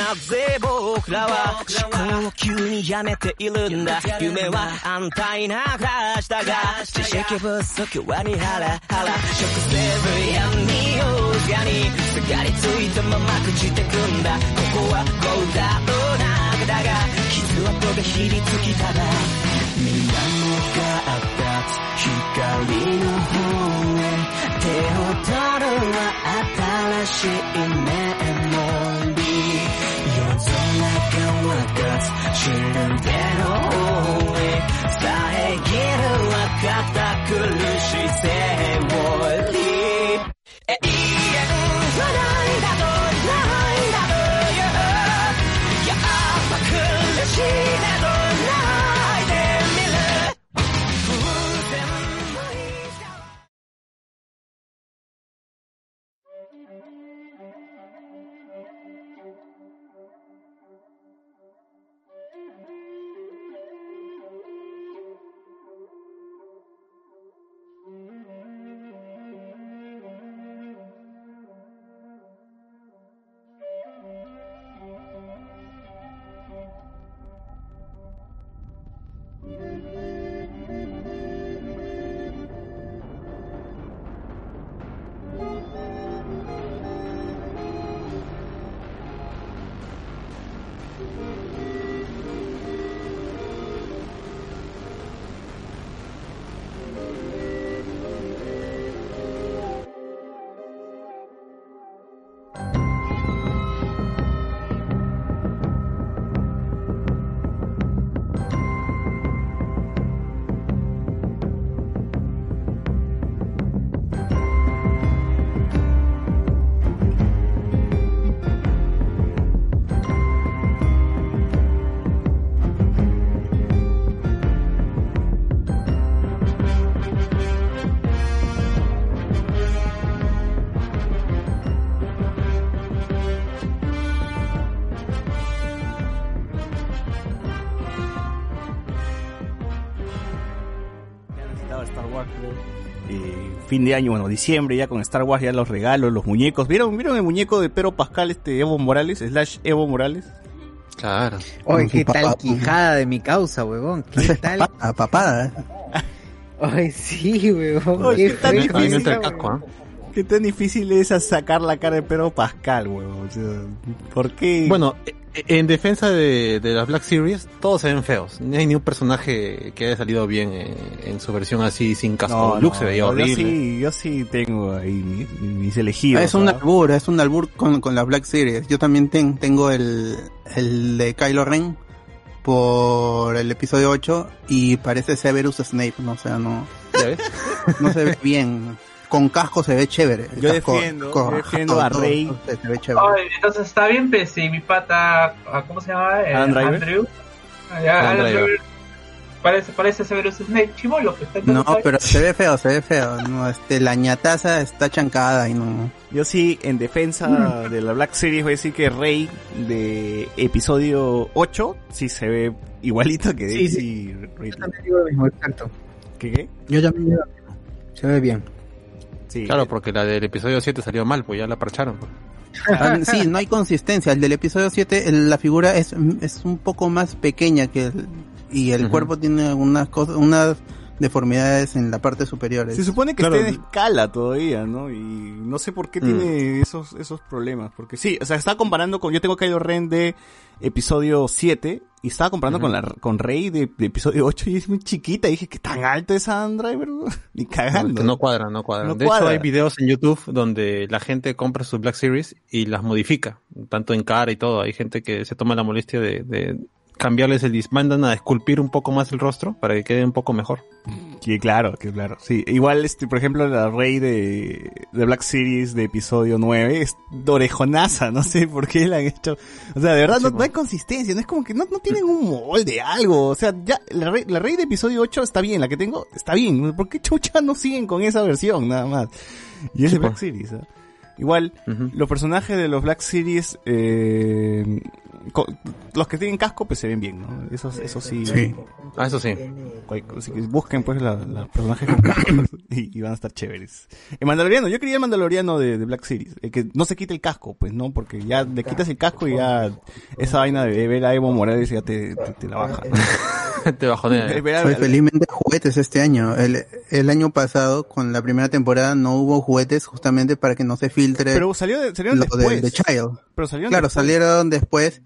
なぜ僕らは思考を急にやめているんだ？夢は安泰な暮らしだが知識不足はにハラハラ。食せる闇をがにすがりついたまま朽ちてくんだ。ここはゴーダの中だが傷跡がひりつきただ。水面が立つ光の方へ。手を取るは新しいメモ 지금 괴로워 fin de año, bueno, diciembre ya con Star Wars, ya los regalos, los muñecos. ¿Vieron, ¿vieron el muñeco de Pedro Pascal, este Evo Morales, slash Evo Morales? Claro. Oye, qué tal quijada de mi causa, huevón. ¿Qué tal? A papada. ¿eh? Ay, sí, huevón. Oye, qué qué tan difícil, casco. ¿Qué tan difícil es sacar la cara de Pedro Pascal, huevón? O sea, ¿Por qué? Bueno, eh, En defensa de, de las Black Series, todos se ven feos. No hay ni un personaje que haya salido bien eh, en su versión así sin casco. Luke se veía yo horrible. sí, yo sí tengo ahí mis, mis elegidos. Ah, es un albur, es un albur con, con la Black Series. Yo también ten- tengo el, el de Kylo Ren por el episodio 8 y parece Severus Snape, no o sea, no, ¿Ya ves? no se ve bien. Con casco se ve chévere. el Yo casco- defiendo, yo defiendo a Rey. todo, Se, ve chévere. Ay, entonces está bien, pues, si mi pata, ah, ¿cómo se llama? Eh. Andrew. Ah. Parece, parece Severus Snape, chivolo, pues, está No, pero se ve feo, se ve feo. No, este, la ñataza está chancada y no. Yo sí, en defensa Mm. de la Black Series, voy a decir que Rey de episodio 8 sí se ve igualito que Sí, Daisy Ridley. Yo también digo lo mismo, exacto. ¿Qué qué? Yo también digo lo mismo. Se ve bien. Sí. Claro, porque la del episodio 7 salió mal, pues ya la parcharon. pues. Ah, Sí, no hay consistencia. El del episodio 7, el- la figura es, es un poco más pequeña que el, y el cuerpo tiene unas cosas, unas deformidades en la parte superior. Se supone que Claro. está en escala todavía, ¿no? Y no sé por qué Mm. tiene esos, esos problemas. Porque sí, o sea, está comparando con. Yo tengo Kylo Ren de episodio 7 y estaba comparando con la con Rey de, de episodio 8 y es muy chiquita. Y dije, ¿qué tan alto es Adam Driver? Ni No, cagando. que no cuadra, no cuadra. No de cuadra. hecho, hay videos en YouTube donde la gente compra sus Black Series y las modifica, tanto en cara y todo. Hay gente que se toma la molestia de, de cambiarles el dis, mandan a esculpir un poco más el rostro para que quede un poco mejor. Sí, claro, que claro. Sí, igual, este, por ejemplo, la Rey de, de Black Series de episodio 9 es orejonaza, no sé por qué la han hecho. O sea, de verdad no, no hay consistencia, no es como que no, no tienen un molde, algo. O sea, ya, la Rey, la Rey de episodio 8 está bien, la que tengo está bien. ¿Por qué chucha no siguen con esa versión, nada más? Y es de po. Black Series, ¿ah? Igual, los personajes de los Black Series, eh, los que tienen casco, pues se ven bien, ¿no? Esos, eso sí. Sí. Ah, eso sí. Así que busquen pues la- los personajes con cascos y, y van a estar chéveres. El Mandaloriano, yo quería el Mandaloriano de, de Black Series, el que no se quite el casco, pues no, porque ya le quitas el casco y ya esa vaina de ver a Evo Morales ya te, te, te la baja. ¿no? Te bajonea. A- Soy felizmente juguetes este año. El, el año pasado, con la primera temporada, no hubo juguetes justamente para que no se filtre pero salió de, salieron lo después. de, de Child. Pero salieron Claro, después. salieron después,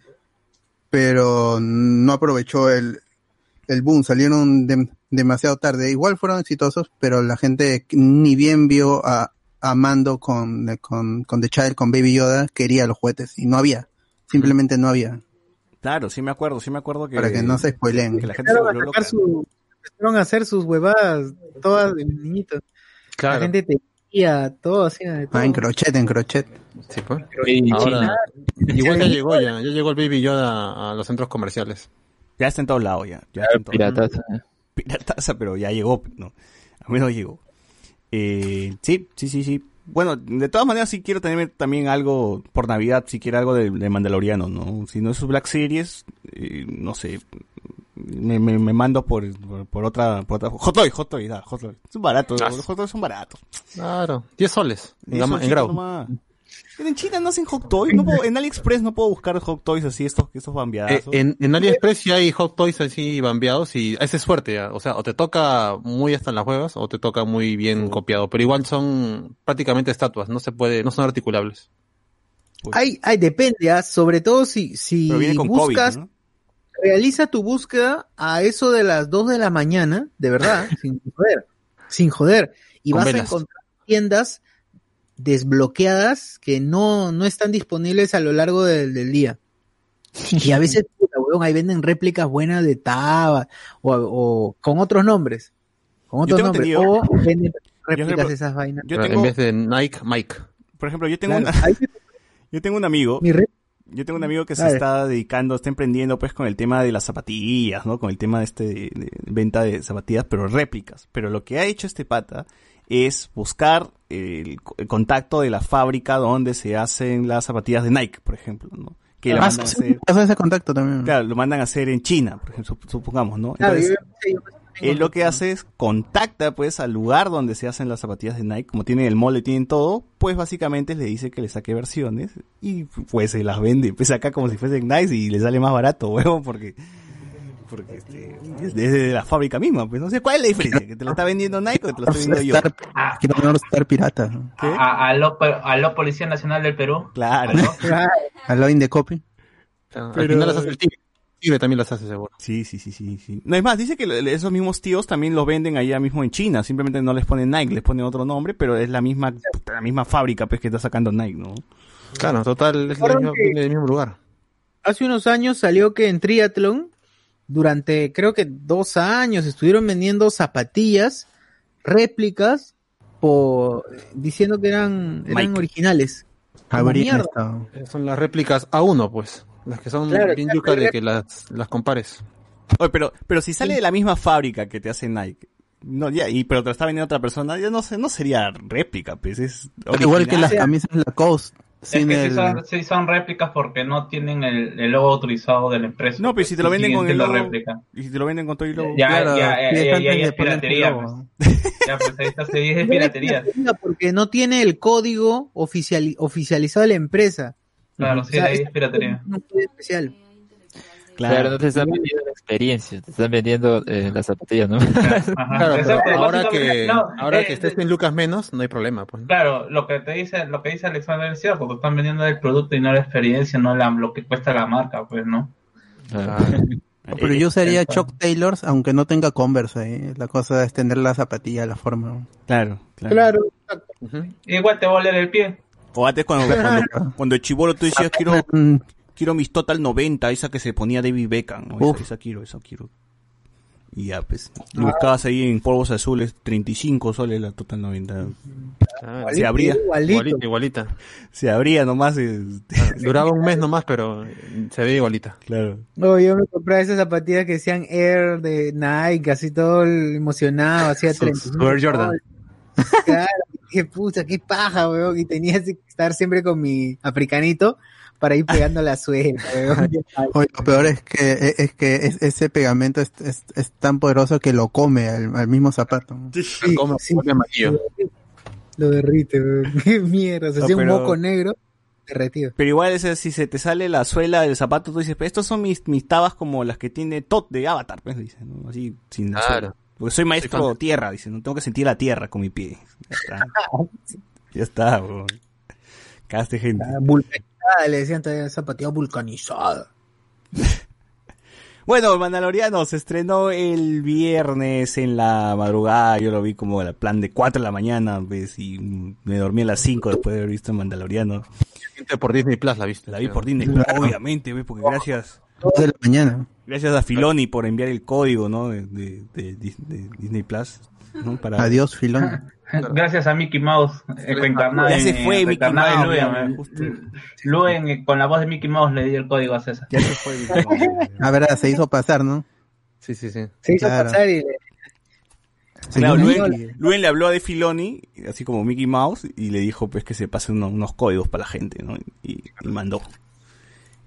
pero no aprovechó el, el boom, salieron dem- demasiado tarde. Igual fueron exitosos, pero la gente ni bien vio a, a Mando con, con, con The Child, con Baby Yoda, quería los juguetes, y no había. Simplemente no había, Claro, sí me acuerdo, sí me acuerdo que... para que no se spoileen. que la gente se Empezaron a, volvió loca. su, empezaron a hacer sus huevadas todas de niñitos. La Claro. gente tenía todo así. de todo. Ah, en crochet, en crochet. Sí, pues. Y Ahora, igual ya llegó ya, ya llegó el Baby Yoda a los centros comerciales. Ya está en todos lados ya. ya está en todos lados. pirataza. eh. pirataza, pero ya llegó, no, al menos llegó. Eh, sí, sí, sí, sí. Bueno, de todas maneras sí quiero tener también algo por Navidad, si quiero algo de, de Mandaloriano, ¿no? Si no es su Black Series, eh, no sé, me, me, me mando por, por, por otra, por otra, Hot Toy, Hot Toy, da, Hot Toy. Son baratos, Ah. los Hot Toys son baratos. Claro, 10 soles en, en. Pero en China no hacen Hot Toys, no puedo- en AliExpress no puedo buscar Hot Toys así, estos, estos Eh, bambeadazos. en, en AliExpress sí hay hot toys así bambeados y esa es suerte ya. O sea, o te toca muy hasta en las huevas o te toca muy bien copiado. Pero igual son prácticamente estatuas, no se puede, no son articulables. Pues, Hay, hay, depende, ¿ah? sobre todo si, si buscas, COVID, ¿no? realiza tu búsqueda a eso de las 2 de la mañana, de verdad, sin joder, sin joder, y Con vas velas. a encontrar tiendas desbloqueadas que no, no están disponibles a lo largo del, del día. Y a veces, puta, ahí venden réplicas buenas de Taba o, o con otros nombres. Con Yo otros tengo nombres. O venden réplicas ejemplo, de esas vainas. Yo tengo, En vez de Nike, Mike. por ejemplo, yo tengo Claro, una, yo tengo un amigo mi Yo tengo un amigo que se está dedicando, está emprendiendo pues con el tema de las zapatillas, ¿no? Con el tema de este de, de venta de zapatillas, pero réplicas. Pero lo que ha hecho este pata es buscar el, co- el contacto de la fábrica donde se hacen las zapatillas de Nike, por ejemplo, ¿no? Que la Ah, mandan a hacer, ese contacto también. claro, lo mandan a hacer en China, por ejemplo, sup- supongamos, ¿no? Entonces, él lo que hace es contacta pues al lugar donde se hacen las zapatillas de Nike, como tienen el molde, tienen todo, pues básicamente le dice que le saque versiones y pues se las vende, pues acá como si fuesen Nike y le sale más barato, huevón, porque porque este, es desde la fábrica misma, pues no sé cuál es la diferencia, que te lo está vendiendo Nike o que te lo estoy vendiendo yo. Quiero poner Star Pirata. ¿no? ¿Qué? A, a, lo, a lo Policía Nacional del Perú. Claro. ¿no? Aló, Indecopy. Al Pero- final las hace el. El tigre también las hace seguro. Sí, sí, sí, sí, sí. No es más, dice que esos mismos tíos también los venden allá mismo en China. Simplemente no les ponen Nike, les ponen otro nombre, pero es la misma, la misma fábrica pues que está sacando Nike, ¿no? Claro, total, es que- viene del mismo lugar. Hace unos años salió que en Triathlon, durante creo que dos años, estuvieron vendiendo zapatillas, réplicas, por, diciendo que eran, eran Mike. originales. Estado. Eh, Son las réplicas A1, pues. Las que son Claro, bien yuca de que las, las compares. Oye, pero, pero si sale de la misma fábrica que te hace Nike, no, ya, y pero te lo está vendiendo otra persona, ya no sé, no sería réplica, pues es Igual que original. las camisas Lacoste. Es que sí el... son, sí son réplicas porque no tienen el, el logo autorizado de la empresa. No, pero si te lo venden con el logo, réplica. y si te lo venden con todo y logo. Ya, Claro, ya, ya, ya, es es piratería. Pues. Ya, pues ahí está, sí, es piratería. Porque no tiene el código oficial, oficializado de la empresa. Claro, O sí, sea, ahí es es piratería. un código especial. Claro, no te están vendiendo la experiencia, te están vendiendo eh, las zapatillas, ¿no? Claro, pero ahora que, no, ahora eh, que estés en Lucas menos, no hay problema, pues. Claro, lo que te dice, lo que dice Alexander es cierto, te están vendiendo el producto y no la experiencia, no la, lo que cuesta la marca, pues, ¿no? Ah, pero yo usaría Chuck Taylors aunque no tenga Converse ahí. La cosa es tener la zapatilla, la forma. Claro, claro. Claro. ujú. Igual te va a oler el pie. O antes cuando, cuando, cuando el chivolo tú decías quiero, quiero mis Total 90, esa que se ponía David Beckham, ¿no? Esa, esa quiero, esa quiero. Y ya, pues, lo buscabas ahí en polvos azules, 35 soles la Total 90. Ah, Se abría, Igualito. igualita, igualita. se abría nomás, eh, Duraba un mes nomás, pero se veía igualita. claro. No, yo me compraba esas zapatillas que decían Air de Nike, así todo emocionado, hacía Su- 35 su Air Jordan. Claro, dije, pucha, qué paja, weón. Y tenía que estar siempre con mi africanito para ir pegando la suela. Oye, lo peor es que e, es que es- ese pegamento es, es, es tan poderoso que lo come al, al mismo zapato. Sí, Como sí, amarillo. lo derrite, mierda, se No, hacía un moco negro derretido. Pero igual ese, si se te sale la suela del zapato, tú dices, "Pero estos son mis, mis tabas como las que tiene Tot de Avatar, pues, dice, ¿no? Así, sin la Claro. suela. Porque soy maestro tierra, dice, no tengo que sentir la tierra con mi pie. Ya está. ya está, weón. Cagaste gente. Ah, Vulcanizada, le decían todavía zapatilla vulcanizada. Bueno, Mandaloriano se estrenó el viernes en la madrugada. Yo lo vi como a plan de 4 de la mañana, pues, y me dormí a las 5 después de haber visto Mandaloriano. Por Disney Plus la viste. La vi por Disney, obviamente, pues, porque gracias, de la mañana. gracias a Filoni por enviar el código, ¿no? De, de- de de Disney Plus, ¿no? Para... Adiós, Filón. Gracias a Mickey Mouse, eh, reencarnado Ya en- se fue Mickey Mouse, Luen, eh. Luen, eh, con la voz de Mickey Mouse le di el código a César. Ya se fue. A ver, se hizo pasar, ¿no? Sí, sí, sí. Se hizo Claro. pasar y le- Claro, Luen, Luen le habló a De Filoni, así como Mickey Mouse, y le dijo pues que se pasen unos, unos códigos para la gente, ¿no? Y, y mandó.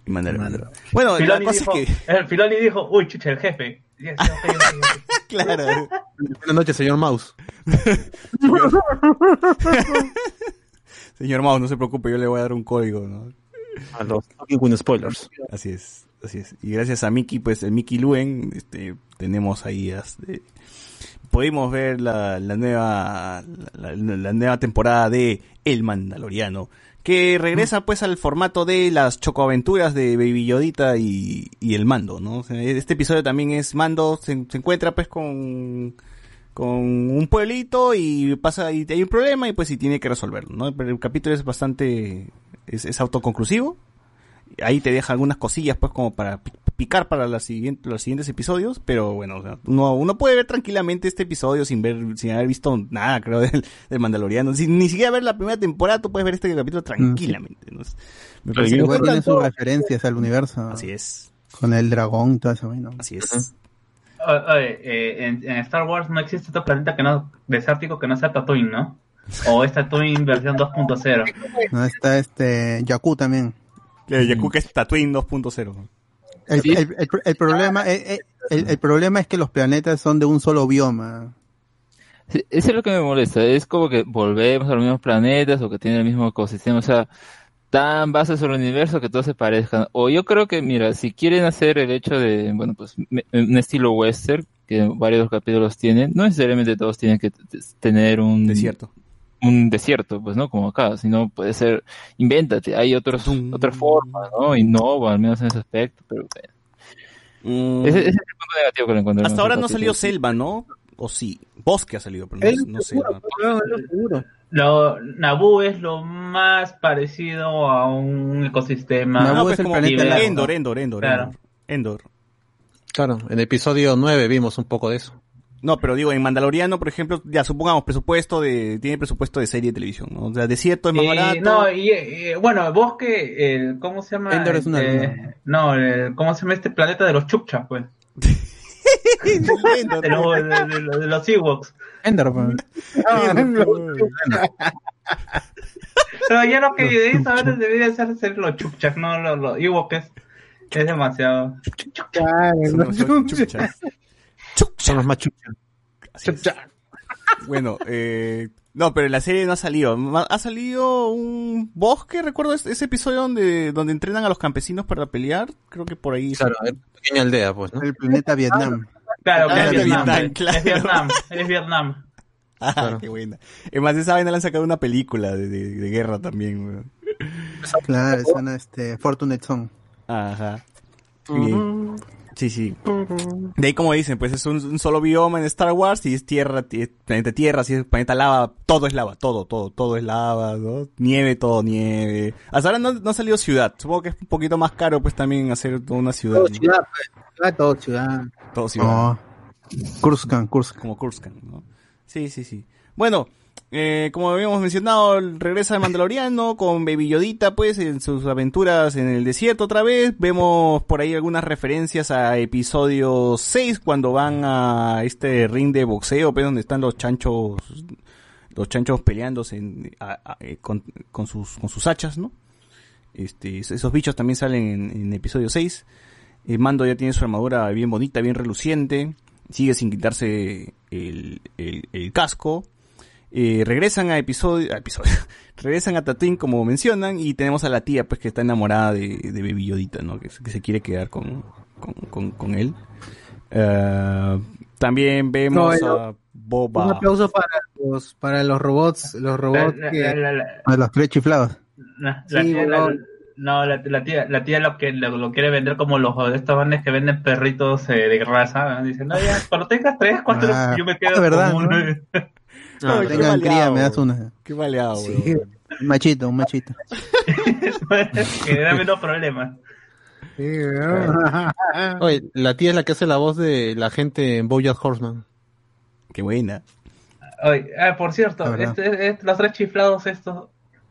Y mandaron. Bueno, la Filoni cosa dijo, es que, el Filoni dijo, uy, chucha, el jefe. Claro, Buenas noches, señor Mouse. señor Mouse, no se preocupe, yo le voy a dar un código, ¿no? A los Talking Spoilers. Así es, así es. Y gracias a Mickey, pues el Mickey Luen, este, tenemos ahí, este, pudimos ver la, la nueva, la, la- la nueva temporada de El Mandaloriano, que regresa pues al formato de las chocoaventuras de Baby Yodita y, y el Mando, ¿no? Este episodio también es Mando, se, encuentra pues con, con un pueblito y pasa, y hay un problema y pues sí tiene que resolverlo, ¿no? Pero el capítulo es bastante, es, autoconclusivo ahí te deja algunas cosillas pues como para picar para siguiente, los siguientes episodios, pero bueno, o sea, uno, uno puede ver tranquilamente este episodio sin ver, sin haber visto nada, creo, del, del Mandaloriano. Sin ni siquiera ver la primera temporada, tú puedes ver este capítulo tranquilamente. ¿no? Me parece que- tiene sus referencias al universo. Así es, Con el dragón y todo eso. Bueno. así es. O- Oye, eh, en, en Star Wars no existe otro planeta que no, desértico que no sea Tatooine, ¿no? O es Tatooine versión 2.0. No está este Jakku también. Eh, Yaku que es Tatooine 2.0. El, el- el- el problema es, el, el- el problema es que los planetas son de un solo bioma. Sí, Eso es lo que me molesta, es como que volvemos a los mismos planetas o que tienen el mismo ecosistema, o sea, tan bases sobre el universo que todos se parezcan. O yo creo que, mira, si quieren hacer el hecho de, bueno, pues me- un estilo western, que varios capítulos tienen, no necesariamente todos tienen que tener un... Desierto. Un desierto, pues, ¿no? Como acá, sino puede ser, invéntate, hay otros, otras formas, ¿no? Innova, al menos en ese aspecto, pero bueno. Mm, Ese, ese es el punto negativo que le encuentro. en hasta ahora no salió selva, ¿no? O sí. Bosque ha salido, pero no, no seguro, él seguro. Lo, Naboo es lo más parecido a un ecosistema. Naboo No, es pues el como planeta helado. Endor, Endor, Endor, Claro. Endor. Endor. Claro, en el episodio 9 vimos un poco de eso. No, pero digo, en Mandaloriano, por ejemplo, ya supongamos presupuesto de, tiene presupuesto de serie de televisión, ¿no? O sea, desierto es más Y, barato. no, y eh, bueno, bosque, el, ¿cómo se llama? Endor es una Eh, luna. no, el- ¿cómo se llama este planeta de los Chukchas, pues? Endor, De, los- de- de de los Ewoks. Ender, pues. Pero ya lo que debí saber debería ser, ser los Chukchas, no los, los Ewoks. Es demasiado. Chuchas. Son los más. Bueno, eh, no, pero en la serie no ha salido. Ha salido un bosque, recuerdo ese, ese episodio donde, donde entrenan a los campesinos para pelear. Creo que por ahí. Claro, es una pequeña aldea, pues, ¿no? El planeta Vietnam. Claro, Ah, es Vietnam. Vietnam, Es claro. Vietnam, es Vietnam. Ah, Claro. qué buena. Es más, de esa vaina le han sacado una película de, de- de guerra también, weón. Claro, suena este Fortunate Song. Ajá. Y- sí, sí. De ahí como dicen, pues es un, un solo bioma en Star Wars y es tierra, es planeta tierra, si es planeta lava, todo es lava, todo, todo, todo es lava, ¿no? Nieve, todo nieve. Hasta ahora no, no ha salido ciudad. Supongo que es un poquito más caro pues también hacer toda una ciudad. Todo ¿no? ciudad, pues. Ciudad, todo ciudad. Todo ciudad. Oh. Kurskan, Kurskan. Como Kurskan, ¿no? Sí, sí, sí. Bueno, eh, como habíamos mencionado, regresa el Mandaloriano con Baby Yodita, pues, en sus aventuras en el desierto otra vez. Vemos por ahí algunas referencias a episodio 6, cuando van a este ring de boxeo, pues, donde están los chanchos, los chanchos peleándose eh, con, sus, con sus hachas, ¿no? Este, es- esos bichos también salen en, episodio 6. Eh, Mando ya tiene su armadura bien bonita, bien reluciente. Sigue sin quitarse el, el- el casco. Eh, regresan a episodio, a episodio. regresan a Tatooine como mencionan y tenemos a la tía pues que está enamorada de, de Baby Yodita, ¿no? Que, se- que se quiere quedar con, con, con- con él. Eh, también vemos No, a Un Boba. aplauso para los, para los robots, los robots La- que... la- la- la- A los tres chiflados. Sí, no, la, la tía, la tía lo que lo, lo quiere vender como los de estas bandas que venden perritos eh, de raza. ¿no? Dicen, no, ya, cuando tengas tres, cuatro, Ah, yo me quedo de verdad, con ¿no? Ay, qué Tengan cría, me das una. Qué maleado, Sí. weón. Un machito, un machito. que da menos problemas. Oye, la tía es la que hace la voz de la gente en Bojack Horseman. Qué buena. Oye, ah, por cierto, este, este- los tres chiflados estos,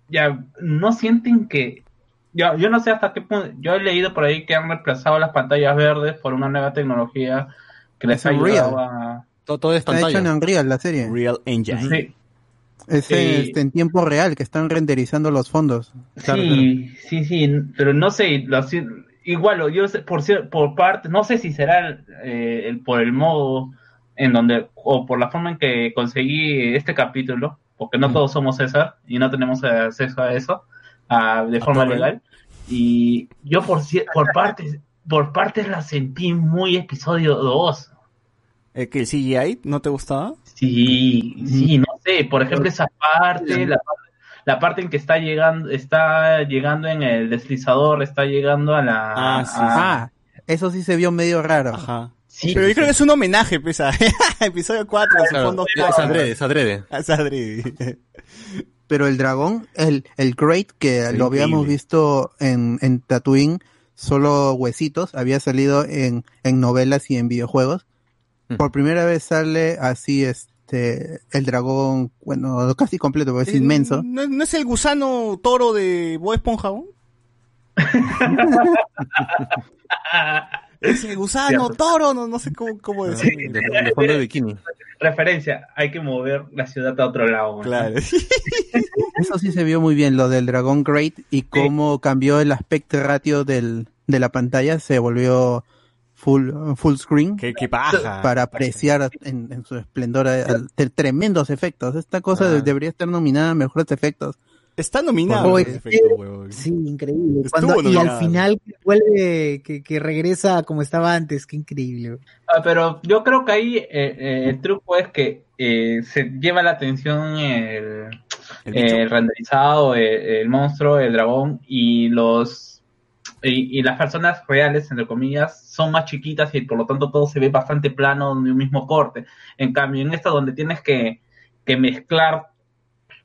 ya, no sienten que... Yo, yo no sé hasta qué punto... Yo he leído por ahí que han reemplazado las pantallas verdes por una nueva tecnología que les Es ha ayudado a... Todo, todo es Está hecho en. Unreal la serie. Real Engine. Sí, Es este, en tiempo real que están renderizando los fondos. Claro, sí, sí, sí, pero no sé, igual, yo sé, por por parte, no sé si será eh, el- por el modo en donde, o por la forma en que conseguí este capítulo, porque no Mm. todos somos César y no tenemos acceso a eso a- de A forma legal, y yo por, cier- por partes, por partes la sentí muy episodio 2. Eh, ¿Que el CGI no te gustaba? Sí, sí, no sé, por ejemplo esa parte, la, la parte en que está llegando, está llegando en el deslizador, está llegando a la Ah, sí, a- Ah, eso sí se vio medio raro. Ajá. sí, Pero yo creo que es un homenaje, pues, a episodio 4, en su Claro, fondo. es adrede, es adrede. Es adrede. Pero el dragón, el, el Great, que lo habíamos visto en, en Tatooine, solo huesitos, había salido en, en novelas y en videojuegos. Por primera vez sale así este el dragón, bueno, casi completo, porque es inmenso. ¿No, no es el gusano toro de Bob Esponja? ¿no? es el gusano toro, no, no sé cómo, cómo De, decirlo. de fondo de bikini. referencia, hay que mover la ciudad a otro lado. ¿no? Claro. Eso sí se vio muy bien, lo del dragón Great y cómo cambió el aspecto ratio del, de la pantalla, se volvió full, full screen. qué, qué paja. para apreciar en, en su esplendor eh, al- de tremendos efectos. Esta cosa Ah. de- debería estar nominada a mejores efectos. Está nominado. Efecto, huevón. Sí, increíble. Cuando, y al final vuelve, que, que regresa como estaba antes, qué increíble. Ah, pero yo creo que ahí eh, eh, el truco es que eh, se lleva la atención el, eh, renderizado, el, el monstruo, el dragón y los y, y las personas reales, entre comillas, son más chiquitas y por lo tanto todo se ve bastante plano de un mismo corte. En cambio, en esta donde tienes que, que mezclar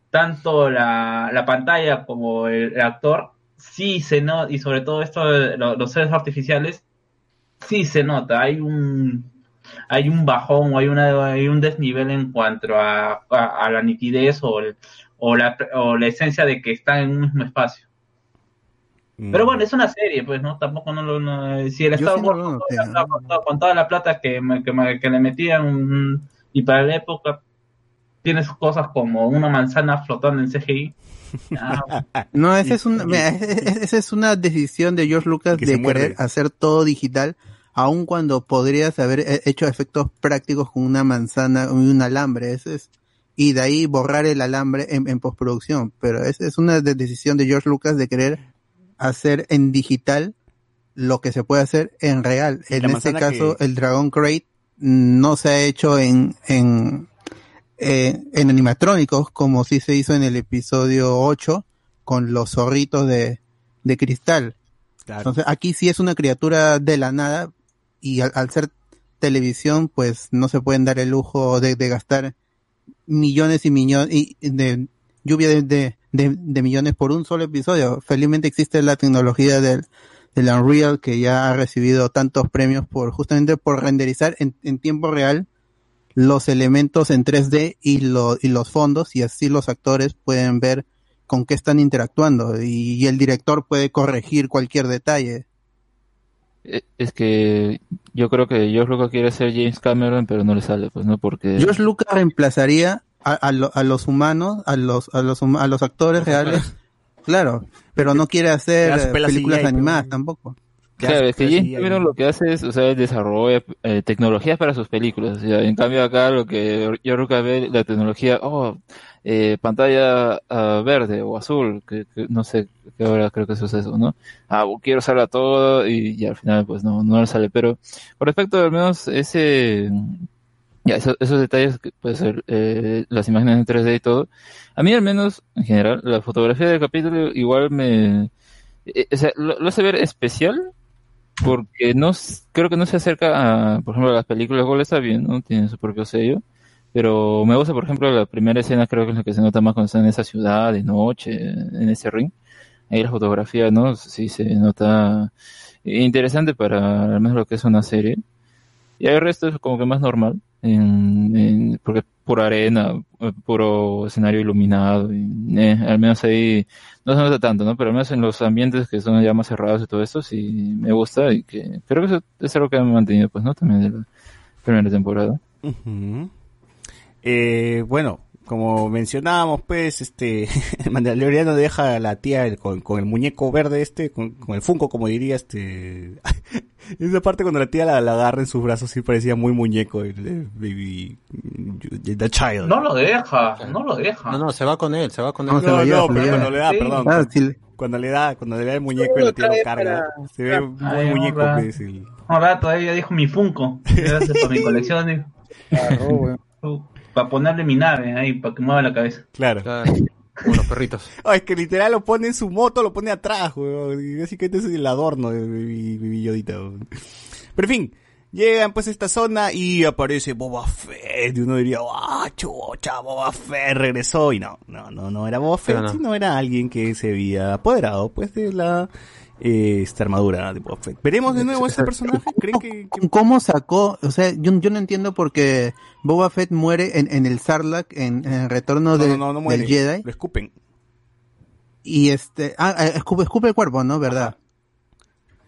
tanto la, la pantalla como el, actor, sí se nota, y sobre todo esto de lo- los seres artificiales, sí se nota, hay un hay un bajón o hay, una, hay un desnivel en cuanto a, a, a la nitidez o, el- o, la, o la esencia de que están en un mismo espacio. Mm. Pero bueno, es una serie, pues, ¿no? Tampoco no lo... no- si el sí no con, toda la- ¿no? con toda- con toda la plata que, me- que, me- que le metían mm, y para la época tienes cosas como una manzana flotando en CGI. Ah, No, esa es una, mira, esa es una decisión de George Lucas Que de querer hacer todo digital, aun cuando podrías haber he- hecho efectos prácticos con una manzana y un alambre. Ese es, y de ahí borrar el alambre en, en postproducción. Pero esa es una de- decisión de George Lucas de querer hacer en digital lo que se puede hacer en real. En este caso, que- el Dragon Crate no se ha hecho en, en, eh, en animatrónicos, como sí se hizo en el episodio 8, con los zorritos de, de cristal. Claro. Entonces, aquí sí es una criatura de la nada, y al, al ser televisión, pues no se pueden dar el lujo de, de gastar millones y millones y de lluvia de, de, de- de millones por un solo episodio. Felizmente existe la tecnología del, del Unreal que ya ha recibido tantos premios por justamente por renderizar en, en tiempo real los elementos en 3D y, lo, y los fondos y así los actores pueden ver con qué están interactuando y, y el director puede corregir cualquier detalle. Eh, Es que yo creo que George Lucas quiere ser James Cameron, pero no le sale, pues, ¿no? Porque... George Lucas reemplazaría a, a, lo- a los humanos, a los, a los, a los actores reales, claro, pero no quiere hacer eh, películas CGI, animadas pero- tampoco. Claro, es que James Cameron lo que hace es, o sea, desarrolla eh, tecnologías para sus películas. o sea, en cambio acá lo que yo Lucas ve la tecnología, oh, eh, pantalla ah, verde o azul, que, que no sé qué ahora creo que eso es eso, ¿no? Ah, quiero usarla todo y, y al final pues no, no le sale. Pero con respecto al menos ese, ya, eso- esos detalles, ser eh, las imágenes en 3D y todo, a mí al menos en general la fotografía del capítulo igual me, eh, o sea, lo, hace ver especial porque no creo que no se acerca a, por ejemplo, a las películas Gol está bien, ¿no? Tiene su propio sello. Pero me gusta, por ejemplo, la primera escena, creo que es la que se nota más cuando está en esa ciudad, de noche, en ese ring. Ahí la fotografía, ¿no? Sí se nota interesante para al menos lo que es una serie. Y el resto es como que más normal, en, en- porque pura arena, eh, puro escenario iluminado, eh, al menos ahí no se nota tanto, ¿no? Pero al menos en los ambientes que son ya más cerrados y todo esto, sí me gusta y que creo que eso es algo que me mantenido, pues, ¿no? También de la primera temporada. Eh, bueno, como mencionábamos, pues, este, Mandaloriano deja a la tía con el muñeco verde este, con, con el Funko, como diría, este, esa parte cuando la tía la, la agarra en sus brazos sí parecía muy muñeco, el, el baby, the child. no lo deja, no lo deja. No, no, se va con él, se va con él. No, se No, lo lleva, no, pero cuando le da, Sí. perdón, Ah, sí, cuando le da, cuando le da el muñeco y la tía lo carga, para- se ve muy Ay, muñeco, pues, el- Ahora todavía dijo mi Funko. Gracias por mi colección. digo. Para ponerle mi nave ahí, para que mueva la cabeza. claro. Claro, como los perritos. Ah, es que literal lo pone en su moto, lo pone atrás, weón. Y básicamente es el adorno de Yodita, weón. Pero en fin, llegan pues a esta zona y aparece Boba Fett. Y uno diría, ah, chucha, Boba Fett regresó. Y no, no, no, no era Boba Fett, no. sino era alguien que se había apoderado pues de la eh, esta armadura de Boba Fett. ¿Veremos de nuevo a ese personaje? ¿Creen que, que- ¿Cómo sacó? O sea, yo, yo no entiendo porque Boba Fett muere en, en el Sarlacc, en, en el retorno no, del, no, no, no muere? del Jedi. Lo escupen. Y este, ah, eh, escupe, escupe el cuerpo, ¿no? ¿Verdad?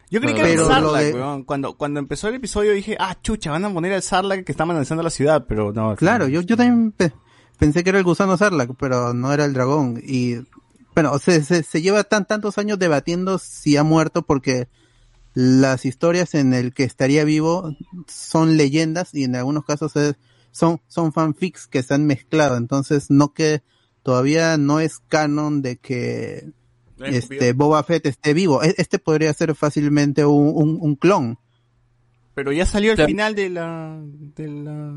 Yo creí que Pero era el Sarlacc, de- weón. Cuando, cuando empezó el episodio dije, ah, chucha, van a poner al Sarlacc que está analizando la ciudad, pero no. Claro, yo, yo también pe- pensé que era el gusano Sarlacc, pero no era el dragón. Y, bueno, se, se, se lleva tan, tantos años debatiendo si ha muerto porque las historias en el que estaría vivo son leyendas y en algunos casos es- son, son fanfics que se han mezclado. Entonces, no que todavía no es canon de que este Boba Fett esté vivo. E- Este podría ser fácilmente un, un, un clon. Pero ya salió al Claro. final de la... De la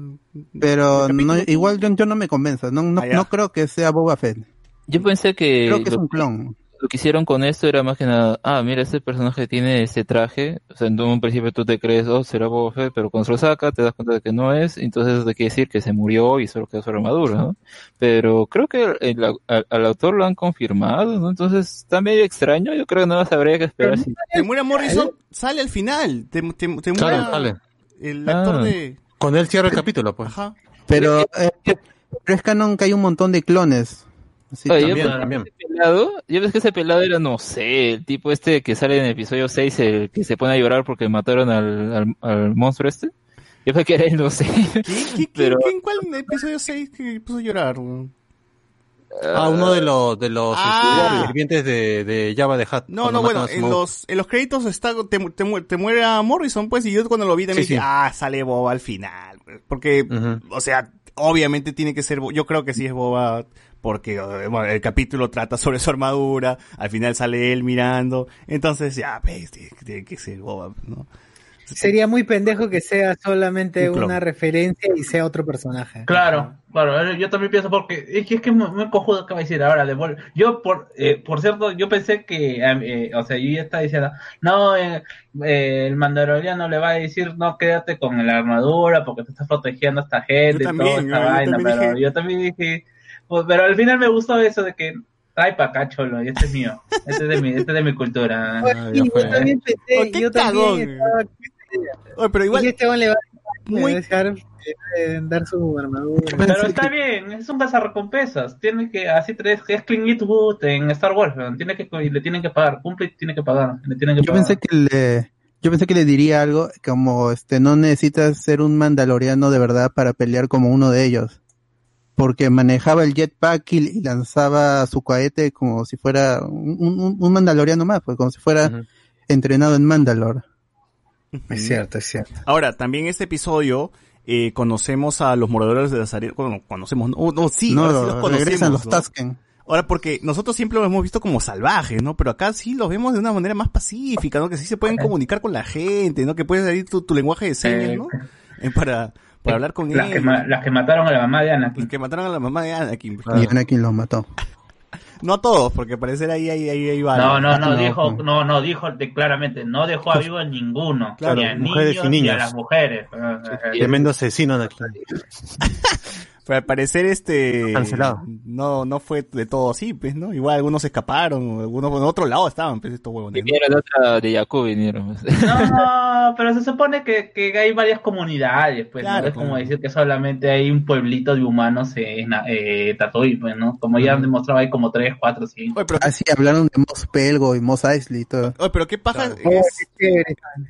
Pero no, igual yo, yo no me convenzo. No, no, Ah, no creo que sea Boba Fett. Yo pensé que, Creo que es lo, un clon. lo que hicieron con esto era más que nada, ah, mira, este personaje tiene ese traje, o sea, en un principio tú te crees, oh, será Boba Fett, pero cuando se lo saca te das cuenta de que no es, entonces eso te quiere decir que se murió y solo quedó su armadura, ¿no? Pero creo que el- al, al autor lo han confirmado, ¿no? Entonces está medio extraño, yo creo que no más habría que esperar si... Temuera Morrison sale al final. Tem- tem- Temuera, Claro, sale. el actor Ah. de... Con él cierra el capítulo, pues. Ajá. Pero, eh, pero es canon que hay un montón de clones. Así Oye, yo también, pensé también. que ese pelado, yo pensé que ese pelado era, no sé, el tipo este que sale en el episodio 6, el que se pone a llorar porque mataron al, al, al monstruo este. Yo pensé que era él, no sé. ¿Qué, qué, Pero- en cuál episodio 6 que puso a llorar? weón? Ah, uno de los de los Ah. este, sirvientes de, de Java de Hat. No, no, bueno, en los, en los créditos está, te, te, mu- te muere a Morrison, pues, y yo cuando lo vi también Sí, dije, sí. ah, sale Boba al final. Porque, Ujú. o sea, obviamente tiene que ser, yo creo que sí es Boba, porque eh, bueno, el capítulo trata sobre su armadura, al final sale él mirando, entonces ya, pues, tiene, que ser Boba, ¿no? Sería muy pendejo que sea solamente Un una referencia y sea otro personaje. Claro, claro, yo también pienso porque es que es que me, me cojudo acaba de decir ahora de Yo por eh, por cierto, yo pensé que eh, o sea, yo ya estaba diciendo, no, eh, eh, el mandaloriano le va a decir, "No, quédate con la armadura porque te estás protegiendo a esta gente Yo y también, toda esta yo- yo vaina", también pero dije- yo también dije, pero al final me gustó eso de que Ay, pa' acá, cholo, y este es mío. Este es de mi, este es de mi cultura. Ah, Y ya yo también pensé, yo también estaba Oye, pero igual, y este le va a muy, dejar eh, dar su armadura. Pero está bien, es un recompensas. Tiene que, así tres, que es Clint Eastwood en Star Wars, tiene que, y le tienen que pagar, cumple y tiene que pagar, le tienen que Yo pagar. pensé que le, yo pensé que le diría algo como este no necesitas ser un mandaloriano de verdad para pelear como uno de ellos. Porque manejaba el jetpack y, y lanzaba su cohete como si fuera un, un- un mandaloriano más, pues como si fuera entrenado en Mandalore. Es cierto, es cierto. Ahora, también este episodio eh, conocemos a los moradores de Nazaret. Bueno, conocemos, no, no sí, no, ahora sí los conocemos, regresan los ¿no? Tusken. Ahora, porque nosotros siempre los hemos visto como salvajes, ¿no? Pero acá sí los vemos de una manera más pacífica, ¿no? Que sí se pueden comunicar con la gente, ¿no? Que puedes salir tu, tu lenguaje de señas, ¿no? Eh, para, para hablar con las, que, ellos. ma- las que mataron a la mamá de Anakin. que mataron a la mamá de Anakin. Y Anakin los mató. No a todos, porque parecer ahí, ahí, ahí, ahí va. No, no, no, no, dijo, no. no, no, dijo de- claramente, no dejó a vivo a ninguno, Claro, ni a niños, y ni a las mujeres. Tremendo asesino Anakin. Pero al parecer este... Cancelado. No, no fue de todo así, pues, ¿no? Igual algunos se escaparon, algunos en otro lado estaban, pues, estos huevones. ¿no? Vinieron de otra de Yaku, vinieron. No, pero se supone que, que hay varias comunidades, pues, Claro, ¿no? Es como claro. decir que solamente hay un pueblito de humanos en eh, Tatooine, pues, ¿no? Como ya han demostrado, hay como tres, cuatro, cinco. Oye, pero, Así hablaron de Mos Pelgo y Mos Eisley y todo. oye, pero qué paja Oh, es...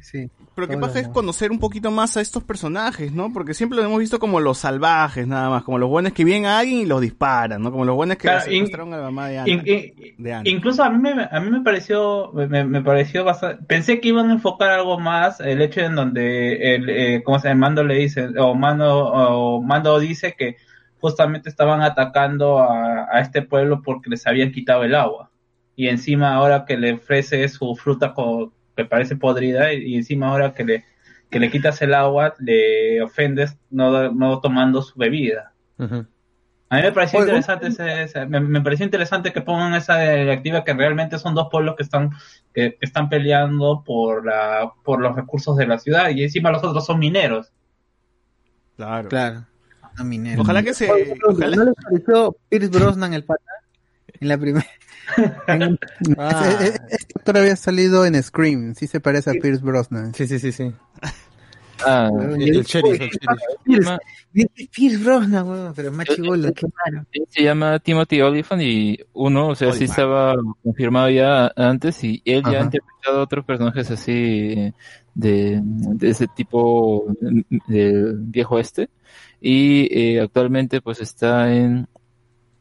sí. Pero qué Todo pasa es lo- conocer un poquito más a estos personajes, ¿no? Porque siempre los hemos visto como los salvajes, nada más, como los buenos que vienen a alguien y los disparan, ¿no? Como los buenos que Claro, secuestraron a la mamá de Ana. In- in- de Ana. incluso a mí me, a mí me pareció, me, me pareció bastante, pensé que iban a enfocar algo más el hecho en donde el, eh, ¿cómo se llama? Mando le dice, o Mando, o Mando dice que justamente estaban atacando a, a este pueblo porque les habían quitado el agua. Y encima ahora que le ofrece su fruta co- que parece podrida y, y encima ahora que le, que le quitas el agua, le ofendes no, no tomando su bebida. A mí me pareció Oye, interesante ese, ese- me, me pareció interesante que pongan esa directiva que realmente son dos pueblos que están que, que están peleando por la por los recursos de la ciudad y encima los otros son mineros. Claro. Claro. No, minero. Ojalá que se... Ojalá... ¿No les pareció Pierce Brosnan el pata? En la primera. Ah. Este, este actor había salido en Scream, sí se parece a Pierce Brosnan. Sí, sí, sí, sí. Ah, El, el sheriff, el sheriff. Pierce, Pierce- Pierce Brosnan, weón, pero más chivolo, qué se llama Timothy Oliphant y uno, o sea, sí Olyphant. estaba confirmado ya antes y él ya Ajá. ha interpretado otros personajes así de, de ese tipo del viejo este y eh, actualmente pues está en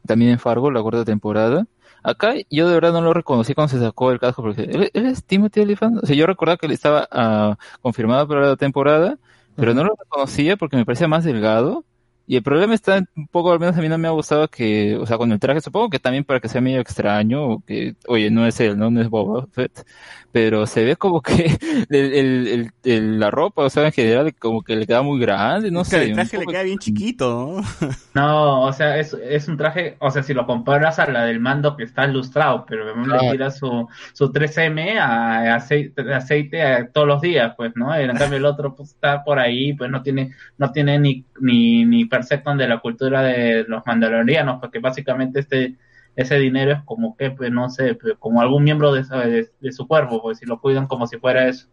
también en Fargo la cuarta temporada. Acá yo de verdad no lo reconocí cuando se sacó el casco porque él, él es Timothy Oliphant, o sea, yo recordaba que él estaba ah, confirmado para la temporada, pero no lo reconocía porque me parecía más delgado Y el problema está un poco, al menos a mí no me ha gustado que, o sea, con el traje, supongo que también para que sea medio extraño, o que, oye, no es él, no, no es Boba Fett, pero se ve como que el, el- el- el- la ropa, o sea, en general, como que le queda muy grande, no Es que sé. el traje le queda bien chiquito, ¿no? No, o sea, es, es un traje, o sea, si lo comparas a la del mando que está ilustrado, pero le Claro. tira su, su 3M a, a aceite, aceite a- todos los días, pues, ¿no? En cambio el otro pues, está por ahí, pues no tiene, no tiene ni, ni, ni percepción de la cultura de los mandalorianos, porque básicamente este, ese dinero es como que, pues, no sé, pues, como algún miembro de su cuerpo, pues, si lo cuidan como si fuera eso.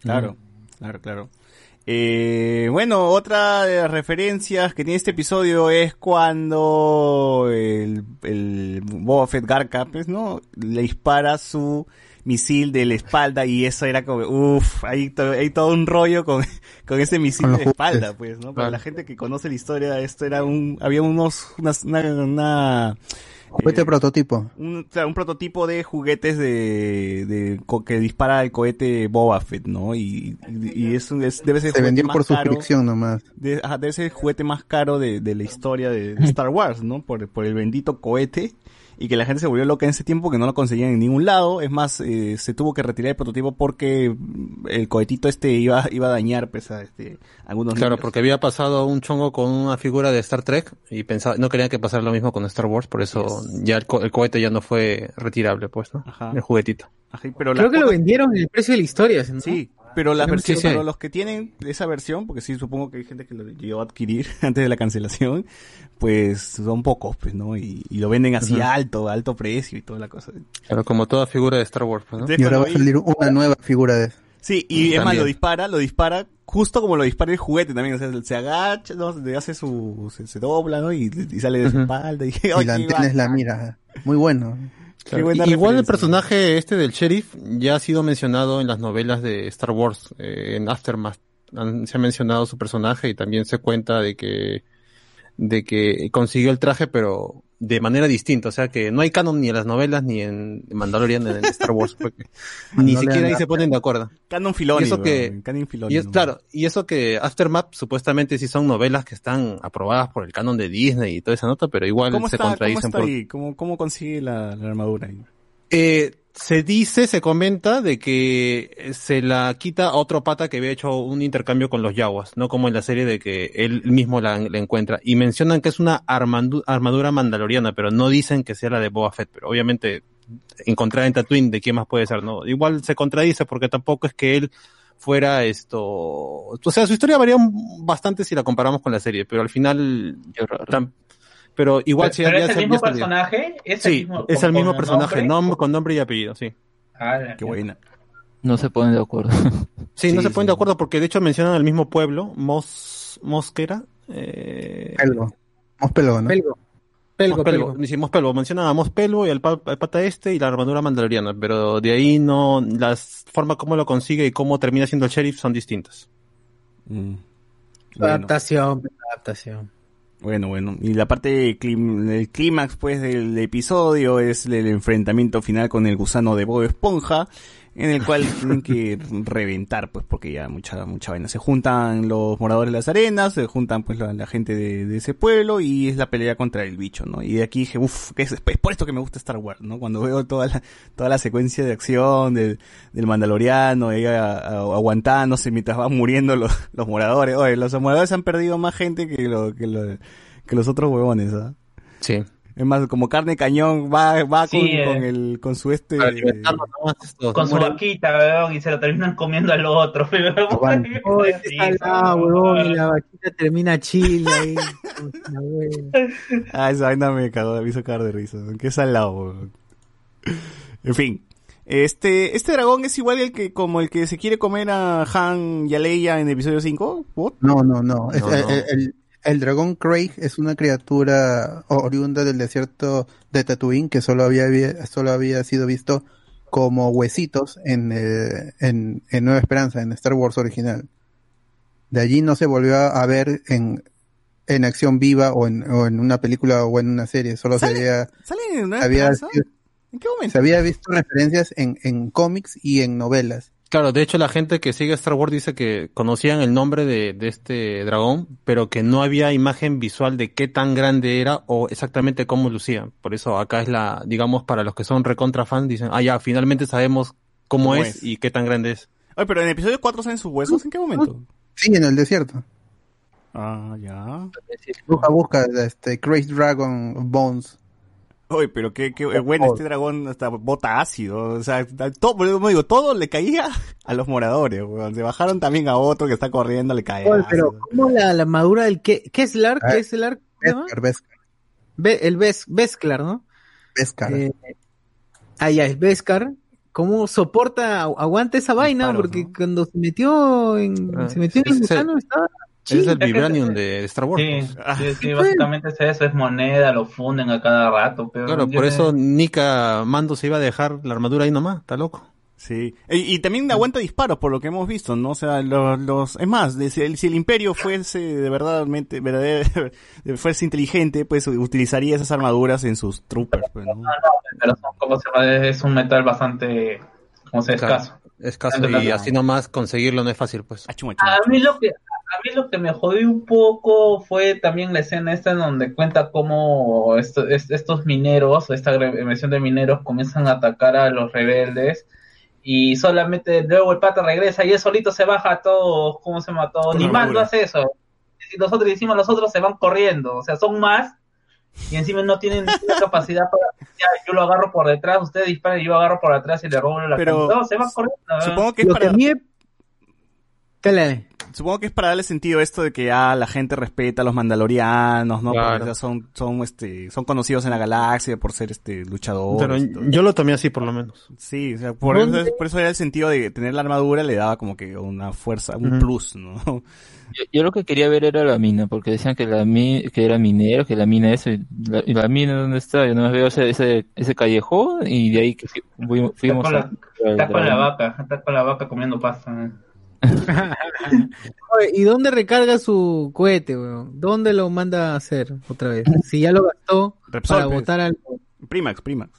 Claro, claro, claro. Eh, bueno, otra de las referencias que tiene este episodio es cuando el, el Boba Fett Garca, pues, ¿no? Le dispara su misil de la espalda y eso era como, uff, hay, to- hay todo un rollo con, con ese misil Con de espalda, pues, ¿no? Para la gente que conoce la historia, esto era un, había unos, unas- una, una, Juguete prototipo. un, o sea, un prototipo de juguetes de, de que dispara el cohete Boba Fett, ¿no? Y, y, y es, debe ser el Se juguete vendió más por suscripción nomás. De, ajá, debe ser el juguete más caro de, de la historia de, de Star Wars, ¿no? Por, por el bendito cohete. Y que la gente se volvió loca en ese tiempo que no lo conseguían en ningún lado. Es más, eh, se tuvo que retirar el prototipo porque el cohetito este iba, iba a dañar, pues, a este, algunos Claro, niños. porque había pasado un chongo con una figura de Star Trek y pensaba, no querían que pasara lo mismo con Star Wars, por eso ya el, co- el cohete ya no fue retirable, pues, ¿no? Ajá. El juguetito. Ajá, pero Creo que lo vendieron en el precio de la historia. ¿no? Sí, pero Sí, versiones, sí. pero los que tienen esa versión, porque sí supongo que hay gente que lo llegó a adquirir antes de la cancelación, pues son pocos, pues, ¿no? Y, y lo venden así alto, alto precio y toda la cosa. Claro, como toda figura de Star Wars, pues, ¿no? Entonces, Y ahora va a salir una nueva figura de Sí, y es más, lo dispara, lo dispara justo como lo dispara el juguete también, o sea, se agacha, ¿no? Se hace su, se, se dobla, ¿no? Y, y sale de su espalda y, y ¡ay, la antena es la mira. Muy bueno. Igual el personaje este del sheriff ya ha sido mencionado en las novelas de Star Wars, eh, en Aftermath. Han- se ha mencionado su personaje y también se cuenta de que de que consiguió el traje pero de manera distinta, o sea que no hay canon ni en las novelas ni en Mandalorian ni en Star Wars, porque ni No siquiera ahí se ponen de acuerdo. Canon Filoni, Y eso que- Canon Filoni, Y es ¿no? claro, y eso que Aftermath supuestamente sí son novelas que están aprobadas por el canon de Disney y toda esa nota, pero igual ¿Cómo se está, cómo contradicen está por ahí? ¿Cómo, cómo consigue la, la armadura ahí? Eh, se dice, se comenta de que eh, se la quita a otro pata que había hecho un intercambio con los Yaguas, no como en la serie de que él mismo la, la encuentra. Y mencionan que es una armadura mandaloriana, pero no dicen que sea la de Boba Fett. Pero obviamente encontrar en Tatooine de quién más puede ser, ¿no? Igual se contradice porque tampoco es que él fuera esto, o sea, su historia varía bastante si la comparamos con la serie, pero al final, Qué raro. Pero igual Pero, sí, pero ya es el mismo personaje, es Sí, el mismo, es el con- mismo con personaje, nombre? nom- con nombre y apellido, sí. Ah, Qué buena. No se ponen de acuerdo. Sí, no Sí, se ponen sí. de acuerdo porque de hecho mencionan el mismo pueblo, Mos, Mosquera. Eh, Pelgo. Mospelgo, ¿no? Pelgo. Pelgo, Mospelgo. pelgo. Decimos Pelgo, mencionan a Mospelgo y al, pa- al pata este y la armadura mandaloriana, pero de ahí no, las formas como lo consigue y cómo termina siendo el sheriff son distintas. Mm. Bueno. Adaptación, adaptación. Bueno, bueno. Y la parte clim- el clímax, pues, del episodio es el enfrentamiento final con el gusano de Bob Esponja, en el cual tienen que reventar, pues, porque ya mucha, mucha vaina. Se juntan los moradores de las arenas, se juntan, pues, la, gente de, ese pueblo, y es la pelea contra el bicho, ¿no? Y de aquí dije, uff, es, es por esto que me gusta Star Wars, ¿no? Cuando veo toda la, toda la secuencia de acción del, del mandaloriano, ella aguantándose mientras van muriendo los, los moradores. Oye, los moradores han perdido más gente que, lo, que, lo- que los otros huevones, ¿ah? Sí. Es más, como carne cañón, va, va Sí, con, eh. con el, con su este... Nomás estos- Con su vaquita, weón, y se lo terminan comiendo al otro. weón. Oye, qué Sí, salado, weón. huevón, y la vaquita termina chile ahí. Ah, esa vaina me cagó, me hizo cagar de risa. Qué salado, weón. En fin. Este, este dragón es igual el que, como el que se quiere comer a Han y a Leia en episodio 5. ¿What? No, no, no. Es- No, el, no. el- el- el dragón Craig es una criatura oriunda del desierto de Tatooine que solo había, solo había sido visto como huesitos en, eh, en, en Nueva Esperanza, en Star Wars original. De allí no se volvió a ver en, en acción viva o en, o en una película o en una serie. Solo se ¿Sale? había, ¿Sale en una había sido- ¿En qué momento? se había visto referencias en, en cómics y en novelas. Claro, de hecho la gente que sigue Star Wars dice que conocían el nombre de, de este dragón, pero que no había imagen visual de qué tan grande era o exactamente cómo lucía. Por eso acá es la, digamos, para los que son recontra fans, dicen, ah ya, finalmente sabemos cómo, ¿Cómo es, es? y qué tan grande es. Oye, pero en el episodio 4 salen sus huesos, ¿en qué momento? Sí, en el desierto. Ah, ya. Busca, busca, este, Crazy Dragon Bones. Oye, pero qué, qué bueno, este dragón hasta bota ácido, o sea, todo, como digo, todo le caía a los moradores, weón. Se bajaron también a otro que está corriendo, le cae Oye, pero ácido. ¿cómo la, la armadura del Ke- Kessler? Ah, Kessler, ¿cómo se llama? Beskar, Beskar, Be- el Bes Beskar, ¿no? Beskar. Eh, ah, ya, el Beskar. ¿Cómo soporta, agu- aguanta esa vaina? Disparos, Porque ¿no? cuando se metió en, Ah, se metió en el gusano estaba Ese es el Vibranium de, de Star Wars. Sí, pues. Ah, sí, sí, básicamente es eso, es moneda, lo funden a cada rato. Pero Claro, por eso Nika Mando se iba a dejar la armadura ahí nomás, está loco. Sí. Y, y también aguanta disparos, por lo que hemos visto, ¿no? O sea, los, los, es más, de- si el, si el imperio fuese de verdadmente, verdadero, fuese inteligente, pues utilizaría esas armaduras en sus troopers, pues, ¿no? pero son, como se llama? es un metal bastante, como se Claro. Escaso. Escaso Claro. y así nomás conseguirlo no es fácil, pues. Achum, A mí lo que a mí lo que me jodió un poco fue también la escena esta en donde cuenta cómo esto- es- estos mineros, esta versión de mineros comienzan a atacar a los rebeldes y solamente luego el pata regresa y él solito se baja a todos, ¿cómo se mató? Ni armadura. mando hace eso. Si nosotros hicimos los otros se van corriendo, o sea, son más y encima no tienen capacidad para ya, yo lo agarro por detrás, ustedes disparan y yo agarro por atrás y le robo la Pero- No, se van corriendo. ¿eh? Supongo que es Lo que para, me- Dale. supongo que es para darle sentido esto de que ya la gente respeta a los mandalorianos, ¿no? Claro. Porque, o sea, son, son, este, son conocidos en la galaxia por ser, este, luchadores. Pero yo lo tomé así por lo menos. Sí, o sea, por eso, por eso era el sentido de tener la armadura, le daba como que una fuerza, un plus, ¿no? Yo, yo lo que quería ver era la mina, porque decían que la mi, que era minero, que la mina eso, y la, y la mina dónde está, yo no veo ese, ese, ese callejón y de ahí que fu- fuimos, Está fuimos con, la, a- está con la vaca, está con la vaca comiendo pasta. ¿eh? Oye, ¿Y dónde recarga su cohete, weón? ¿Dónde lo manda a hacer otra vez? Si ya lo gastó Repsol, para pues. botar al... Primax, Primax.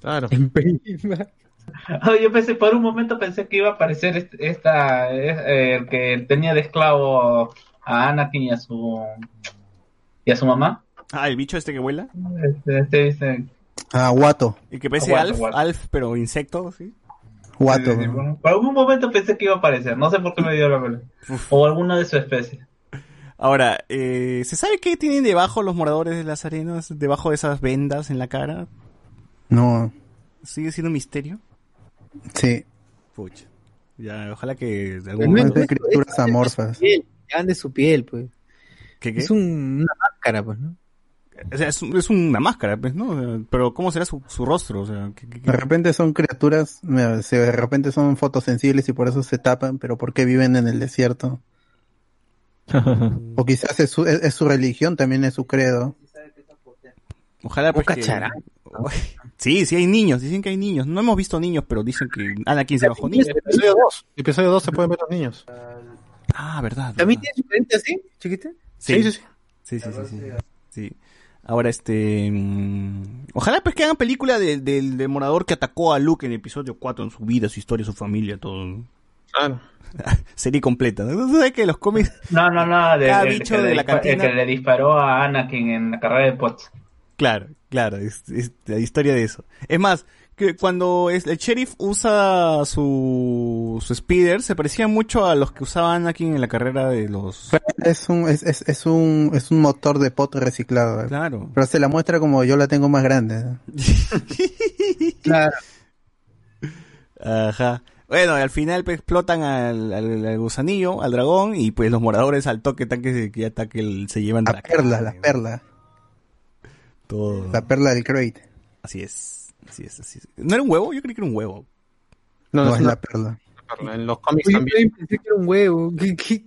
Claro. en prima. Ay, Yo pensé, por un momento pensé que iba a aparecer este- esta, eh, el que tenía de esclavo a Anakin y a su y a su mamá. Ah, el bicho este que vuela. Este, este, este, Ah, Guato. Y que parece Alf, aguanta. Alf, pero insecto, ¿sí? Guato. sí, sí, por, por algún momento pensé que iba a aparecer, no sé por qué me dio la pena. O alguna de su especie. Ahora, eh, ¿se sabe qué tienen debajo los moradores de las arenas? Debajo de esas vendas en la cara. No, ¿Sigue siendo un misterio? Sí. Pucha. Ya, ojalá que de algún momento... Son criaturas amorfas. Piel, de su piel, pues. ¿Qué, qué? Es un- una máscara, pues, ¿no? O sea, es, es una máscara, pues, ¿no? Pero ¿cómo será su, su rostro? O sea, ¿qué- qué- qué? De repente son criaturas, de repente son fotosensibles y por eso se tapan, pero ¿por qué viven en el desierto? O quizás es su, es, es su religión, también es su credo. Ojalá pues que... Sí, sí hay niños, dicen que hay niños. No hemos visto niños, pero dicen que Anakin se bajó niños. Episodio 2. Episodio 2 se pueden ver los niños. Ah, verdad. ¿También verdad. tiene su frente así, chiquita? Sí, sí, sí. Sí, sí, sí, sí. Sí. Ahora, este... mm, Ojalá pues que hagan película de- del demorador que atacó a Luke en el episodio 4, en su vida, su historia, su familia, todo. Claro. Serie completa. ¿No sabes que los cómics... No, no, no, de- Cada el, bicho de la dispa- el cantina. que le disparó a Anakin en la carrera de Potts. Claro, claro, es, es la historia de eso. Es más, que cuando es- el sheriff usa su, su speeder, se parecía mucho a los que usaban Anakin en la carrera de los... Es un, es, es, es un, es un motor de pot reciclado. ¿eh? Claro. Pero se la muestra como yo la tengo más grande. ¿eh? Claro. Ajá. Bueno, al final pues, explotan al, al, al gusanillo, al dragón, y pues los moradores al toque tan que, se- que ya está que el- se llevan La la perla, carne, la perla. Todo. La perla del crate. Así es. Así es, así es. ¿No era un huevo? Yo creí que era un huevo. No, No, no, es la perla. En los cómics Yo también. pensé que era un huevo. ¿Qué- qué?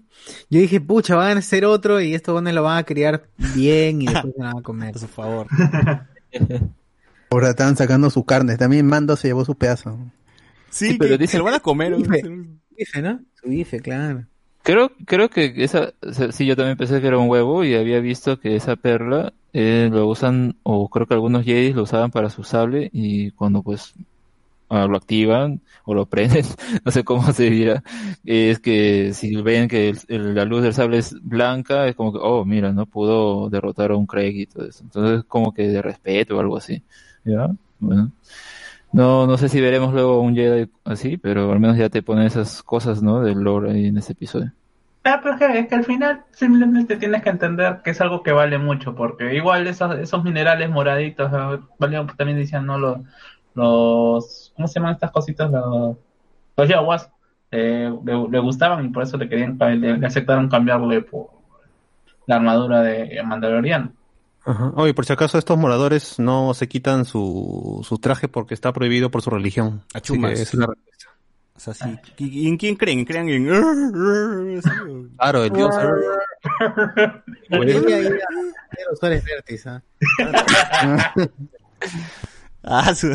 Yo dije, pucha, van a hacer otro y estos van lo van a criar bien y después se van a comer. Su favor. Ahora estaban sacando su carne. También Mando se llevó su pedazo. Sí, Sí, pero que, dicen se lo van a comer. Bife. ¿no? bife, ¿no? Su bife, claro. Creo, creo que esa, o sea, sí, yo también pensé que era un huevo y había visto que esa perla eh, lo usan, o creo que algunos Jedi lo usaban para su sable y cuando pues ah, lo activan o lo prenden, no sé cómo se dirá, es que si ven que el- la luz del sable es blanca, es como que, oh, mira, no pudo derrotar a un Craig y todo eso. Entonces, como que de respeto o algo así. ¿Ya? Bueno. No, no sé si veremos luego un Jedi así, pero al menos ya te pone esas cosas, ¿no? Del lore ahí en ese episodio. Ah, pero es que, es que al final simplemente tienes que entender que es algo que vale mucho, porque igual esos, esos minerales moraditos, ah, valían, también decían, ¿no? Los, los, ¿cómo se llaman estas cositas? Los, los yaguas, eh, le, le gustaban y por eso le querían, le, le aceptaron cambiarle por la armadura de Mandaloriano. Ajá. Oye, por si acaso estos moradores no se quitan su, su traje porque está prohibido por su religión. Así Achumas. que es respuesta. O sea, sí. ¿Y y en quién creen? ¿Creen en...? ¿Sí o- Claro, el dios. ¿ah? Ah, su-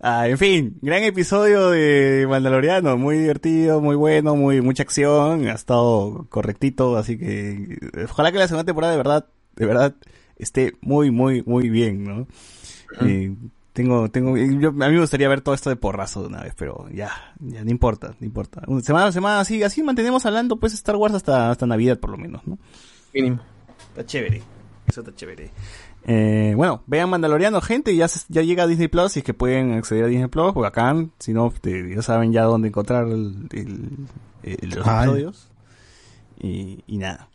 ah, en fin, gran episodio de Mandaloriano, muy divertido, muy bueno, muy mucha acción, ha estado correctito, así que ojalá que la segunda temporada de verdad, de verdad esté muy, muy, muy bien, ¿no? Eh, tengo, tengo, yo- a mí me gustaría ver todo esto de porrazo de una vez, pero ya, ya no importa, no importa. Semana a semana así, así mantenemos hablando pues Star Wars hasta, hasta Navidad por lo menos, ¿no? Mínimo. Está chévere. Eso está chévere. Eh, bueno, vean Mandaloriano, gente, ya, se- ya llega a Disney Plus, si es que pueden acceder a Disney Plus, pues acá, si no, te- ya saben ya dónde encontrar el, el- el- los Ay. episodios. Y, y nada.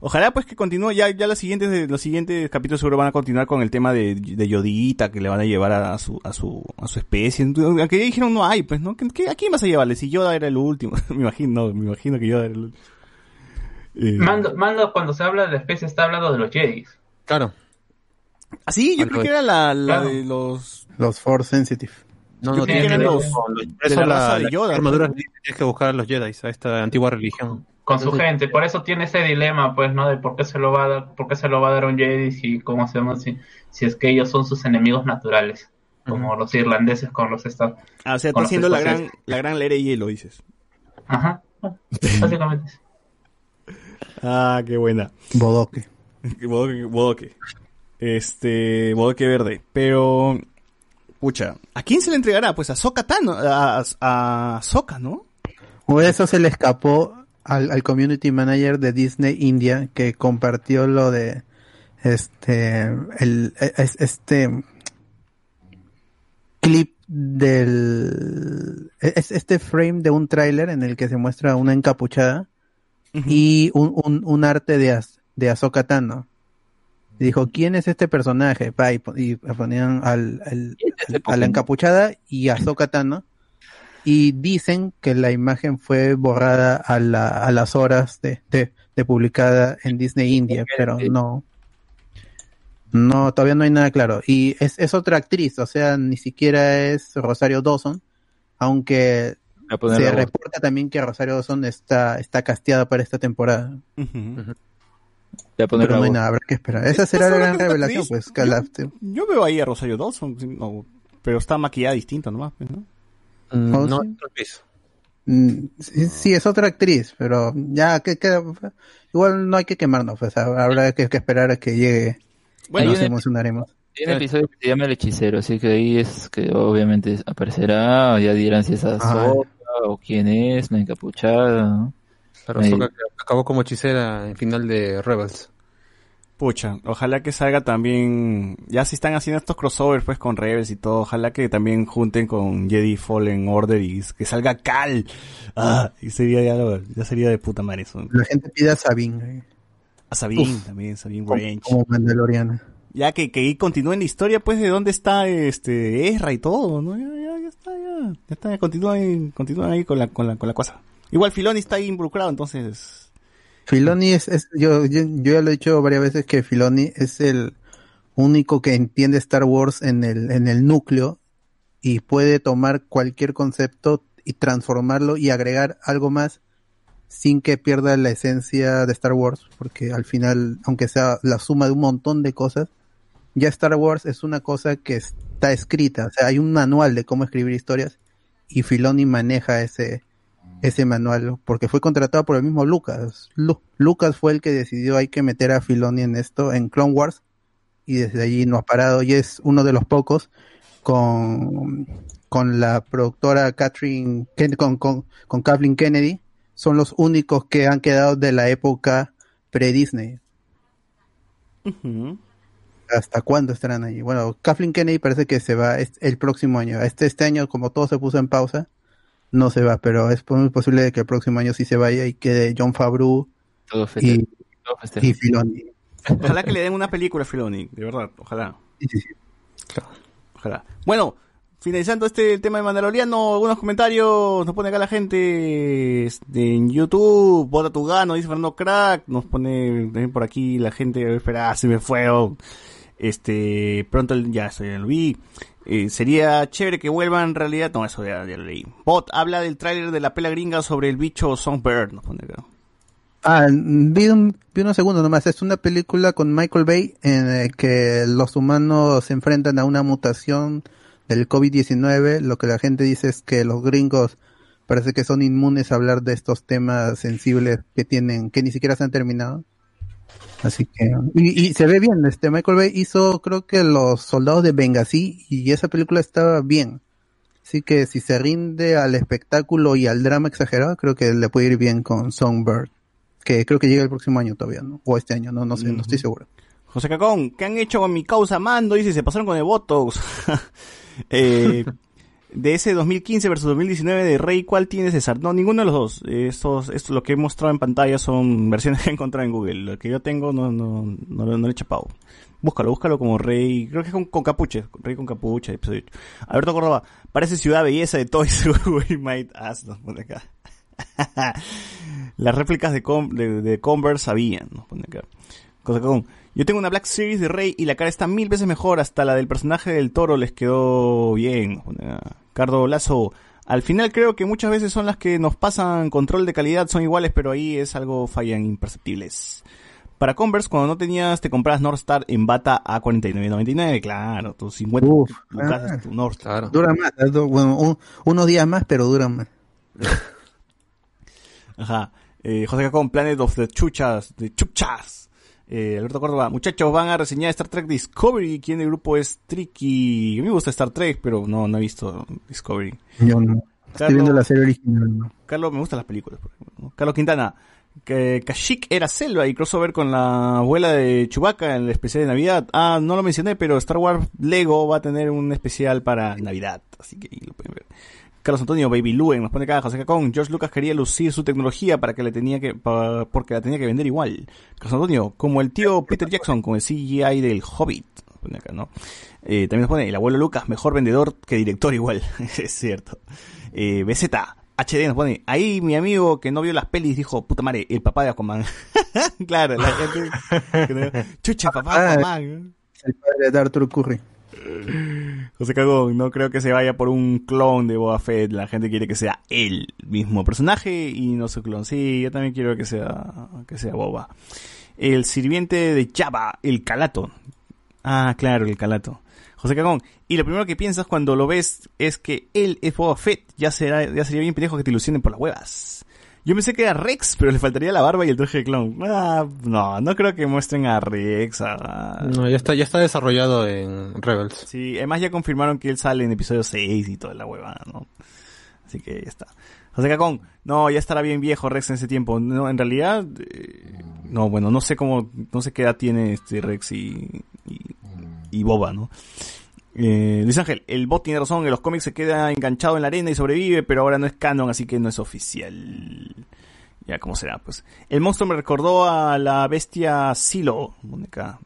Ojalá pues que continúe, ya, ya los siguientes, los siguientes capítulos seguro van a continuar con el tema de, de Yodita, que le van a llevar a su, a su, a su especie. Aunque ya dijeron no hay, pues, ¿no? ¿Qué- ¿A quién vas a llevarle? Si Yoda era el último. me imagino, me imagino que Yoda era el último. Eh, Mando, Mando, cuando se habla de la especie, está hablando de los Jedis. Claro. ¿Ah, sí? Yo creo que era la, la Claro. de los... Los Force Sensitive. No, no creí tiene que eran que ver los- los- de la de Yoda, pues. tienes que buscar a los Jedi, a esta antigua religión. Con su gente, por eso tiene ese dilema, pues, ¿no? De por qué se lo va a dar, por qué se lo va a dar a un Jedi si, ¿cómo hacemos? Si, si es que ellos son sus enemigos naturales, como los irlandeses con los estados. Ah, o sea, está haciendo la gran, la gran Lere hielo, dices. Ajá, básicamente. Ah, qué buena. Bodoque. Bodoque, bodoque. Este, bodoque verde. Pero, pucha, ¿a quién se le entregará? Pues a Soka Tano, a, a, a ¿no? O eso se le escapó al, al community manager de Disney India que compartió lo de este el es- este clip del es este frame de un tráiler en el que se muestra una encapuchada y un, un, un arte de Az- de Ahsoka Tano. Y dijo, ¿quién es este personaje? Pa, y, y ponían al, al- a la encapuchada y a Ahsoka Tano. Y dicen que la imagen fue borrada a, la, a las horas de, de, de publicada en Disney India, pero no. No, todavía no hay nada claro. Y es, es otra actriz, o sea, ni siquiera es Rosario Dawson, aunque se reporta también que Rosario Dawson está, está casteada para esta temporada. Pero no hay voz. nada, habrá que esperar. Esa será la ¿Estás gran revelación, actriz? pues. la- Yo veo ahí a Rosario Dawson, no, pero está maquillada distinto nomás, pues, ¿no? Mm, ¿Oh, no, sí? otro piso. Mm, sí, sí, es otra actriz, pero ya que, que- igual no hay que quemarnos, pues habrá que, que esperar a que llegue. Bueno, nos hay un- emocionaremos. Hay un episodio que se llama El Hechicero, así que ahí es que obviamente aparecerá, ya dirán si es. Ahsoka o quién es, la encapuchada, ¿no? Pero. Ahsoka que acabó como hechicera en final de Rebels. Pucha, ojalá que salga también, ya si están haciendo estos crossovers pues con Rebels y todo, ojalá que también junten con Jedi Fallen Order y que salga Cal. Ah, y sería ya, lo- ya sería de puta madre eso. La gente pide a Sabine, A Sabine Uf. también, Sabine como, Range. como Mandaloriana. Ya que, que ahí continúen la historia pues de dónde está este Ezra y todo, ¿no? Ya, ya, ya está, ya, ya está, ya continúan, continúan ahí con la, con la, con la cosa. Igual Filoni está ahí involucrado, entonces... Filoni es, es yo, yo, yo ya lo he dicho varias veces que Filoni es el único que entiende Star Wars en el, en el núcleo y puede tomar cualquier concepto y transformarlo y agregar algo más sin que pierda la esencia de Star Wars, porque al final, aunque sea la suma de un montón de cosas, ya Star Wars es una cosa que está escrita, o sea, hay un manual de cómo escribir historias y Filoni maneja ese, ese manual porque fue contratado por el mismo Lucas. Lu- Lucas fue el que decidió hay que meter a Filoni en esto, en Clone Wars, y desde allí no ha parado y es uno de los pocos con, con la productora Catherine, Ken- con, con, con Kathleen Kennedy, son los únicos que han quedado de la época pre-Disney. ¿Hasta cuándo estarán ahí? Bueno, Kathleen Kennedy parece que se va el próximo año. Este, este año, como todo se puso en pausa, no se va, pero es muy posible que el próximo año sí se vaya y quede John Favreau Todo festejo. y, Todo festejo. y Filoni. Ojalá que le den una película a Filoni, de verdad, ojalá. Sí, sí, sí. Ojalá. Bueno, finalizando este tema de Mandaloriano, algunos comentarios, nos pone acá la gente este, en YouTube, vota tu gano, dice Fernando Crack, nos pone también por aquí la gente, espera, se me fue, oh, este, pronto ya, ya lo vi. Eh, sería chévere que vuelva en realidad, no, eso ya, ya lo leí. Bot habla del tráiler de la pela gringa sobre el bicho Songbird, nos pone. Ah, vi, un, vi unos segundos nomás. Es una película con Michael Bay en el que los humanos se enfrentan a una mutación del COVID-19. Lo que la gente dice es que los gringos parece que son inmunes a hablar de estos temas sensibles que tienen, que ni siquiera se han terminado. Así que, y, y se ve bien, este Michael Bay hizo creo que los soldados de Benghazi y esa película estaba bien. Así que si se rinde al espectáculo y al drama exagerado, creo que le puede ir bien con Songbird que creo que llega el próximo año todavía, ¿no? O este año, no, no sé, no estoy seguro. José Cacón, ¿qué han hecho con mi causa Mando? Dice, se pasaron con el Botox. eh, de ese 2015 versus 2019 de Rey, ¿cuál tiene César? No, ninguno de los dos. Estos, esto, lo que he mostrado en pantalla son versiones que he encontrado en Google. Lo que yo tengo no, no, no, no le he chapado. Búscalo, búscalo como Rey, creo que es con, con capuche, Rey con capucha, episodio 8. Alberto Córdoba, parece ciudad belleza de Toys We Might Ask, nos pone acá. Las réplicas de, de, de Converse sabían, nos pone acá. Cosa con. Yo tengo una Black Series de Rey y la cara está mil veces mejor, hasta la del personaje del toro les quedó bien. Cardo Lazo, al final creo que muchas veces son las que nos pasan control de calidad, son iguales, pero ahí es algo fallan imperceptibles. Para Converse, cuando no tenías, te compras North Star en bata a 49.99, claro, tus 50 Uf, lucas ah. tu North Star. Dura más, bueno, un- unos días más, pero duran más. Ajá. Eh, José Cacón, Planet of the Chuchas, de Chuchas. Eh, Alberto Córdoba, muchachos, van a reseñar Star Trek Discovery. ¿Quién del grupo es Tricky? A mí me gusta Star Trek, pero no, no he visto Discovery. Yo no. Estoy viendo la serie original. ¿no? Carlos, me gustan las películas. por ejemplo, ¿no? Carlos Quintana, que Kashyyyk era selva y crossover con la abuela de Chewbacca en el especial de Navidad. Ah, no lo mencioné, pero Star Wars Lego va a tener un especial para Navidad, así que ahí lo pueden ver. Carlos Antonio, Baby Luen, nos pone acá José Cacón. George Lucas quería lucir su tecnología para que le tenía que, porque la tenía que vender igual. Carlos Antonio, como el tío Peter Jackson con el CGI del Hobbit. Nos pone acá, ¿no? Eh, también nos pone el abuelo Lucas, mejor vendedor que director igual. es cierto. Eh, BZ, HD nos pone, ahí mi amigo que no vio las pelis dijo, puta madre, el papá de Aquaman. claro, la gente, que no- chucha, papá de Ah, Aquaman. El padre de Arthur Curry. José Cagón, no creo que se vaya por un clon de Boba Fett. La gente quiere que sea el mismo personaje y no su clon. Sí, yo también quiero que sea, que sea Boba. El sirviente de Java, el calato. Ah, claro, el calato. José Cagón, y lo primero que piensas cuando lo ves es que él es Boba Fett. Ya será, ya sería bien pendejo que te ilusionen por las huevas. Yo pensé que era Rex, pero le faltaría la barba y el traje de clon. Ah, no, no creo que muestren a Rex. No, ya está, ya está desarrollado en Rebels. Sí, además ya confirmaron que él sale en episodio 6 y toda la huevada, ¿no? Así que ya está. José Cacón, no, ya estará bien viejo Rex en ese tiempo. No, en realidad, eh, no, bueno, no sé cómo, no sé qué edad tiene este Rex y, y, y Boba, ¿no? Eh, Luis Ángel, el bot tiene razón, en los cómics se queda enganchado en la arena y sobrevive, pero ahora no es canon, así que no es oficial. Ya, ¿cómo será? Pues el monstruo me recordó a la bestia Silo,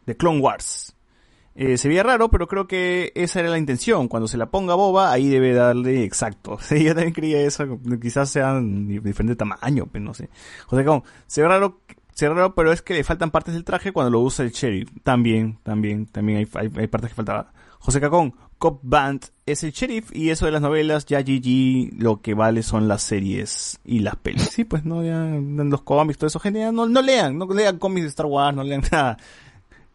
de Clone Wars. Eh, se veía raro, pero creo que esa era la intención. Cuando se la ponga boba, ahí debe darle exacto. Sí, yo también creía eso. Quizás sean de diferente tamaño, pero no sé. José Cagón, se ve raro, se ve raro, pero es que le faltan partes del traje cuando lo usa el sheriff. También, también, también hay, hay partes que faltaban. José Cacón, Cop Band es el sheriff y eso de las novelas, ya GG, lo que vale son las series y las pelis. Sí, pues no, ya los cómics, todo eso, gente, ya no, no lean, no lean cómics de Star Wars, no lean nada.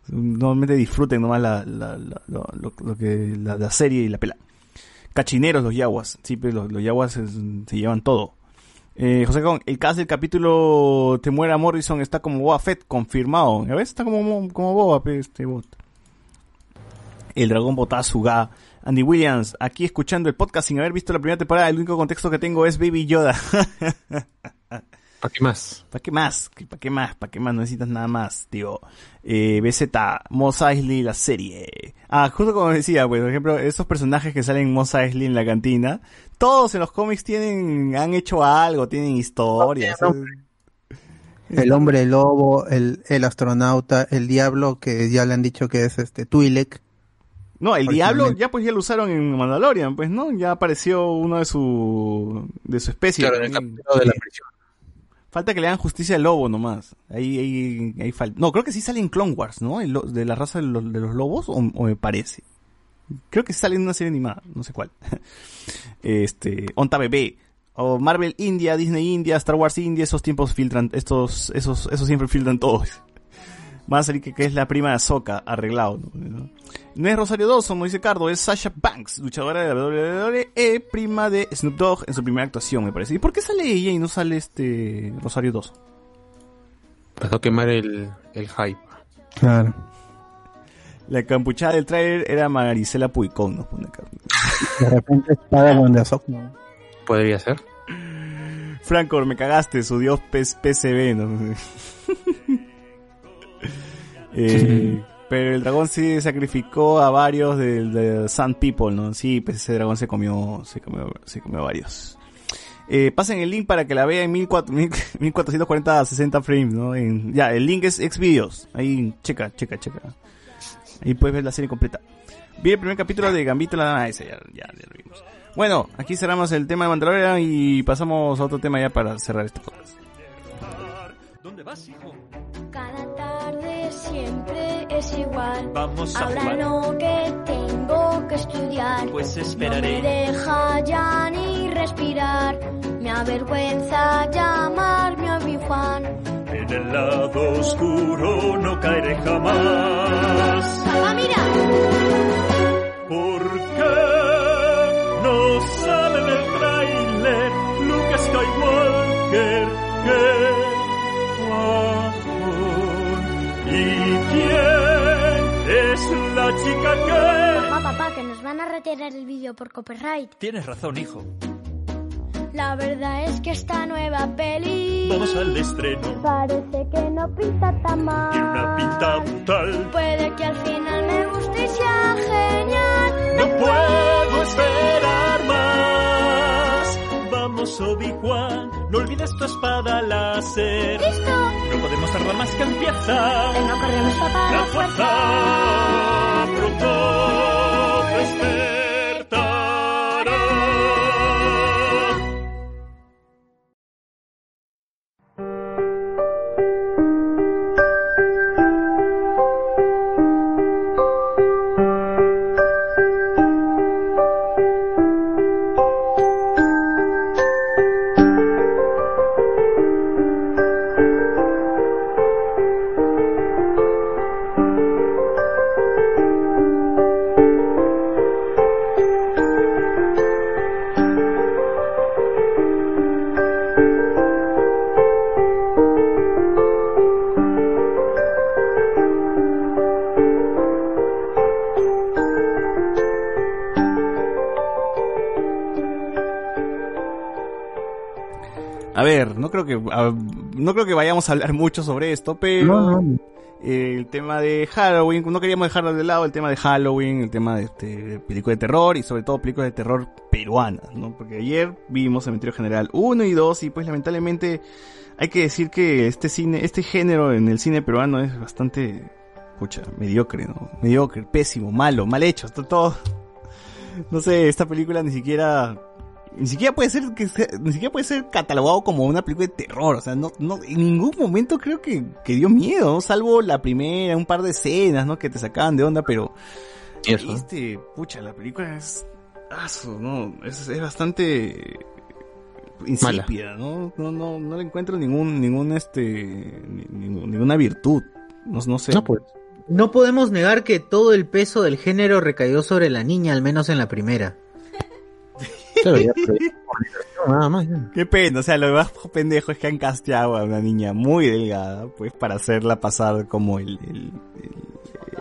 Normalmente disfruten nomás la, la, lo, que, la, serie y la pela. Cachineros los yaguas, sí, pero los, los yaguas se, llevan todo. Eh, José Cacón, el cast del capítulo Te muera Morrison está como Boba Fett, confirmado. ¿Ya ves? Está como, como Boba, este bot. El dragón Botazuga. Andy Williams, aquí escuchando el podcast sin haber visto la primera temporada, el único contexto que tengo es Baby Yoda. ¿Para qué más? ¿Para qué más? ¿Para qué más? ¿Para qué más? No necesitas nada más, tío. Eh, BZ, Mos Eisley, la serie. Ah, justo como decía, pues, por ejemplo, esos personajes que salen en Mos Eisley en la cantina, todos en los cómics tienen, han hecho algo, tienen historias. El hombre lobo, el, el astronauta, el diablo, que ya le han dicho que es este Twi'lek. No, el diablo ya pues ya lo usaron en Mandalorian, pues, ¿no? Ya apareció uno de su, de su especie. Claro, en el capítulo de la prisión. Falta que le hagan justicia al lobo nomás. Ahí, ahí, ahí falta. No, creo que sí sale en Clone Wars, ¿no? El de la raza de los, de los lobos, o, o me parece. Creo que sí sale en una serie animada, no sé cuál. este, Onta Bebé. O Marvel India, Disney India, Star Wars India, esos tiempos filtran, estos, esos, esos siempre filtran todos. Va a salir que, que es la prima de Ahsoka, arreglado. ¿no? No es Rosario Dawson, como dice Cardo, es Sasha Banks, luchadora de la WWE, prima de Snoop Dogg en su primera actuación, me parece. ¿Y por qué sale ella y no sale este Rosario Dawson? Pasó a quemar el, el hype. Claro. La campuchada del trailer era Marisela Puicón, nos pone acá. De repente es Padawan de Ahsoka, ¿no? Podría ser. Francor, me cagaste, su dios P- PCB, ¿no? Eh, pero el dragón sí sacrificó a varios del de Sand People, ¿no? Sí, pues ese dragón se comió, se comió, se comió a varios. Eh, pasen el link para que la vea en 1400 1440 a 60 frames, ¿no? En- ya, el link es Xvideos. Ahí, checa, checa, checa. Ahí puedes ver la serie completa. Vi el primer capítulo de Gambito la ah, ese ya, ya, ya lo vimos. Bueno, aquí cerramos el tema de Mandalorian y pasamos a otro tema ya para cerrar este podcast. ¿Dónde vas, hijo? Cada siempre es igual. Vamos a Ahora jugar. que tengo que estudiar. Pues No me esperaré. deja ya ni respirar. Me avergüenza llamarme a mi Juan. En el lado oscuro no caeré jamás. ¡Papá, mira! ¿Por qué no sale en el trailer Luke Skywalker que quién es la chica que...? Papá, papá, que nos van a retirar el vídeo por copyright. Tienes razón, hijo. La verdad es que esta nueva peli Vamos al estreno. parece que no pinta tan mal. Tiene una pinta brutal. Puede que al final me guste y sea genial. No puedo esperar más. Vamos, Obi-Wan, no olvides tu espada láser. ¡Listo! No podemos tardar más que empieza. Venga, corremos, papá. La la fuerza pronto a- no creo que vayamos a hablar mucho sobre esto, pero No, no. eh, el tema de Halloween, no queríamos dejarlo de lado, el tema de Halloween, el tema de este, películas de terror y sobre todo películas de terror peruanas, ¿no? Porque ayer vimos Cementerio General 1 y 2 y pues lamentablemente hay que decir que este cine, este género en el cine peruano es bastante, pucha, mediocre, ¿no? Mediocre, pésimo, malo, mal hecho, está todo. No sé, esta película ni siquiera ni siquiera puede ser que sea- ni siquiera puede ser catalogado como una película de terror, o sea, no, no en ningún momento creo que, que dio miedo, ¿no? salvo la primera, un par de escenas, ¿no? que te sacaban de onda, pero eso. este, pucha, la película es aso, no, es, es bastante insípida, ¿no? No no no le encuentro ningún ningún este ningún- ninguna virtud. No, no sé. No, pues. No podemos negar que todo el peso del género recayó sobre la niña, al menos en la primera. Claro, ya, pero- por diversión, nada más. ya. Qué pena, o sea, lo más pendejo es que han casteado a una niña muy delgada, pues, para hacerla pasar como el, el, el-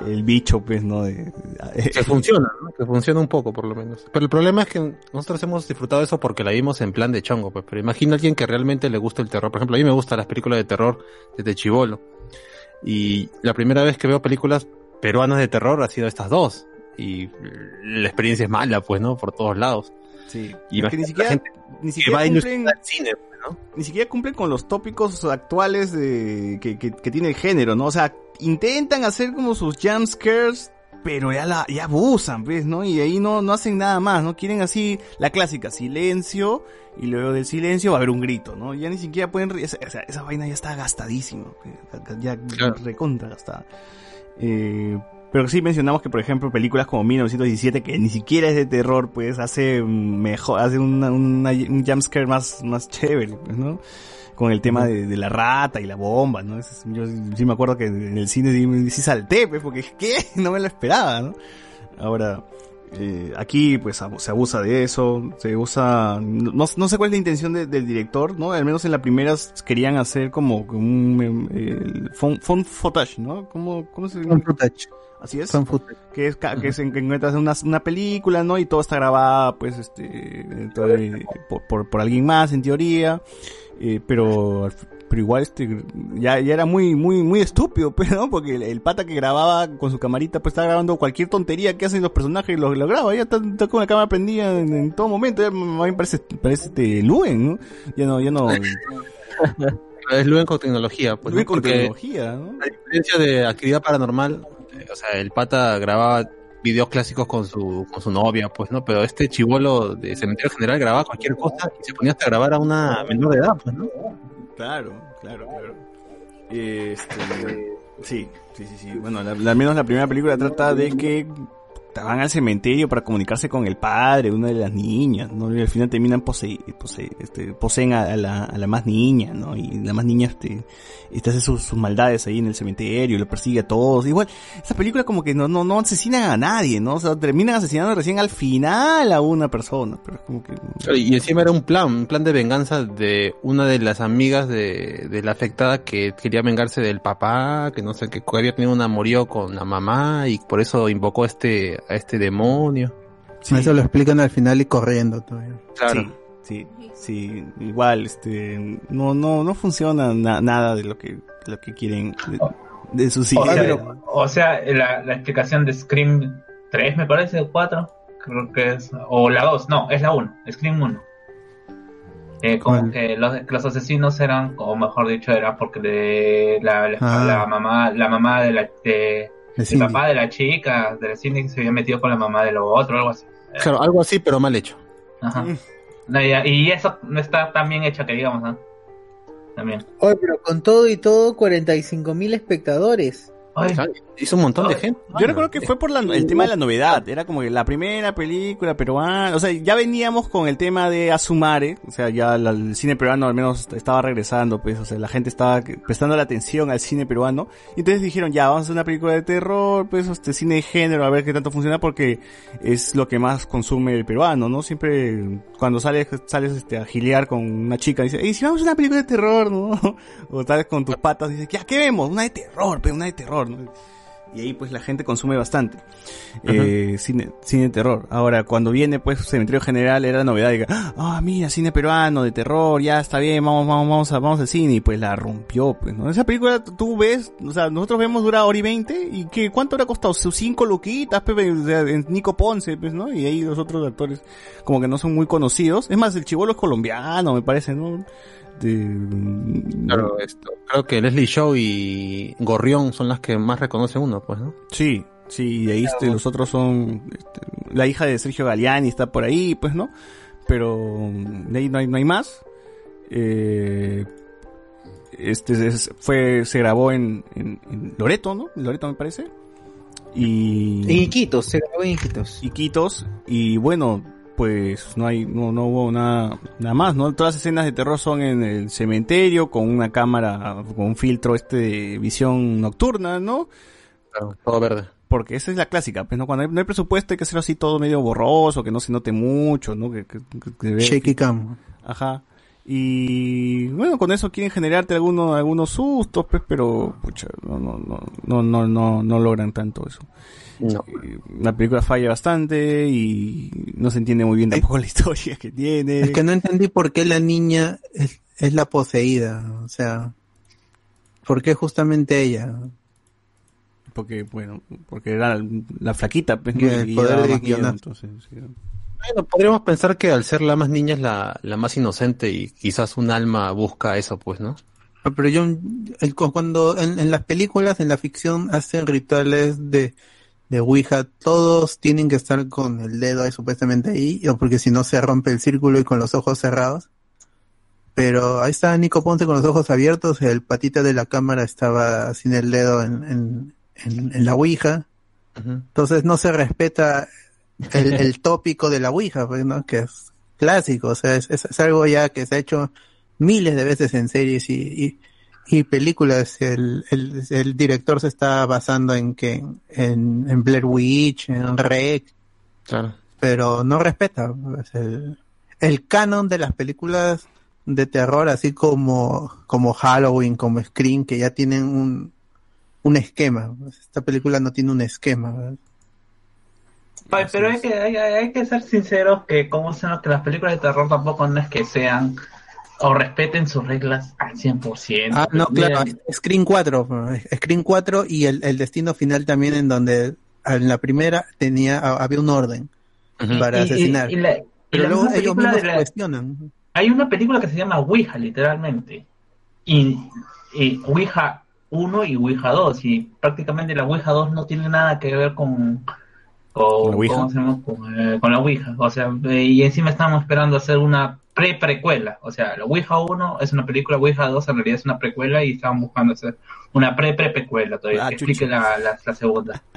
el bicho, pues, ¿no? De, Que funciona, ¿no? que funciona un poco por lo menos. Pero el problema es que nosotros hemos disfrutado eso porque la vimos en plan de chongo, pues. Pero imagina a alguien que realmente le gusta el terror. Por ejemplo, a mí me gustan las películas de terror desde chivolo. Y la primera vez que veo películas peruanas de terror ha sido estas dos. Y la experiencia es mala, pues, ¿no? Por todos lados. Sí. Y que ni siquiera, gente ni siquiera cumplen, cine, pues, ¿no? ni siquiera cumplen con los tópicos actuales de, que, que, que tiene el género, ¿no? O sea, intentan hacer como sus jump scares, pero ya la, ya abusan, pues, ¿no? Y ahí no, no hacen nada más, ¿no? Quieren así, la clásica, silencio, y luego del silencio va a haber un grito, ¿no? Ya ni siquiera pueden, ri- esa, esa, vaina ya está gastadísima, ya Claro. recontra gastada. Eh, pero sí mencionamos que, por ejemplo, películas como 1917, que ni siquiera es de terror, pues hace mejor, hace una, una- un jumpscare más, más chévere, pues, ¿no? Con el tema de, de la rata y la bomba, ¿no? Es- Yo sí me acuerdo que en el cine sí, sí salté, pues, porque ¿qué? No me lo esperaba, ¿no? Ahora, eh, aquí pues se abusa de eso, se usa, no, no sé cuál es la intención de- del director, ¿no? Al menos en la primera querían hacer como un el phone, phone footage, ¿no? ¿Cómo, cómo se Found footage. Así es. Footage. Que es ca- que se que encuentras una, una película, ¿no? Y todo está grabada, pues, este, dentro de- por, por, por alguien más, en teoría. Eh, pero, pero igual, este, ya, ya era muy, muy, muy estúpido, pues, ¿no? Porque el, el pata que grababa con su camarita, pues, está grabando cualquier tontería que hacen los personajes y lo, lo graba. Ya está, está con la cámara prendida en, en todo momento. Ya, a mí me parece, parece este, Luen, ¿no? Ya no, ya no. Es Luen con tecnología, pues. Luen ¿no? con Porque tecnología, ¿no? A diferencia de actividad paranormal, o sea, el pata grababa videos clásicos con su, con su novia, pues, ¿no? Pero este chivolo de Cementerio General grababa cualquier cosa y se ponía hasta grabar a una menor de edad, pues, ¿no? Claro, claro, claro. Este, sí, sí, sí, sí. Bueno, la- al menos la primera película trata de que van al cementerio para comunicarse con el padre, una de las niñas, ¿no? Y al final terminan pose, pose, este, poseen a, a la, a la más niña, ¿no? Y la más niña, este, este hace sus, sus maldades ahí en el cementerio, lo persigue a todos. Igual, esa película como que no, no, no asesinan a nadie, ¿no? O sea, terminan asesinando recién al final a una persona, pero es como que... Y encima era un plan, un plan de venganza de una de las amigas de, de la afectada que quería vengarse del papá, que no sé, que había tenido un amorío con la mamá y por eso invocó a este, a este demonio. Eso lo explican al final y corriendo todavía. Claro. Sí, sí, sí, igual, este, no, no, no funciona na- nada de lo que, lo que quieren de, de sus O sea, ideas. o sea, la, la explicación de Scream 3, me parece, o 4, creo que es, o la 2, no, es la 1, Scream 1. Eh, como ¿Cuál? que los, que los asesinos eran, o mejor dicho, era porque de la, la, Ah. la mamá, la mamá de la, De el Cindy. papá de la chica, de la Cindy, se había metido con la mamá de lo otro, algo así. Claro, algo así, pero mal hecho. Ajá. Mm. No, y, y eso no está tan bien hecho que digamos, ¿no? También. Oye, pero con todo y todo, 45 mil espectadores. Ay, Hizo un montón de gente. Yo recuerdo que fue por la- el tema de la novedad, era como que la primera película peruana, o sea, ya veníamos con el tema de Asumare, o sea, ya la- el cine peruano al menos estaba regresando, pues, o sea, la gente estaba prestando la atención al cine peruano, y entonces dijeron, ya, vamos a hacer una película de terror, pues, este cine de género, a ver qué tanto funciona, porque es lo que más consume el peruano, ¿no? Siempre, cuando sales, sales este, a gilear con una chica, dice, y si vamos a una película de terror, ¿no? O sales con tus patas, dices, ya, ¿qué vemos? Una de terror, pero una de terror, ¿no? Y ahí pues la gente consume bastante eh, cine, cine de terror. Ahora, cuando viene pues Cementerio General era la novedad de que, ah, mira, cine peruano de terror, ya está bien, vamos, vamos, vamos, a, vamos al cine y pues la rompió, pues, ¿no? Esa película tú ves, o sea, nosotros vemos dura hora y veinte y que cuánto le ha costado, sus cinco luquitas, Pepe, o sea, en Nico Ponce, pues, ¿no? Y ahí los otros actores como que no son muy conocidos. Es más, el chivolo es colombiano, me parece, ¿no? De, Claro, esto. Creo que Leslie Show y Gorrión son las que más reconoce uno, pues, ¿no? Sí, sí, y ahí este, los otros son este, la hija de Sergio Galeani está por ahí, pues, ¿no? Pero de ahí no hay, no hay más. Eh, este es- fue se grabó en, en, en Loreto, ¿no? En Loreto me parece. Y En Iquitos, se grabó en Iquitos. Iquitos y bueno, pues no hay no no hubo nada nada más, ¿no? Todas las escenas de terror son en el cementerio con una cámara con un filtro este de visión nocturna, ¿no? Claro, todo verde. Porque esa es la clásica, pues no cuando hay, no hay presupuesto hay que hacerlo así todo medio borroso, que no se note mucho, ¿no? Que, que- que- Shaky cam. Ajá. Y bueno, con eso quieren generarte algunos, algunos sustos, pues, pero pucha, no, no, no, no, no, no, no logran tanto eso. La película falla bastante y no se entiende muy bien tampoco la historia que tiene. Es que no entendí por qué la niña es, es la poseída, o sea, ¿por qué justamente ella? Porque, bueno, porque era la flaquita, pues, Y ¿no? el Y poder daba de más miedo, guionazo. entonces, sí. Bueno, podríamos pensar que al ser la más niña es la, la más inocente y quizás un alma busca eso, pues, ¿no? Ah, Pero yo, el- cuando en, en las películas, en la ficción, hacen rituales de, de Ouija, todos tienen que estar con el dedo ahí, supuestamente ahí, porque si no se rompe el círculo y con los ojos cerrados. Pero ahí está Nico Ponce con los ojos abiertos, el patita de la cámara estaba sin el dedo en, en, en- en la Ouija. Entonces no se respeta el, el tópico de la Ouija, pues, ¿no? Que es clásico, o sea, es, es- es algo ya que se ha hecho miles de veces en series y, y, y películas. El, el, el director se está basando en que en, en Blair Witch, en Rec, Claro. pero no respeta pues, el, el canon de las películas de terror, así como, como Halloween, como Scream, que ya tienen un, un esquema. Pues, Esta película no tiene un esquema. Pero hay que, hay, hay que ser sinceros que como que las películas de terror tampoco no es que sean o respeten sus reglas al 100%. Ah, no, claro, Screen 4, Screen 4 y el, el destino final también en donde en la primera tenía había un orden para Y- asesinar. y la- y pero luego ellos película mismos la- cuestionan. Hay una película que se llama Ouija, literalmente. Y, y Ouija 1 y Ouija 2. Y prácticamente la Ouija 2 no tiene nada que ver con, con, la Ouija? Con, eh, con la Ouija. O sea, eh, y encima estamos esperando hacer una pre-precuela. O sea, la Ouija 1 es una película, Ouija 2 en realidad es una precuela y estaban buscando hacer una pre-pre-precuela todavía, Ah, que explique la, la, la segunda.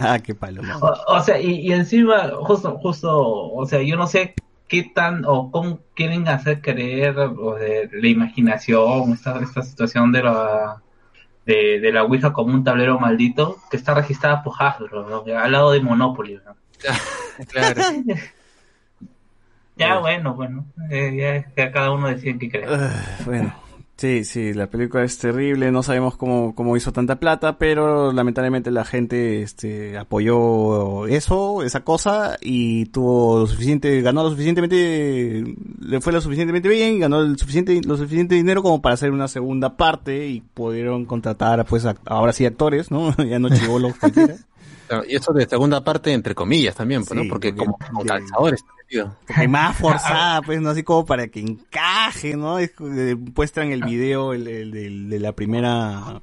Ah, qué palo. O, o sea, y, y encima, justo, justo, o sea, yo no sé qué tan o cómo quieren hacer creer o de la imaginación, esta, esta situación de la de, de la Ouija como un tablero maldito que está registrada por Hasbro, ¿no? al lado de Monopoly. ¿no? Claro. Ya, bueno, bueno, eh, ya cada uno decide qué cree. Bueno, sí, sí, la película es terrible, no sabemos cómo, cómo hizo tanta plata, pero lamentablemente la gente este, apoyó eso, esa cosa, y tuvo lo suficiente, ganó lo suficientemente, le fue lo suficientemente bien, ganó el suficiente, lo suficiente dinero como para hacer una segunda parte, y pudieron contratar, pues, act- ahora sí actores, ¿no? ya no chivolos cualquiera. Claro, Y eso de segunda parte, entre comillas, también, pues, Sí, ¿no? Porque porque como, como de- calzadores más forzada, pues, no así como para que encaje, ¿no? Es, eh, muestran el video el, de la primera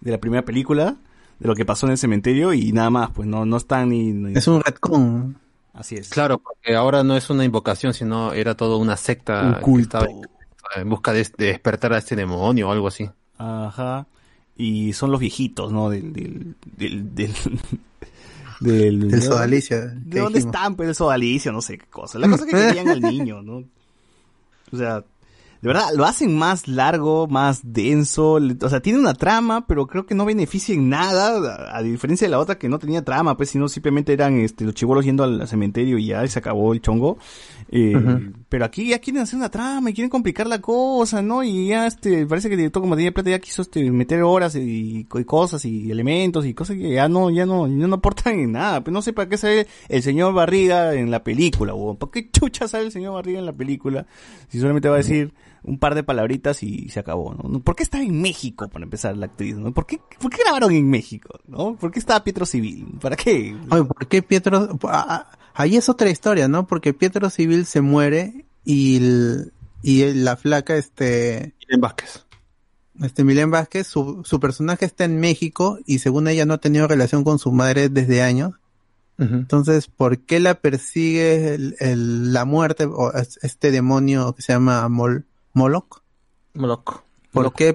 de la primera película, de lo que pasó en el cementerio y nada más, pues no, no están ni, ni- Es un retcon. así es. Claro, porque ahora no es una invocación, sino era toda una secta Un que culto. estaba en busca de, de despertar a este demonio o algo así. Ajá. Y son los viejitos, ¿no? Del del del del, del- Del sodalicio. ¿De dónde dijimos. están, pues, el sodalicio? No sé qué cosa. La cosa que querían al niño, ¿no? O sea, de verdad, lo hacen más largo, más denso. O sea, tiene una trama, pero creo que no beneficia en nada, a, a diferencia de la otra que no tenía trama, pues, sino simplemente eran este, los chibolos yendo al cementerio y ya y se acabó el chongo. Eh. Pero aquí ya quieren hacer una trama y quieren complicar la cosa, ¿no? Y ya, este, parece que el director como tenía plata ya quiso este, meter horas y, y cosas y elementos y cosas que ya no, ya no, ya no aportan en nada. Pues no sé para qué sale el señor Barriga en la película, huevón. ¿Por qué chucha sale el señor Barriga en la película? Si solamente va a decir un par de palabritas y se acabó, ¿no? ¿Por qué está en México, para empezar, la actriz, ¿no? ¿Por qué, por qué grabaron en México, no? ¿Por qué estaba Pietro Civil? ¿Para qué? Oye, ¿por qué Pietro? ah, ah, Ahí es otra historia, ¿no? Porque Pietro Civil se muere y, el- y el- la flaca, este, Miren Vázquez. este Milén Vázquez, su, su personaje está en México y según ella no ha tenido relación con su madre desde años. Entonces, ¿por qué la persigue el, el- la muerte o es- este demonio que se llama Mol, Moloch? Moloch. ¿Por qué,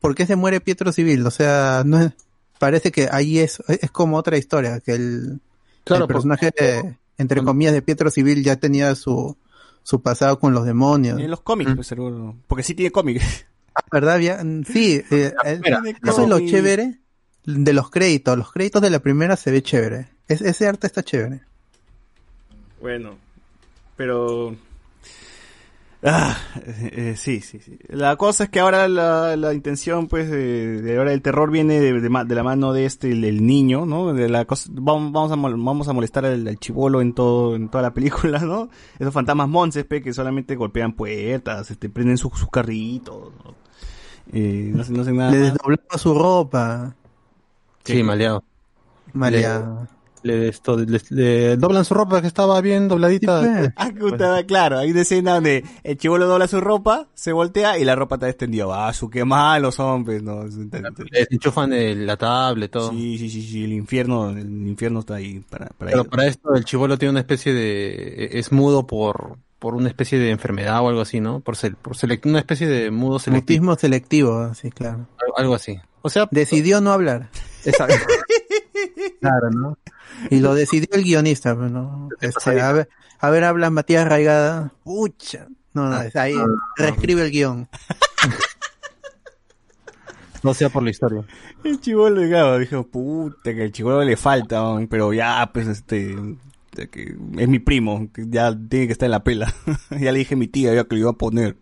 ¿Por qué se muere Pietro Civil? O sea, no es- parece que ahí es, es como otra historia, que el, Claro, el personaje, de- entre comillas, de Pietro Civil ya tenía su, su pasado con los demonios. En los cómics, pues, seguro. Porque sí tiene cómics. Ah, ¿verdad? Mm, sí, eh, eh, Mira, eso es lo chévere de los créditos. Los créditos de la primera se ve chévere. Es- ese arte está chévere. Bueno, pero Ah, eh, eh, sí, sí, sí. La cosa es que ahora la, la intención, pues, de, de ahora el terror viene de, de ma- de la mano de este, el, el niño, ¿no? De la cosa, vamos, vamos a, vamos a molestar al, al chivolo en todo, en toda la película, ¿no? Esos fantasmas monces, pe, que solamente golpean puertas, este, prenden sus sus carritos, ¿no? Eh, no no hacen nada Le desdoblaba su ropa. Sí, maleado. Maleado. Le, esto, le- le doblan su ropa que estaba bien dobladita. Ah, que putada, claro, hay una escena donde el chivolo dobla su ropa, se voltea y la ropa está extendida. Ah, su qué malos hombres, ¿no? Les enchufan el- la tablet, todo. Sí, sí, sí, sí, el infierno, el infierno está ahí para, para Pero ellos. para esto el chivolo tiene una especie de... es mudo por, por una especie de enfermedad o algo así, ¿no? Por, sel- por select- una especie de mudo selectivo. Mutismo selectivo, sí, claro. Algo, algo así. O sea... Decidió no hablar. Exacto. claro, ¿no? Y lo decidió el guionista, ¿no? Este, a, ver, a ver, habla Matías Raigada. Pucha. No, no, es ahí reescribe el guion. No sea por la historia. El chivolo digamos, dijo, puta, que el chivolo le falta, pero ya, pues, este, que es mi primo, que ya tiene que estar en la pela. ya le dije a mi tía ya que lo iba a poner.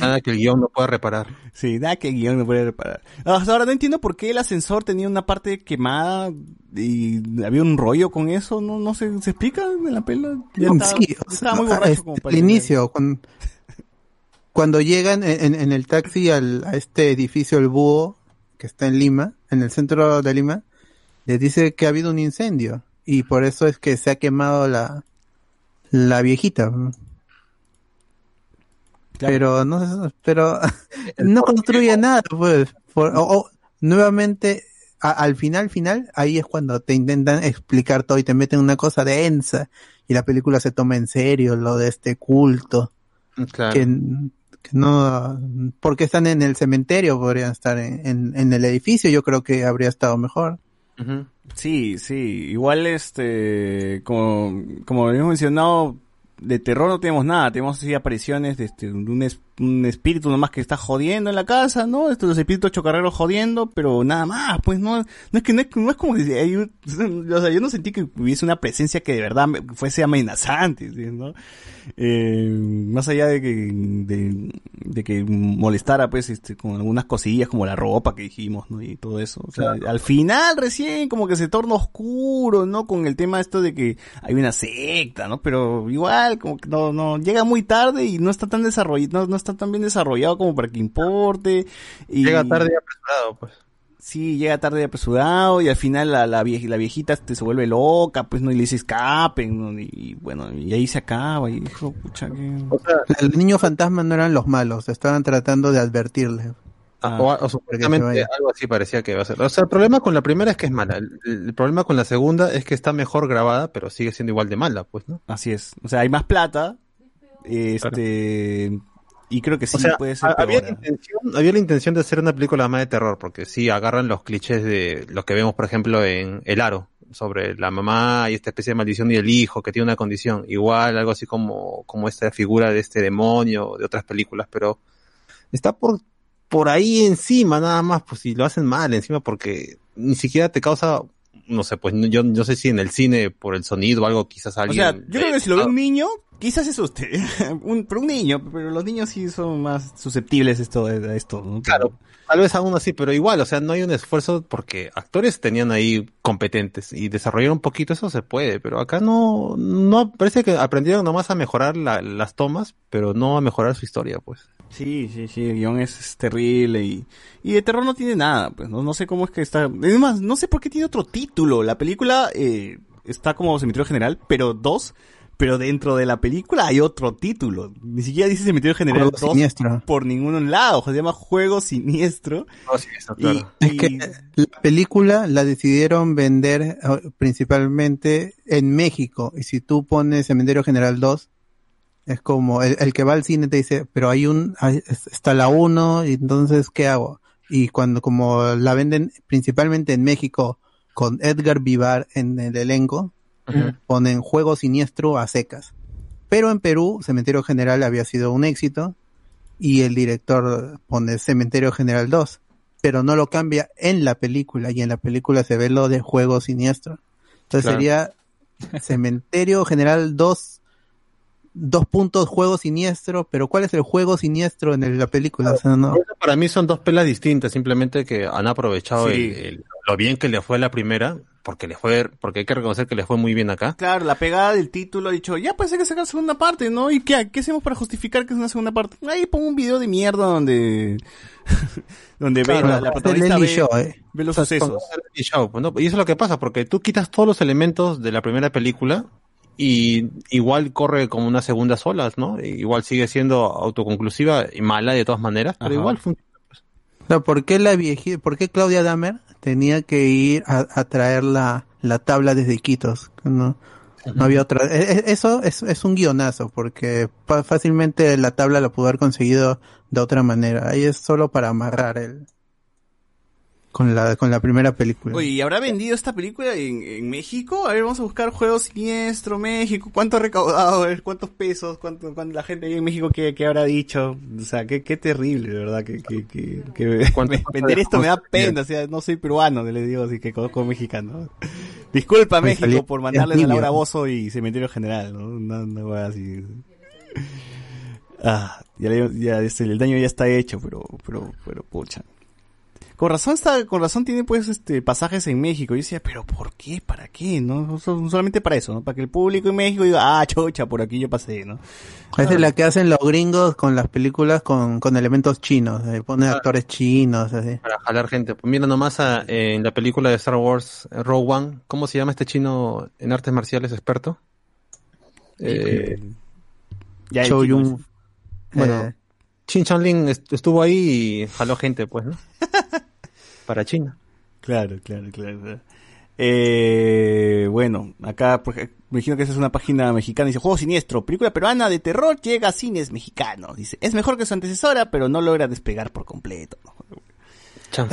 Nada que el guion no pueda reparar. Sí, nada que el guion no puede reparar. Ah, Ahora no entiendo por qué el ascensor tenía una parte quemada y había un rollo con eso, no, no se, se explica en la pela. Ya estaba, Sí, o estaba muy borracho este, como el para inicio, cuando, cuando llegan en, en- en el taxi al, a este edificio El Búho, que está en Lima, en el centro de Lima, les dice que ha habido un incendio y por eso es que se ha quemado la, la viejita. Pero no, pero no construye nada, pues. Por- o- o, nuevamente, a- al final, final, ahí es cuando te intentan explicar todo y te meten una cosa densa y la película se toma en serio lo de este culto. Claro. Que, que no, porque están en el cementerio, podrían estar en, en, en el edificio, yo creo que habría estado mejor. Sí, sí, igual este, como, como habíamos mencionado, de terror no tenemos nada, tenemos así apariciones de este, un, es- un espíritu nomás que está jodiendo en la casa, ¿no? Estos los espíritus chocarreros jodiendo, pero nada más, pues no, no es que no es, no es como que hay un- o sea, yo no sentí que hubiese una presencia que de verdad fuese amenazante, ¿sí? ¿no? Eh, más allá de que, de, de que molestara pues este, con algunas cosillas como la ropa que dijimos, ¿no? Y todo eso, o sea, al final recién como que se torna oscuro, ¿no? Con el tema esto de que hay una secta, ¿no? Pero igual como que no, no, llega muy tarde y no está tan desarrollado, no, no está tan bien desarrollado como para que importe. Y... Llega tarde y apresurado, pues. Sí, llega tarde y apresurado y al final la, la, vie- la viejita este, se vuelve loca, pues no y le dice escapen, ¿no? y, bueno, y ahí se acaba y dijo, pucha, que... Los niños fantasmas no eran los malos, estaban tratando de advertirles. Ah, o, o se supuestamente algo así parecía que iba a ser. O sea, el problema con la primera es que es mala. El, el problema con la segunda es que está mejor grabada, pero sigue siendo igual de mala, pues, ¿no? Así es. O sea, hay más plata, este, y creo que sí o sea, puede ser ha- había, peor. la intención, había la intención de hacer una película más de terror, porque sí agarran los clichés de lo que vemos, por ejemplo, en El Aro, sobre la mamá y esta especie de maldición y el hijo que tiene una condición. Igual, algo así como, como esta figura de este demonio de otras películas, pero está por, por ahí encima nada más, pues si lo hacen mal encima porque ni siquiera te causa, no sé, pues yo no sé si en el cine por el sonido o algo quizás O alguien... sea, yo creo que si lo ve un niño, quizás se asuste. un, pero un niño, pero los niños sí son más susceptibles esto, a esto, ¿no? Claro, tal vez aún así, pero igual, o sea, no hay un esfuerzo porque actores tenían ahí competentes y desarrollar un poquito eso se puede, pero acá no, no, parece que aprendieron nomás a mejorar la- las tomas, pero no a mejorar su historia, pues. Sí, sí, sí, el guion es, es terrible y, y de terror no tiene nada, pues no, no sé cómo es que está. Es más, no sé por qué tiene otro título. La película eh, está como Cementerio General, pero dos, pero dentro de la película hay otro título. Ni siquiera dice Cementerio General Juego 2 Siniestro. por ningún lado, se llama Juego Siniestro. Y- Es que la película la decidieron vender eh, principalmente en México. Y si tú pones Cementerio General 2, es como el, el que va al cine te dice, pero hay un, hay- es- está la 1, y entonces, ¿qué hago? Y cuando como la venden principalmente en México con Edgar Vivar en el elenco, ponen Juego Siniestro a secas. Pero en Perú, Cementerio General había sido un éxito y el director pone Cementerio General 2, pero no lo cambia en la película y en la película se ve lo de Juego Siniestro. Entonces Claro. sería Cementerio General 2 dos puntos juego siniestro, pero ¿cuál es el juego siniestro en el- la película? O sea, no. Para mí son dos pelas distintas, simplemente que han aprovechado Sí. el- el- lo bien que le fue la primera, porque le fue, porque hay que reconocer que le fue muy bien acá. Claro, la pegada del título ha dicho, ya pues hay que sacar segunda parte, ¿no? ¿Y qué, qué hacemos para justificar que es una segunda parte? Ahí pongo un video de mierda donde donde ve, la, la protagonista ve, Show, eh. ve los O sea, sucesos. show, pues, ¿no? Y eso es lo que pasa, porque tú quitas todos los elementos de la primera película y igual corre como unas segundas olas, ¿no? Igual sigue siendo autoconclusiva y mala de todas maneras, pero Ajá. igual funciona. O sea, ¿por qué la viejita, por qué Claudia Damer tenía que ir a, traer la, la tabla desde Iquitos? No, no había otra. e- e- Eso es, es un guionazo, porque fácilmente la tabla la pudo haber conseguido de otra manera. Ahí es solo para amarrar el con la con la primera película. Oye, ¿y habrá vendido esta película en, en México? A ver, vamos a buscar Juegos Siniestro, México. ¿Cuánto ha recaudado? A ver, ¿cuántos pesos? ¿Cuánto, cuánto la gente ahí en México qué, qué habrá dicho? O sea, qué, qué terrible, de verdad. Que, que, que, que vender esto me da pena. O sea, no soy peruano, le digo, así que conozco mexicano. Disculpa, Me México, por mandarles a. Laura Bozo y Cementerio General, ¿no? Una, una wea así. Ah, ya, ya, este, el daño ya está hecho, pero, pero, pero, pucha. Con razón está, con razón tiene pues este pasajes en México. Yo decía, pero ¿por qué? ¿Para qué? No, Sol- solamente para eso, ¿no? Para que el público en México diga, ah, chocha, por aquí yo pasé, ¿no? Esa es la que hacen los gringos con las películas con, con elementos chinos, eh, ponen actores chinos, así. Para jalar gente. Pues mira nomás a- en la película de Star Wars, eh, Rogue One, ¿cómo se llama este chino en artes marciales experto? Eh, Ya, chino Yun- bueno, eh, Chin Chanling est- estuvo ahí y jaló gente, pues, ¿no? Para China. Claro, claro, claro. claro. Eh, bueno, acá pues, me imagino que esa es una página mexicana. Dice, Juego Siniestro, película peruana de terror llega a cines mexicanos. Dice, es mejor que su antecesora, pero no logra despegar por completo. Chan.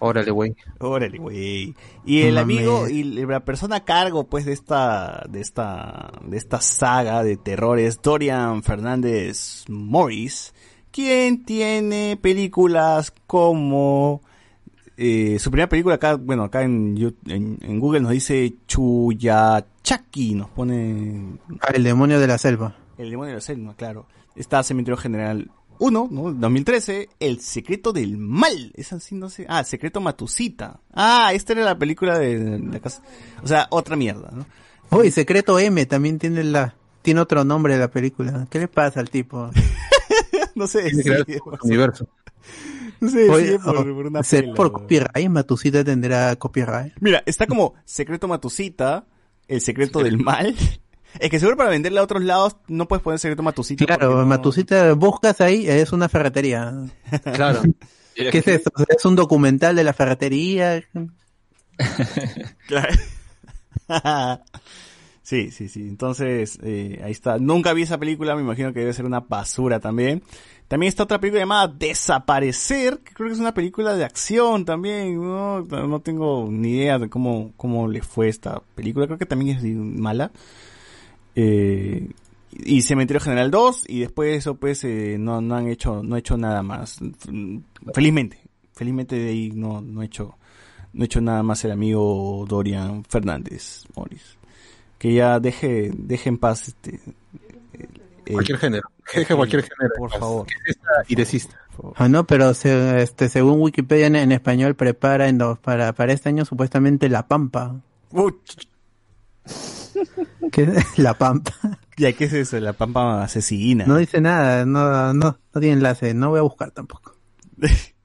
Órale, güey. Órale, güey. Y el amigo y la persona a cargo, pues, de esta, de esta, de esta saga de terror es Dorian Fernández Morris, quien tiene películas como, eh, su primera película acá, bueno, acá en, en, en Google nos dice Chuyachaki, nos pone ah, el demonio de la selva. el demonio de la selva, claro. Está Cementerio General 1, ¿no? 2013. El secreto del mal. Es así, no sé. Ah, Secreto Matusita. Ah, esta era la película de la casa. O sea, otra mierda, ¿no? Uy, Secreto M también tiene la tiene otro nombre de la película. ¿Qué le pasa al tipo? no sé. Tiene que ver sí, con el universo. No sé, Oye, sí, por, oh, por una ¿será pela, por copyright? Matucita tendrá copyright. Mira, está como Secreto Matusita, El secreto del mal. Es que seguro para venderla a otros lados no puedes poner Secreto Matusita. Claro, no- Matucita buscas ahí, es una ferretería. Claro. ¿Qué es esto? ¿Es un documental de la ferretería? Claro. Sí, sí, sí. Entonces, eh, ahí está. Nunca vi esa película, me imagino que debe ser una basura también. También está otra película llamada Desaparecer, que creo que es una película de acción también. No, no tengo ni idea de cómo, cómo le fue esta película. Creo que también es mala. Eh, y Cementerio General 2 y después de eso pues eh, no, no han hecho no he hecho nada más felizmente felizmente de ahí no no he hecho no he hecho nada más el amigo Dorian Fernández Morris que ya deje deje en paz este el- Cualquier género. Que deje cualquier género. por favor y desista. Ah, no, pero se- este, según Wikipedia en, en español prepara en dos- para, para este año supuestamente La Pampa. ¿Qué? La Pampa. ya qué es eso la pampa asesina No dice nada, no, no, no tiene enlace, no voy a buscar tampoco.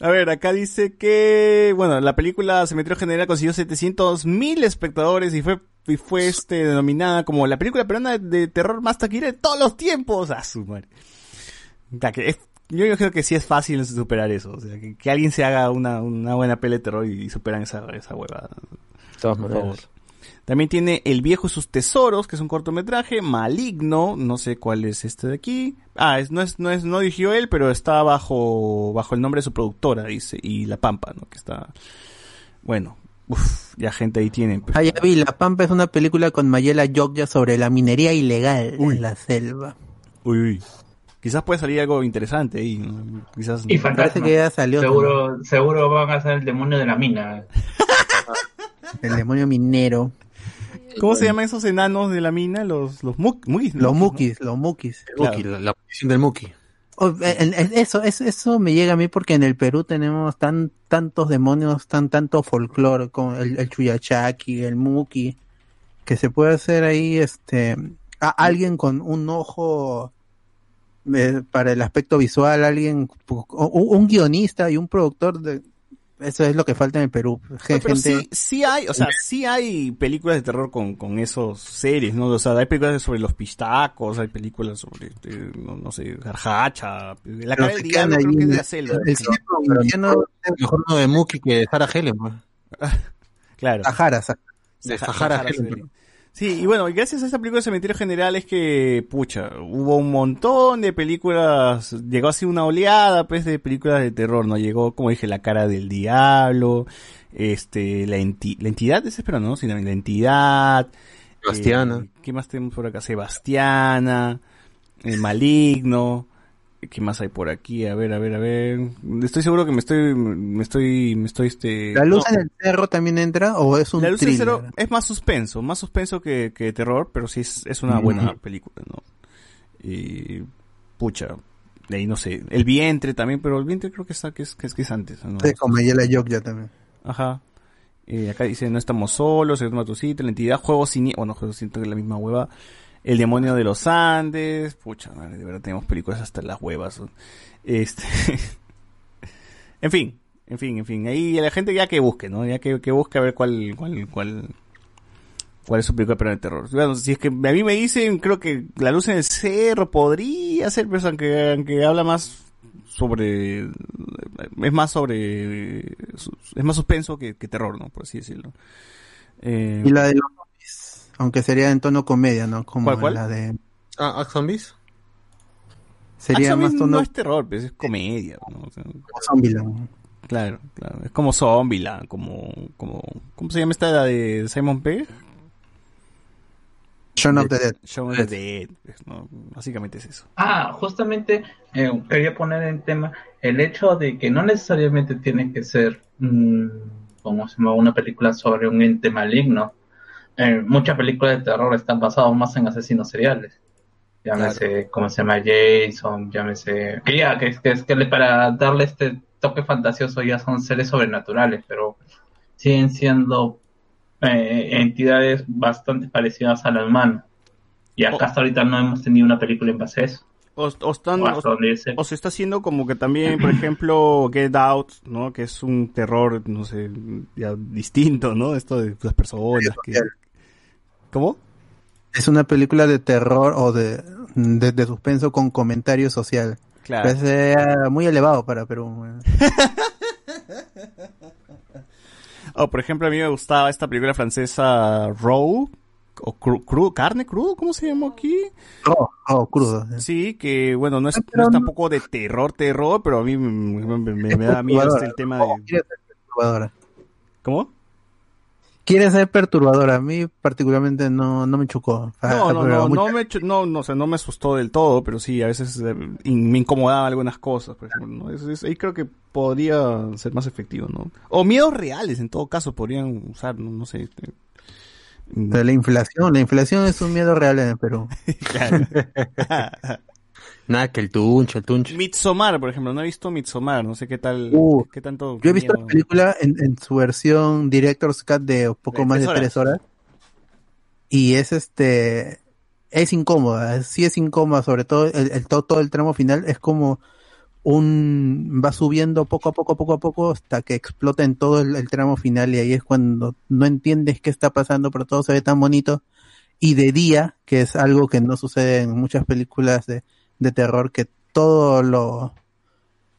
A ver, acá dice que, bueno, la película Cementerio General consiguió 700 mil espectadores y fue, y fue este, denominada como la película peruana de, terror más taquillera de todos los tiempos. A su madre. Ya que es- yo, yo creo que sí es fácil superar eso. O sea, que, que alguien se haga una, una buena peli de terror y, superan esa, esa huevada. De todas maneras. También tiene El viejo y sus tesoros, que es un cortometraje, Maligno, no sé cuál es este de aquí. Ah, es, no es, no es, no dirigió él, pero está bajo, bajo el nombre de su productora, dice, y La Pampa, ¿no? Que está, bueno, uff, ya gente ahí tiene. pues. Ah, ya vi, La Pampa es una película con Mayela Yogya sobre la minería ilegal en la selva. Uy, uy. Quizás puede salir algo interesante ahí, ¿no? Quizás. Y Parece fantasma. que ya salió. Seguro, seguro van a ser el demonio de la mina. El demonio minero. ¿Cómo se llaman esos enanos de la mina? Los, los mu- mukis. Los ¿no? mukis, los mukis. El Muki, la, la posición del Muki. O, eh, eso, eso, eso me llega a mí porque en el Perú tenemos tan tantos demonios, tan tanto folclore, como el, el Chuyachaki, el Muki, que se puede hacer ahí, este, a alguien con un ojo eh, para el aspecto visual, alguien, un, un guionista y un productor, de, eso es lo que falta en el Perú. Gen- Pero gente, sí, sí hay, o sea, sí hay películas de terror con, con esos series, ¿no? O sea, hay películas sobre los pistacos, hay películas sobre, este, no, no sé, Garjacha, La cara del diablo, ahí creo que es de la selva. el cine provinciano Mejor no de Muki que de Sarah Helen, pues. Claro. Sahara, Sahara. De Sahara Sahara Helen. Sí, y bueno, gracias a esta película de Cementerio General es que, pucha, hubo un montón de películas, llegó así una oleada, pues, de películas de terror, ¿no? Llegó, como dije, La cara del diablo, este, la, enti- la entidad, ese espero, ¿no? También la entidad. Sebastiana. eh, ¿Qué más tenemos por acá? Sebastiana, El Maligno. ¿Qué más hay por aquí? A ver, a ver, a ver. Estoy seguro que me estoy, me estoy, me estoy, este... ¿La luz no. en el cerro también entra o es un La luz del thriller? cero es más suspenso, más suspenso que, que terror, pero sí es, es una buena película, ¿no? Y pucha, de ahí no sé, el vientre también, pero el vientre creo que está que es que es, que es antes, ¿no? Sí, con Mayela Yok ya también. Ajá. Eh, acá dice no estamos solos, se toma tu sitio, la entidad, juegos sin, bueno, juegos sin es la misma hueva. El demonio de los Andes, pucha, madre, de verdad tenemos películas hasta las huevas. Este En fin, en fin, en fin, ahí la gente ya que busque, ¿no? Ya que, que busque a ver cuál cuál cuál cuál es su película de terror. Bueno, si es que a mí me dicen, creo que La luz en el cerro podría ser, pero aunque, aunque habla más sobre es más sobre es más suspenso que, terror, ¿no? Por así decirlo. Eh, Y la de los aunque sería en tono comedia, ¿no? Como ¿Cuál, cuál? la de... Ah, ¿Act Zombies? Sería más tono no es terror, pues es comedia, ¿no? O sea, como Zombieland. claro, claro, es como Zombieland, como como ¿cómo se llama esta la de Simon Pegg? Shaun of the Dead. Shaun of the Dead, pues, ¿no? Básicamente es eso. Ah, justamente eh, quería poner en tema el hecho de que no necesariamente tiene que ser, mm, como se llama, una película sobre un ente maligno. Eh, muchas películas de terror están basadas más en asesinos seriales. Llámese, ¿cómo se llama? Jason, llámese... Que ya, que, es- que que para darle este toque fantasioso ya son seres sobrenaturales, pero siguen siendo eh, entidades bastante parecidas a la humana. Y acá hasta ahorita no hemos tenido una película en base a eso. O, o están, O se está haciendo como que también, por ejemplo, Get Out, ¿no? Que es un terror, no sé, ya distinto, ¿no? Esto de las personas que... ¿Cómo? Es una película de terror o de, de, de suspenso con comentario social. Claro. Es eh, muy elevado para Perú. O por ejemplo, a mí me gustaba esta película francesa Raw, o cru, cru- carne crudo, ¿cómo se llama aquí? Oh, oh, crudo. Sí, que bueno, no es, no es tampoco de terror, terror, pero a mí me, me- me- me da miedo este, el tema de... ¿Cómo? Quiere ser perturbadora. A mí particularmente no, no me chocó. Ah, No, no, no, no me, no, no, o sea, no me asustó del todo, pero sí, a veces eh, in- me incomodaba algunas cosas, por ejemplo, ¿no? Es- es- ahí creo que podría ser más efectivo, ¿no? O miedos reales, en todo caso, podrían usar, no, no sé. este, la inflación. La inflación es un miedo real en el Perú. claro. Nada, que el tuncho, el tuncho. Midsommar, por ejemplo, no he visto Midsommar, no sé qué tal, Uh, qué tanto... Yo he visto miedo- la película en, en su versión Director's Cut de poco De más tres de tres horas. Y es este. Es incómoda, sí es incómoda, sobre todo el, el- todo, todo el tramo final es como un. va subiendo poco a poco, poco a poco, hasta que explota en todo el, el tramo final, y ahí es cuando no entiendes qué está pasando, pero todo se ve tan bonito. Y de día, que es algo que no sucede en muchas películas de, de terror, que todo lo,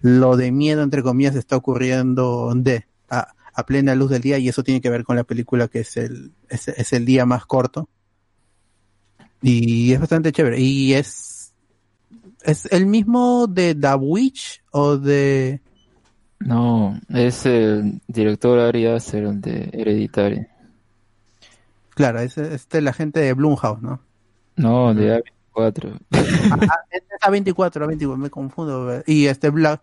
lo de miedo, entre comillas, está ocurriendo de a, a plena luz del día y eso tiene que ver con la película que es el, es, es el día más corto. Y es bastante chévere. Y es, es el mismo de The Witch o de... No, es el director Ari Aster, de Hereditary. Claro, es, es de la gente de Blumhouse, ¿no? No, de A24. Ah, es A24, A24, me confundo. Y este Black,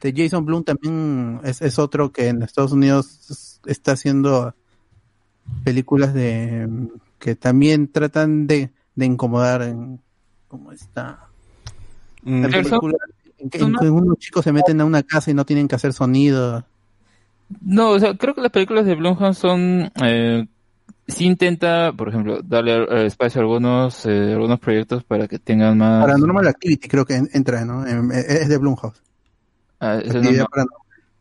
de Jason Blum también es, es otro que en Estados Unidos está haciendo películas de que también tratan de, de incomodar en cómo está Mm, película, en que, en que unos chicos se meten a una casa y no tienen que hacer sonido. No, o sea, creo que las películas de Blumhouse son... Eh, sí intenta, por ejemplo, darle espacio a algunos, eh, algunos proyectos para que tengan más... Paranormal Activity creo que en- entra, ¿no? En- Es de Blumhouse. Ah, ese no- no-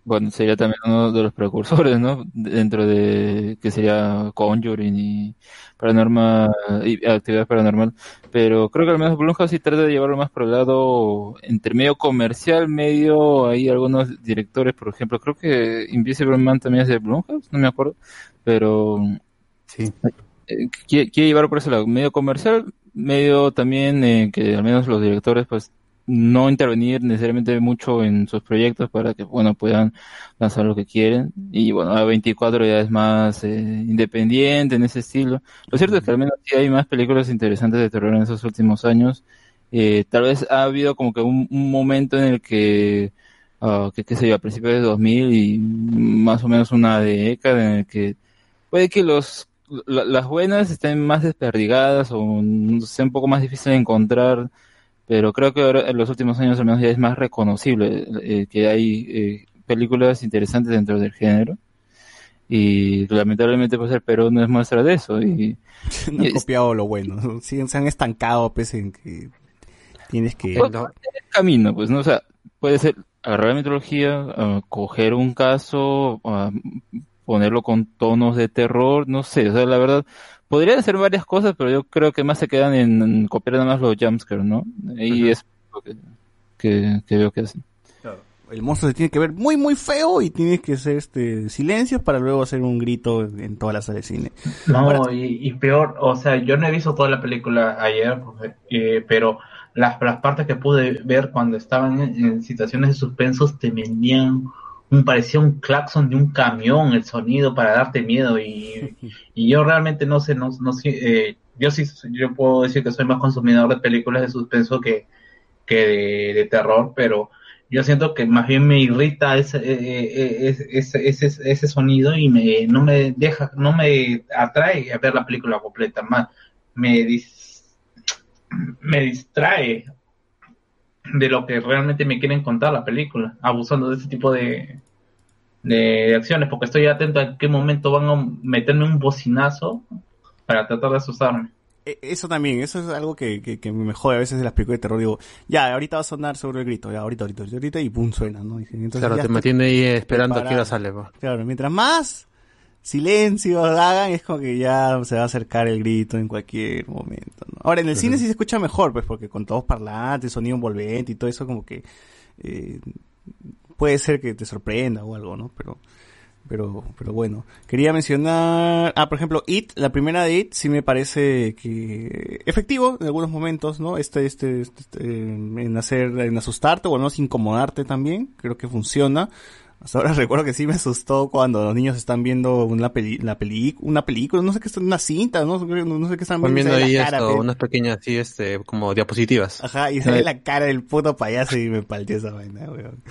bueno, sería también uno de los precursores, ¿no? Dentro de que sería Conjuring y Paranormal y Actividad Paranormal. Pero creo que al menos Blumhouse sí trata de llevarlo más por el lado entre medio comercial, medio hay algunos directores, por ejemplo, creo que Invisible Man también es de Blumhouse, no me acuerdo, pero Sí. eh, quiere, llevarlo por ese lado, medio comercial, medio también eh, que al menos los directores pues no intervenir necesariamente mucho en sus proyectos para que bueno puedan lanzar lo que quieren y bueno A24 ya es más eh, independiente en ese estilo. Lo cierto es que al menos sí hay más películas interesantes de terror en esos últimos años. Eh, tal vez ha habido como que un, un momento en el que ah, que qué sé yo a principios de 2000 y más o menos una década en el que puede que los la- las buenas estén más desperdigadas o sea un poco más difícil de encontrar, pero creo que ahora en los últimos años al menos ya es más reconocible eh, que hay eh, películas interesantes dentro del género y lamentablemente pues el Perú no es muestra de eso y no han y copiado lo bueno. ¿no? Sí, se han estancado, pues, en que tienes que... Pues, el camino, pues, ¿no? O sea, puede ser agarrar la metodología, ah, coger un caso, ah, ponerlo con tonos de terror, no sé, o sea, la verdad, podrían hacer varias cosas, pero yo creo que más se quedan en, en copiar nada más los jumpscares, ¿no? Y es lo que, que, que veo que hacen. El monstruo se tiene que ver muy, muy feo y tienes que hacer este silencios para luego hacer un grito en toda la sala de cine. No, Ahora- y, y peor, o sea, yo no he visto toda la película ayer, eh, pero las, las partes que pude ver cuando estaban en, en situaciones de suspensos te vendían un parecía un claxon de un camión el sonido para darte miedo y, y yo realmente no sé, no, no sé, eh, yo sí, yo puedo decir que soy más consumidor de películas de suspenso que, que de, de terror, pero yo siento que más bien me irrita ese, eh, eh, ese, ese, ese, ese sonido y me, no me deja, no me atrae a ver la película completa, más me, dis- me distrae de lo que realmente me quieren contar la película, abusando de ese tipo de, de acciones, porque estoy atento a qué momento van a meterme un bocinazo para tratar de asustarme. E- Eso también, eso es algo que, que, que me jode a veces de las películas de terror. Digo, ya, ahorita va a sonar seguro el grito, ya, ahorita, ahorita, ahorita, ahorita, y pum, suena, ¿no? Y entonces Claro, ya te mantiene ahí esperando a qué hora sale. pues. Claro, mientras más silencio hagan, es como que ya se va a acercar el grito en cualquier momento, ¿no? Ahora, en el cine sí se escucha mejor, pues, porque con todos parlantes, sonido envolvente y todo eso, como que eh, puede ser que te sorprenda o algo, ¿no? Pero, pero, pero bueno. Quería mencionar, ah, por ejemplo, It, la primera de It, sí me parece que efectivo en algunos momentos, ¿no? Este, este, este, este, en hacer, en asustarte o al menos incomodarte también, creo que funciona. Hasta ahora recuerdo que sí me asustó cuando los niños están viendo una peli, la peli, una película, no sé qué están, una cinta, no, no sé qué están Están viendo, viendo y sale ahí la cara, esto, unas pequeñas así, este, como diapositivas. Ajá, y sale la cara del puto payaso y me palteó esa vaina, weón.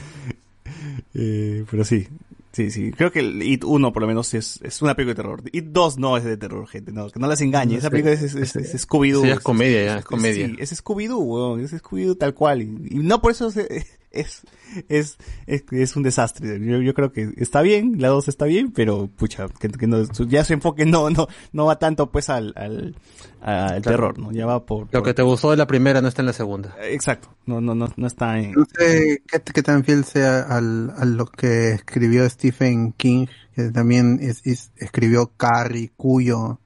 Eh, pero sí, sí, sí. Creo que el It 1 por lo menos es, es una película de terror. It 2 no es de terror, gente. No, que no las engañe. No Esa película es, es, es- Scooby-Doo. Sí, es comedia, ya, es Sí, comedia. es Scooby-Doo, weón. Es Scooby-Doo tal cual. Y, y no por eso se- es, es, es, es un desastre. Yo, yo creo que está bien, la 2 está bien, pero pucha, que, que no, ya su enfoque no, no, no va tanto pues al, al, al terror, ¿no? Ya va por, Lo que te gustó de la primera no está en la segunda. Exacto. No, no, no, no está en, No sé qué, qué tan fiel sea al, a lo que escribió Stephen King, que también es, es- escribió Carrie, Cuyo,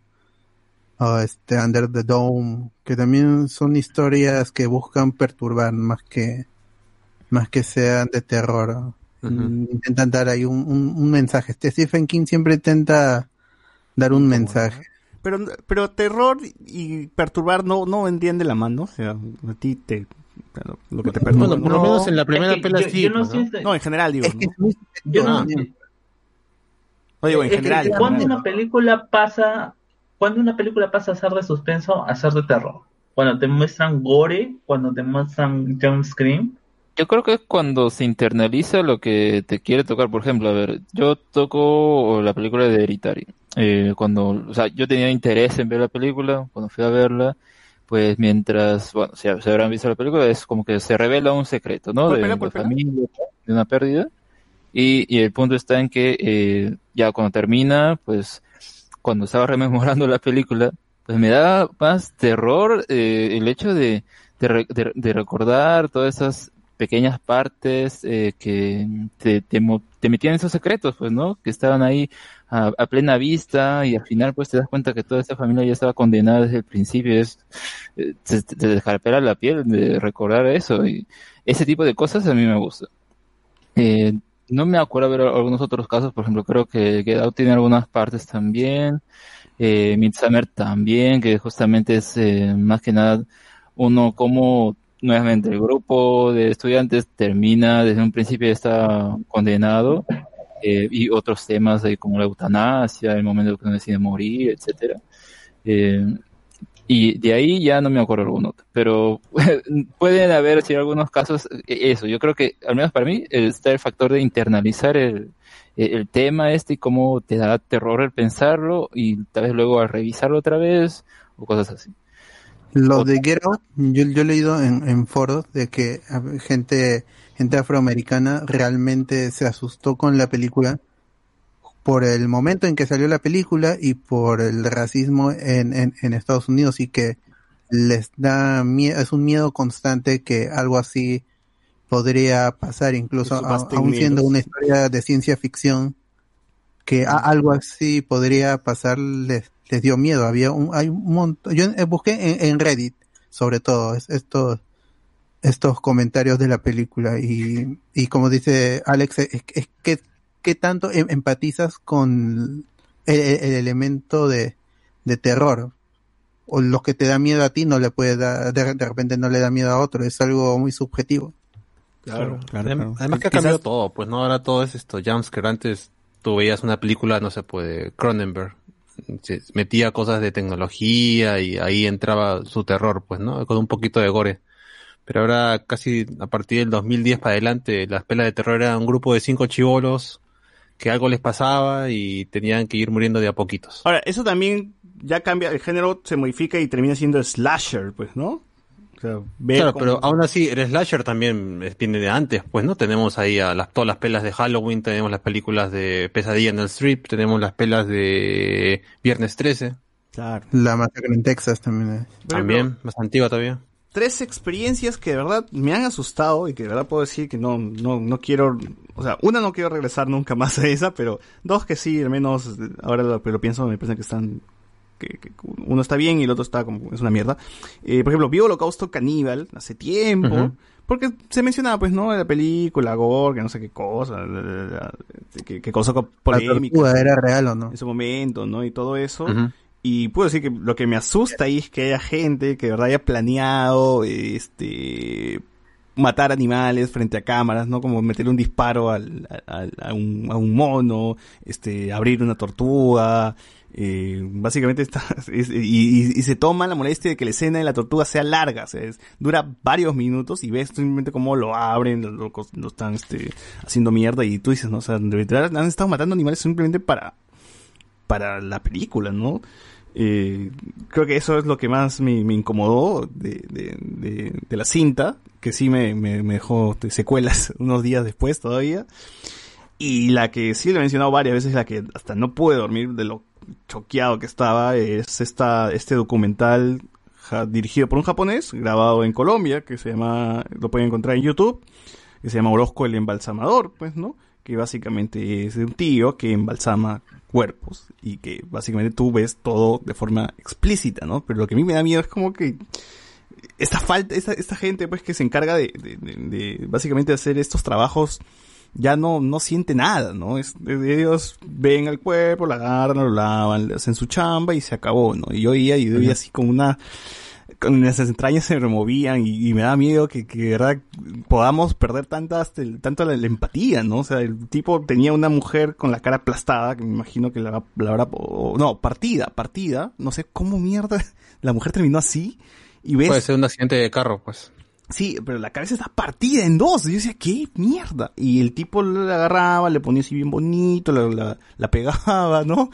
o este Under the Dome, que también son historias que buscan perturbar más que más que sean de terror. Intentan dar ahí un, un, un mensaje. Este Stephen King siempre intenta dar un mensaje. Pero, pero terror y perturbar no, no vendrían de la mano. O sea, a ti te. claro, Lo que te perturba. Bueno, por lo ¿no? menos en la primera Es que pela yo- sí. yo no ¿no? siento- No, en general digo. Es que ¿no? Yo no, digo, en general. en cuando una película pasa, cuando una película pasa a ser de suspenso a ser de terror, cuando te muestran gore, cuando te muestran jump scream, Yo creo que es cuando se internaliza lo que te quiere tocar. Por ejemplo, a ver, yo toco la película de Hereditary. eh, cuando, o sea, yo tenía interés en ver la película, cuando fui a verla, pues mientras, bueno, se, se habrán visto la película, es como que se revela un secreto, ¿no? ¿Cuál De, pena, de familia, de una pérdida. Y, y el punto está en que eh, ya cuando termina, pues cuando estaba rememorando la película, pues me da más terror eh, el hecho de, de- de recordar todas esas pequeñas partes eh, que te, te, te metían esos secretos, pues, ¿no? Que estaban ahí a, a plena vista y al final pues te das cuenta que toda esta familia ya estaba condenada desde el principio. Es, eh, te, te la piel de recordar eso y ese tipo de cosas a mí me gusta. Eh, no me acuerdo ver algunos otros casos, por ejemplo, creo que Get tiene algunas partes también, eh, Midsommar también, que justamente es eh, más que nada uno como nuevamente el grupo de estudiantes termina desde un principio está condenado eh, y otros temas ahí como la eutanasia, el momento que uno decide morir, etcétera. Eh, y de ahí ya no me acuerdo algún otro. Pero pueden haber, sí, algunos casos, eh, eso. Yo creo que, al menos para mí, eh, está el factor de internalizar el, eh, el tema este y cómo te da terror el pensarlo y tal vez luego al revisarlo otra vez o cosas así. Los de Get Out, yo, yo he leído en, en foros de que gente, gente afroamericana realmente se asustó con la película por el momento en que salió la película y por el racismo en, en, en Estados Unidos y que les da miedo, es un miedo constante que algo así podría pasar incluso aún siendo una historia de ciencia ficción que a- algo así podría pasar les, dio miedo. Había un hay un montón yo busqué en, en Reddit sobre todo es- estos estos comentarios de la película y, y como dice Alex es, es que qué tanto em- empatizas con el, el- el elemento de, de terror. O los que te da miedo a ti no le puede dar de, de repente no le da miedo a otro es algo muy subjetivo. Claro, claro, Adem- claro. Además que ha cambiado todo, pues no, ahora todo es esto, jumpscare. Antes tú veías una película, no se puede, Cronenberg, se metía cosas de tecnología y ahí entraba su terror, pues, ¿no? Con un poquito de gore. Pero ahora casi a partir del 2010 para adelante, las pelas de terror eran un grupo de cinco chivolos que algo les pasaba y tenían que ir muriendo de a poquitos. Ahora, eso también ya cambia, el género se modifica y termina siendo slasher, pues, ¿no? O sea, ver Claro, pero aún así el slasher también es- viene de antes, pues, ¿no? Tenemos ahí a las, todas las pelas de Halloween, tenemos las películas de Pesadilla en el Strip, tenemos las pelas de Viernes 13, Claro. la masacre en Texas también eh. también, más antigua todavía. tres experiencias que de verdad me han asustado y que de verdad puedo decir que no, no, no quiero, o sea, una no quiero regresar nunca más a esa, pero dos que sí, al menos eh, ahora lo, lo pienso, me parece que están, que, que uno está bien y el otro está como, es una mierda. Eh, por ejemplo, vi Holocausto Caníbal hace tiempo, porque se mencionaba pues, ¿no? La película, gore, que no sé qué cosa, causó la polémica tortuga era real o no en su momento, ¿no? Y todo eso. Y puedo decir que lo que me asusta ahí es que haya gente que de verdad haya planeado, este, matar animales frente a cámaras, ¿no? Como meter un disparo al, al- a, un, a un mono, este, abrir una tortuga, eh, básicamente está, es- y, se toma la molestia de que la escena de la tortuga sea larga, dura varios minutos y ves simplemente cómo lo abren, lo, lo, están, este, haciendo mierda y tú dices, no, o sea, han estado matando animales simplemente para, para la película, ¿no? Eh, creo que eso es lo que más me, incomodó de, de, la cinta, que sí me, me, me dejó de secuelas unos días después todavía. Y la que sí le he mencionado varias veces, la que hasta no pude dormir de lo choqueado que estaba, es esta, este documental dirigido por un japonés, grabado en Colombia, que se llama, lo pueden encontrar en YouTube, que se llama Orozco el embalsamador, pues, ¿no? Que básicamente es un tío que embalsama cuerpos y que básicamente tú ves todo de forma explícita, ¿no? Pero lo que a mí me da miedo es como que esta falta, esta, esta gente pues que se encarga de, de- de básicamente hacer estos trabajos ya no, no siente nada, ¿no? Es, ellos ven el cuerpo, lo agarran, lo lavan, le hacen su chamba y se acabó, ¿no? Y yo oía y yo oía así como una, con las entrañas se removían y, y me da miedo que, que de verdad podamos perder tanta, hasta el- tanto la, la empatía, ¿no? O sea, el tipo tenía una mujer con la cara aplastada, que me imagino que la, la habrá, no, partida, partida, no sé cómo mierda la mujer terminó así y ves Puede ser un accidente de carro, pues. Sí, pero la cabeza está partida en dos. Yo decía, ¿qué mierda? Y el tipo la agarraba, le ponía así bien bonito, la, la pegaba, ¿no?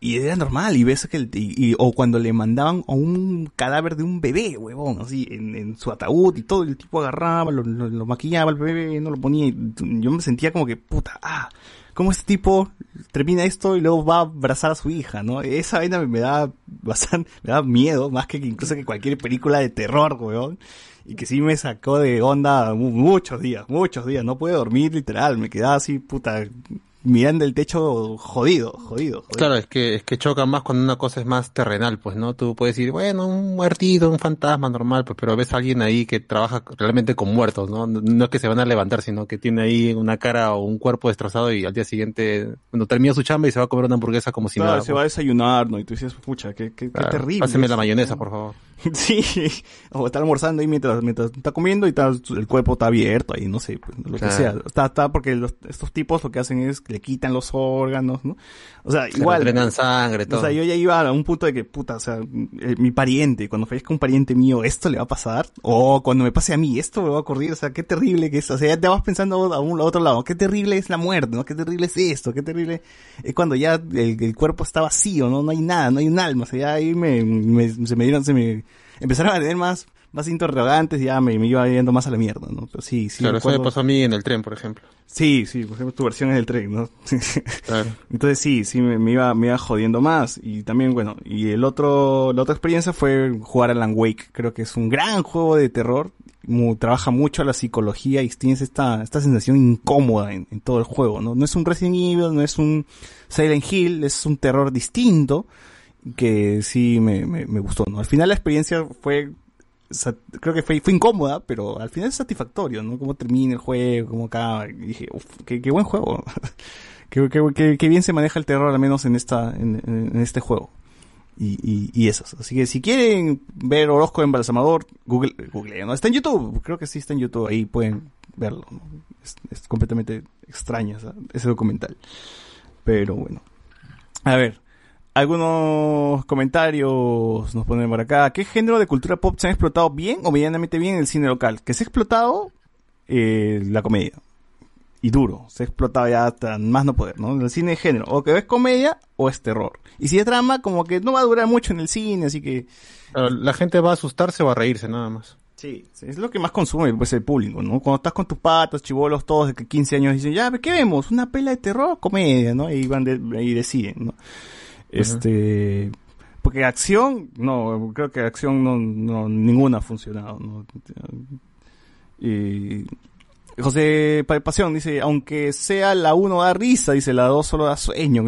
Y, era normal, y ves que el, y, y- o cuando le mandaban a un cadáver de un bebé, huevón, así, en, en su ataúd y todo, el tipo agarraba, lo, maquillaba al bebé, no lo ponía, y yo me sentía como que, puta, ah, ¿cómo este tipo termina esto y luego va a abrazar a su hija, no? Esa vaina me, da bastante, me da miedo, más que incluso que cualquier película de terror, weón. Y que sí me sacó de onda mu- muchos días, muchos días. No pude dormir literal, me quedaba así, puta, mirando el techo jodido, jodido, jodido. Claro, es que, es que choca más cuando una cosa es más terrenal, pues, ¿no? Tú puedes decir, bueno, un muertito, un fantasma normal, pues, pero ves a alguien ahí que trabaja realmente con muertos, ¿no? No es que se van a levantar, sino que tiene ahí una cara o un cuerpo destrozado y al día siguiente, cuando termina su chamba y se va a comer una hamburguesa como si Claro, nada. se va a desayunar, ¿no? Y tú dices, pucha, qué, qué, qué Claro, terrible. Páseme la mayonesa, por favor. Sí, o está almorzando ahí mientras, mientras está comiendo y está, el cuerpo está abierto ahí, no sé, pues, lo Claro. que sea. Está, está porque los- estos tipos lo que hacen es que le quitan los órganos, ¿no? O sea, Se igual. drenan sangre, todo. O sea, yo ya iba a un punto de que, puta, o sea, eh, mi pariente, cuando fallezca un pariente mío, ¿esto le va a pasar? O cuando me pase a mí, ¿esto me va a ocurrir? O sea, qué terrible que es. O sea, ya te vas pensando a un a otro lado, qué terrible es la muerte, ¿no? Qué terrible es esto, qué terrible es cuando ya el, el cuerpo está vacío, ¿no? No hay nada, no hay un alma. O sea, ya ahí me, me- se me dieron, se me empezaron a tener más, más interrogantes y ya me, me iba yendo más a la mierda, ¿no? Pero sí, sí. claro, eso me pasó a mí en el tren, por ejemplo. Sí, sí, por ejemplo, tu versión es del tren, ¿no? Claro. Entonces sí, sí, me, me iba, me iba jodiendo más. Y también, bueno, y el otro, la otra experiencia fue jugar a Alan Wake. Creo que es un gran juego de terror. Mu- trabaja mucho la psicología y tienes esta, esta sensación incómoda en, en todo el juego, ¿no? No es un Resident Evil, no es un Silent Hill, es un terror distinto que sí me, me, gustó, ¿no? Al final la experiencia fue creo que fue, fue incómoda, pero al final es satisfactorio, ¿no? Cómo termina el juego, cómo acaba. Dije, uff, qué, qué buen juego. qué, qué, qué- bien se maneja el terror, al menos en esta, en, este juego. Y, y, y esas. Así que si quieren ver Orozco Embalsamador, Google, Google, ¿no? Está en YouTube, creo que sí está en YouTube, ahí pueden verlo, ¿no? Es, es completamente extraño esa- ese documental. Pero bueno. A ver, algunos comentarios nos ponen por acá. ¿Qué género de cultura pop se ha explotado bien o medianamente bien en el cine local? Que se ha explotado eh, la comedia. Y duro. Se ha explotado ya hasta más no poder, ¿no? En el cine de género. O que es comedia o es terror. Y si es drama, como que no va a durar mucho en el cine, así que... La gente va a asustarse o a reírse, nada más. Sí, es lo que más consume pues el público, ¿no? Cuando estás con tus patos, chivolos, todos de que 15 años dicen, ya, ¿qué vemos? ¿Una pela de terror o comedia, no? Y van de, y deciden, ¿no? Este, porque acción, no, creo que acción no, no, ninguna ha funcionado, ¿no? Y José Pa- Pasión dice, aunque sea la 1 da risa, dice la 2 solo da sueño.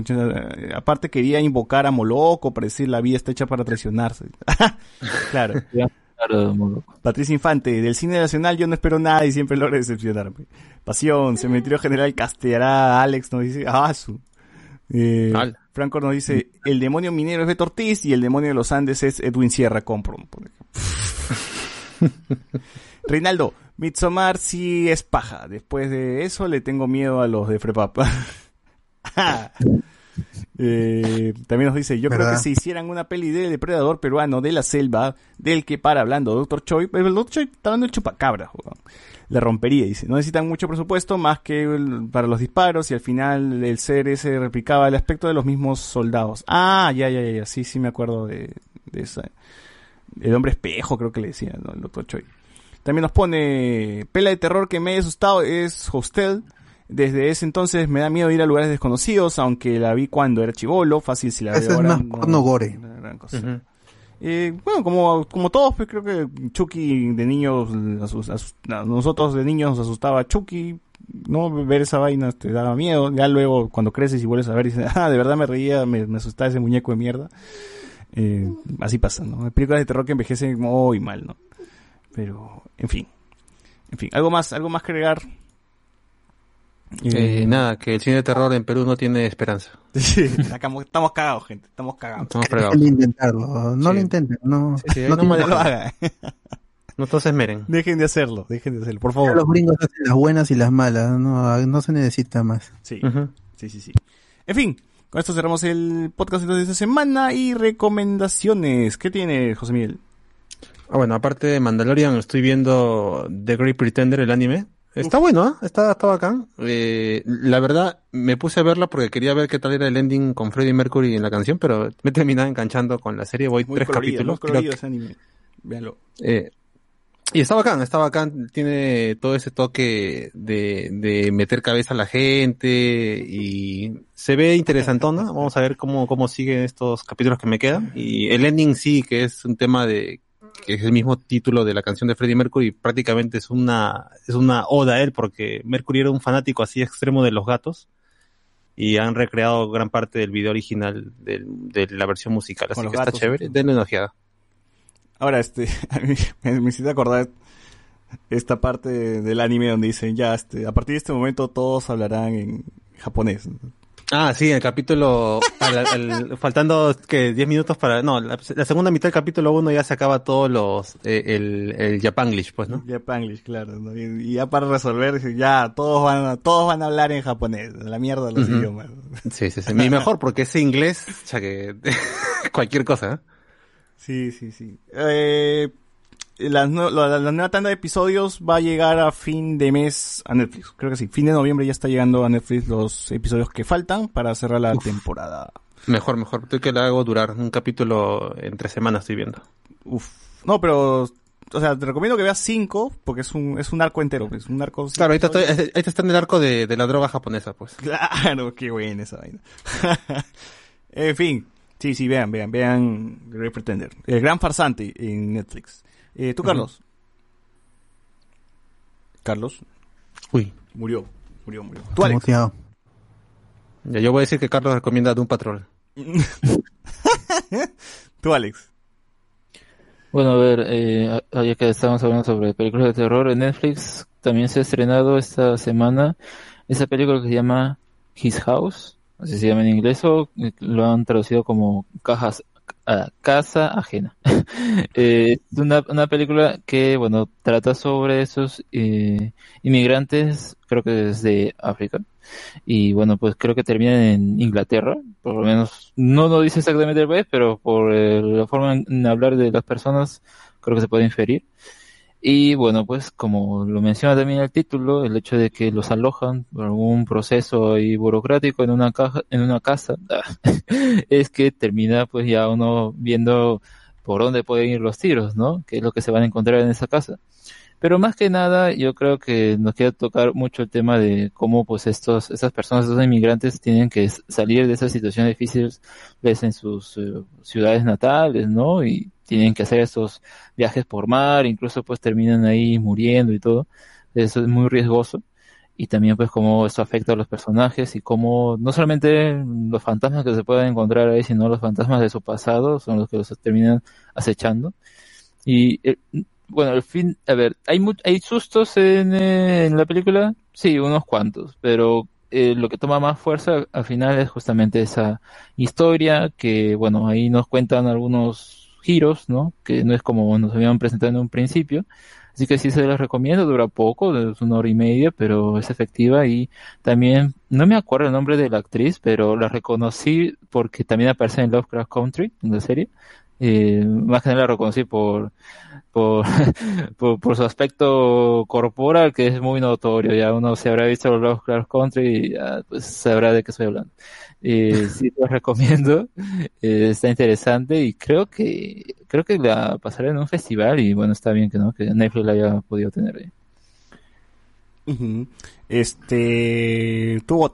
Aparte quería invocar a Moloco para decir la vida está hecha para traicionarse. claro. Claro. Patricia Infante, del cine nacional yo no espero nada y siempre logra decepcionarme. Pasión, Cementerio General casteará a Alex, nos dice, ah, su. Eh, Al. Franco nos dice, el demonio minero es Beto Ortiz y el demonio de los Andes es Edwin Sierra Compro. Reinaldo, Midsommar sí es paja. Después de eso le tengo miedo a los de Frepapa. Eh, también nos dice, yo creo que si hicieran una peli de depredador peruano de la selva, del que para hablando Doctor Choi, el Doctor Choi está dando el chupacabra, le rompería, dice, no necesitan mucho presupuesto más que el- para los disparos y al final el ser ese replicaba el aspecto de los mismos soldados. Ah, ya, ya, ya, ya, sí, sí me acuerdo de, de esa. El hombre espejo creo que le decía, ¿no? el Doctor Choi. También nos pone, pela de terror que me haya asustado es Hostel. Desde ese entonces me da miedo ir a lugares desconocidos, aunque la vi cuando era chivolo, fácil si la veo es ahora. más porno gore. no gran cosa. Eh, bueno, como, como todos, pues creo que Chucky de niños, a nosotros de niños nos asustaba Chucky, ¿no? Ver esa vaina te daba miedo, ya luego cuando creces y vuelves a ver y dices, ah, de verdad me reía, me, me asustaba ese muñeco de mierda. Eh, así pasa, ¿no? Hay películas de terror que envejecen muy mal, ¿no? Pero, en fin. En fin, algo más, algo más que agregar. Eh, nada, que el cine de terror en Perú no tiene esperanza. Sí, estamos, estamos cagados, gente, estamos cagados. Estamos fregados. Dejen de intentarlo. No Sí. lo intenten. No, Sí, no No lo hagan. No todos se esmeren. Dejen de hacerlo, dejen de hacerlo, por Ya favor. los gringos hacen las buenas y las malas. No, no se necesita más. Sí. Sí, sí, sí. En fin, con esto cerramos el podcast de esta semana y recomendaciones. ¿Qué tiene José Miguel? Ah, bueno, aparte de Mandalorian, estoy viendo The Great Pretender, el anime. Está bueno, ¿ah? está, está bacán. Eh, la verdad, me puse a verla porque quería ver qué tal era el ending con Freddie Mercury en la canción, pero me he terminado enganchando con la serie. Voy Muy tres colorido, capítulos. muy creo colorido que- ese anime. Véanlo. eh, y está bacán, está bacán. Tiene todo ese toque de, de meter cabeza a la gente y se ve interesantona. Vamos a ver cómo, cómo siguen estos capítulos que me quedan. Y el ending sí, que es un tema de que es el mismo título de la canción de Freddie Mercury, prácticamente es una, es una oda a él, porque Mercury era un fanático así extremo de los gatos, y han recreado gran parte del video original de la versión musical, así que está chévere, denle una ojeada. Ahora, este, a mí me, me hiciste acordar esta parte del anime donde dicen, ya, este, a partir de este momento todos hablarán en japonés. Ah, sí, el capítulo, al- al- faltando que 10 minutos para, no, la, la segunda mitad del capítulo 1 ya se acaba todos los, eh, el, el Japanglish, pues, ¿no? Japanglish, claro. ¿no? Y, y ya para resolver, ya, todos van, a, todos van a hablar en japonés. La mierda de los idiomas. Sí, sí, sí. Mi mejor, porque ese inglés, o sea que, cualquier cosa, ¿eh? Sí, sí, sí. Eh, la, nue- la- la nueva tanda de episodios va a llegar a fin de mes a Netflix. Creo que sí. Fin de noviembre ya está llegando a Netflix los episodios que faltan para cerrar la temporada. Mejor, mejor. Estoy que la hago durar un capítulo en tres semanas, estoy viendo. Uf. No, pero, o sea, te recomiendo que veas cinco porque es un, es un arco entero. Es un arco. Claro, ahorita, estoy, ahorita está en el arco de, de la droga japonesa, pues. Claro, qué buena esa vaina. en fin, sí, sí, vean, vean, vean Great Pretender. El gran farsante en Netflix. Eh, ¿Tú, Carlos? Carlos. Uy. Murió, murió, murió. ¿Tú, Alex? Ya, yo voy a decir que Carlos recomienda Doom Patrol. Tú, Alex. Bueno, a ver, eh, ya que estamos hablando sobre películas de terror en Netflix, también se ha estrenado esta semana esa película que se llama His House, así se llama en inglés, o eh, lo han traducido como Cajas, ah, Casa Ajena. Eh, es una, una película que, bueno, trata sobre esos eh, inmigrantes, creo que desde África, y bueno, pues creo que termina en Inglaterra, por lo menos, no lo dice exactamente el país, pero por eh, la forma en hablar de las personas, creo que se puede inferir. Y bueno, pues como lo menciona también el título, el hecho de que los alojan por algún proceso ahí burocrático en una caja, en una casa, es que termina pues ya uno viendo por dónde pueden ir los tiros, ¿no? Que es lo que se van a encontrar en esa casa. Pero más que nada, yo creo que nos queda tocar mucho el tema de cómo pues estos, esas personas, estos inmigrantes tienen que salir de esas situaciones difíciles ves en sus eh, ciudades natales, ¿no? Y tienen que hacer estos viajes por mar, incluso pues terminan ahí muriendo y todo. Eso es muy riesgoso. Y también pues cómo esto afecta a los personajes y cómo no solamente los fantasmas que se pueden encontrar ahí, sino los fantasmas de su pasado son los que los terminan acechando. Y eh, bueno, el fin, a ver, ¿hay, hay sustos en, eh, en la película? Sí, unos cuantos, pero eh, lo que toma más fuerza al final es justamente esa historia que, bueno, ahí nos cuentan algunos giros, ¿no? Que no es como nos habían presentado en un principio. Así que sí se les recomiendo, dura poco, es una hora y media, pero es efectiva y también, no me acuerdo el nombre de la actriz, pero la reconocí porque también aparece en Lovecraft Country, en la serie. Eh, más que nada la reconocí por, por, por, por su aspecto corporal, que es muy notorio. Ya uno se habrá visto Lovecraft Country y ya, pues sabrá de qué estoy hablando. Eh, sí, lo recomiendo. Eh, está interesante y creo que, creo que la pasaré en un festival y bueno, está bien que no, que Netflix la haya podido tener ahí. Este. Tú,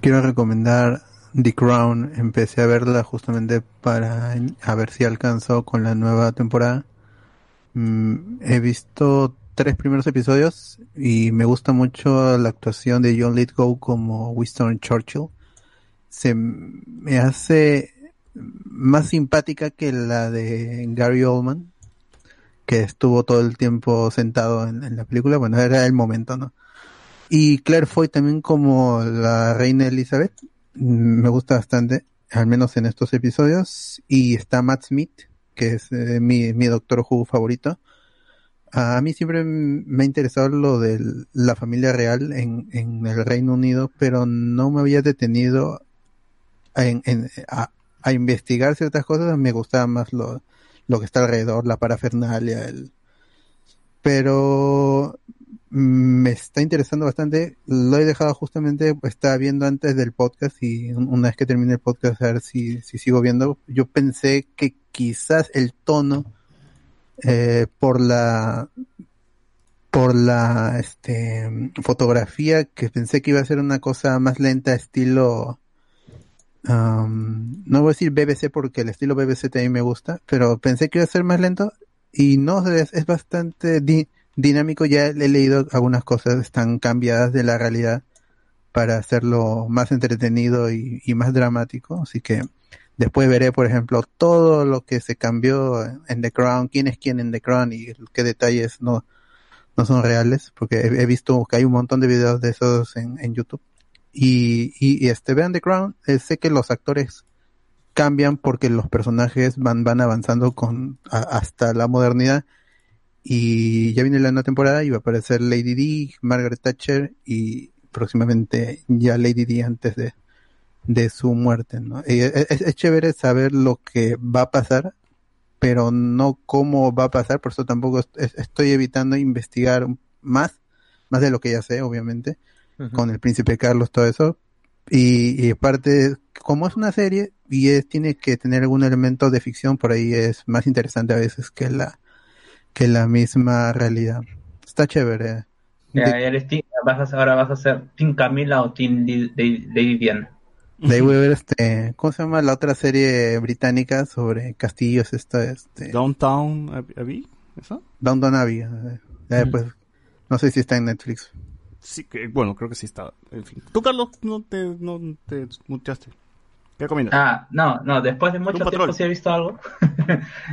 Quiero recomendar The Crown. Empecé a verla justamente para a ver si alcanzó con la nueva temporada. Mm, he visto tres primeros episodios y me gusta mucho la actuación de John Lithgow como Winston Churchill. Se me hace más simpática que la de Gary Oldman, que estuvo todo el tiempo sentado en, en la película. Bueno, era el momento, ¿no? Y Claire Foy también como la reina Elizabeth. Me gusta bastante, al menos en estos episodios. Y está Matt Smith, que es eh, mi, mi Doctor Who favorito. A mí siempre me ha interesado lo de la familia real en, en el Reino Unido, pero no me había detenido en, en- a, a investigar ciertas cosas. Me gustaba más lo, lo que está alrededor, la parafernalia, el, pero me está interesando bastante. Lo he dejado justamente, estaba viendo antes del podcast y un- una vez que termine el podcast a ver si, si sigo viendo. Yo pensé que quizás el tono eh, por la por la este fotografía que pensé que iba a ser una cosa más lenta estilo am, no voy a decir BBC porque el estilo BBC también me gusta pero pensé que iba a ser más lento y no es, es bastante dinámico ya he leído algunas cosas están cambiadas de la realidad para hacerlo más entretenido y, más dramático así que después veré por ejemplo todo lo que se cambió en The Crown quién es quién en The Crown y qué detalles no no son reales, porque he, visto que hay un montón de videos de esos en, en YouTube. Y, y, y este, vean The Crown, eh, sé que los actores cambian porque los personajes van, van avanzando con, a- hasta la modernidad. Y ya viene la nueva temporada y va a aparecer Lady D, Margaret Thatcher y próximamente ya Lady D antes de, de su muerte, ¿no? Y es, es- chévere saber lo que va a pasar, pero no cómo va a pasar, por eso tampoco est- es- estoy evitando investigar más, más de lo que ya sé, obviamente, con el príncipe Carlos, todo eso. Y, y aparte, como es una serie y es, tiene que tener algún elemento de ficción, por ahí es más interesante a veces que la, que la misma realidad. Está chévere. Ya, ya eres team- vas a, ahora vas a ser Team Camila o Team Lady Diana. De ahí voy a ver este, ¿cómo se llama la otra serie británica sobre castillos? Esta, este, Downtown Ab- Abbey, ¿eso? Downton Abbey. eh, eh, pues, no sé si está en Netflix. Sí, que, bueno, creo que sí está. En fin. Tú, Carlos, no te, no te muteaste. ¿Qué? Ah, no, no, después de mucho tiempo sí he visto algo.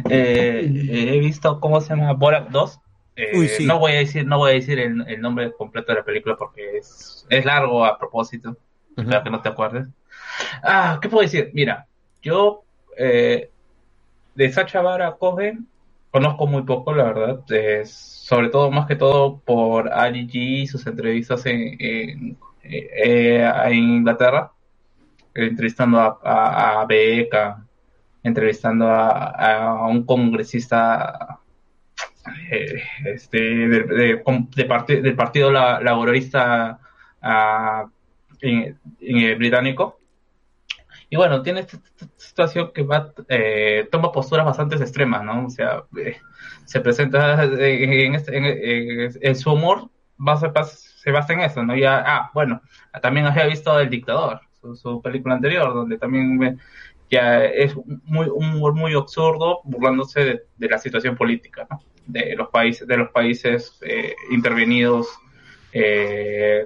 Eh, he visto cómo se llama Borat 2. Eh, Uy, sí. No voy a decir, no voy a decir el, el nombre completo de la película porque es, es largo a propósito. Espero que no te acuerdes. Ah, ¿qué puedo decir? Mira, yo eh, de Sacha Baron Cohen conozco muy poco, la verdad. sobre todo, más que todo por Ali G y sus entrevistas en, en, eh, en Inglaterra entrevistando a, a, Beca, entrevistando a, un congresista eh, este, de, del Partido La- Laborista ah, británico. Y bueno, tiene esta, situación que va, eh, toma posturas bastante extremas, ¿no? O sea, eh, se presenta eh, en, este- en- su humor, basa- se basa en eso, ¿no? Ya, ah, bueno, también había visto El Dictador, su, su película anterior, donde también me- ya es muy, un humor muy absurdo, burlándose de, de la situación política, ¿no? De los países, de los países eh, intervenidos eh,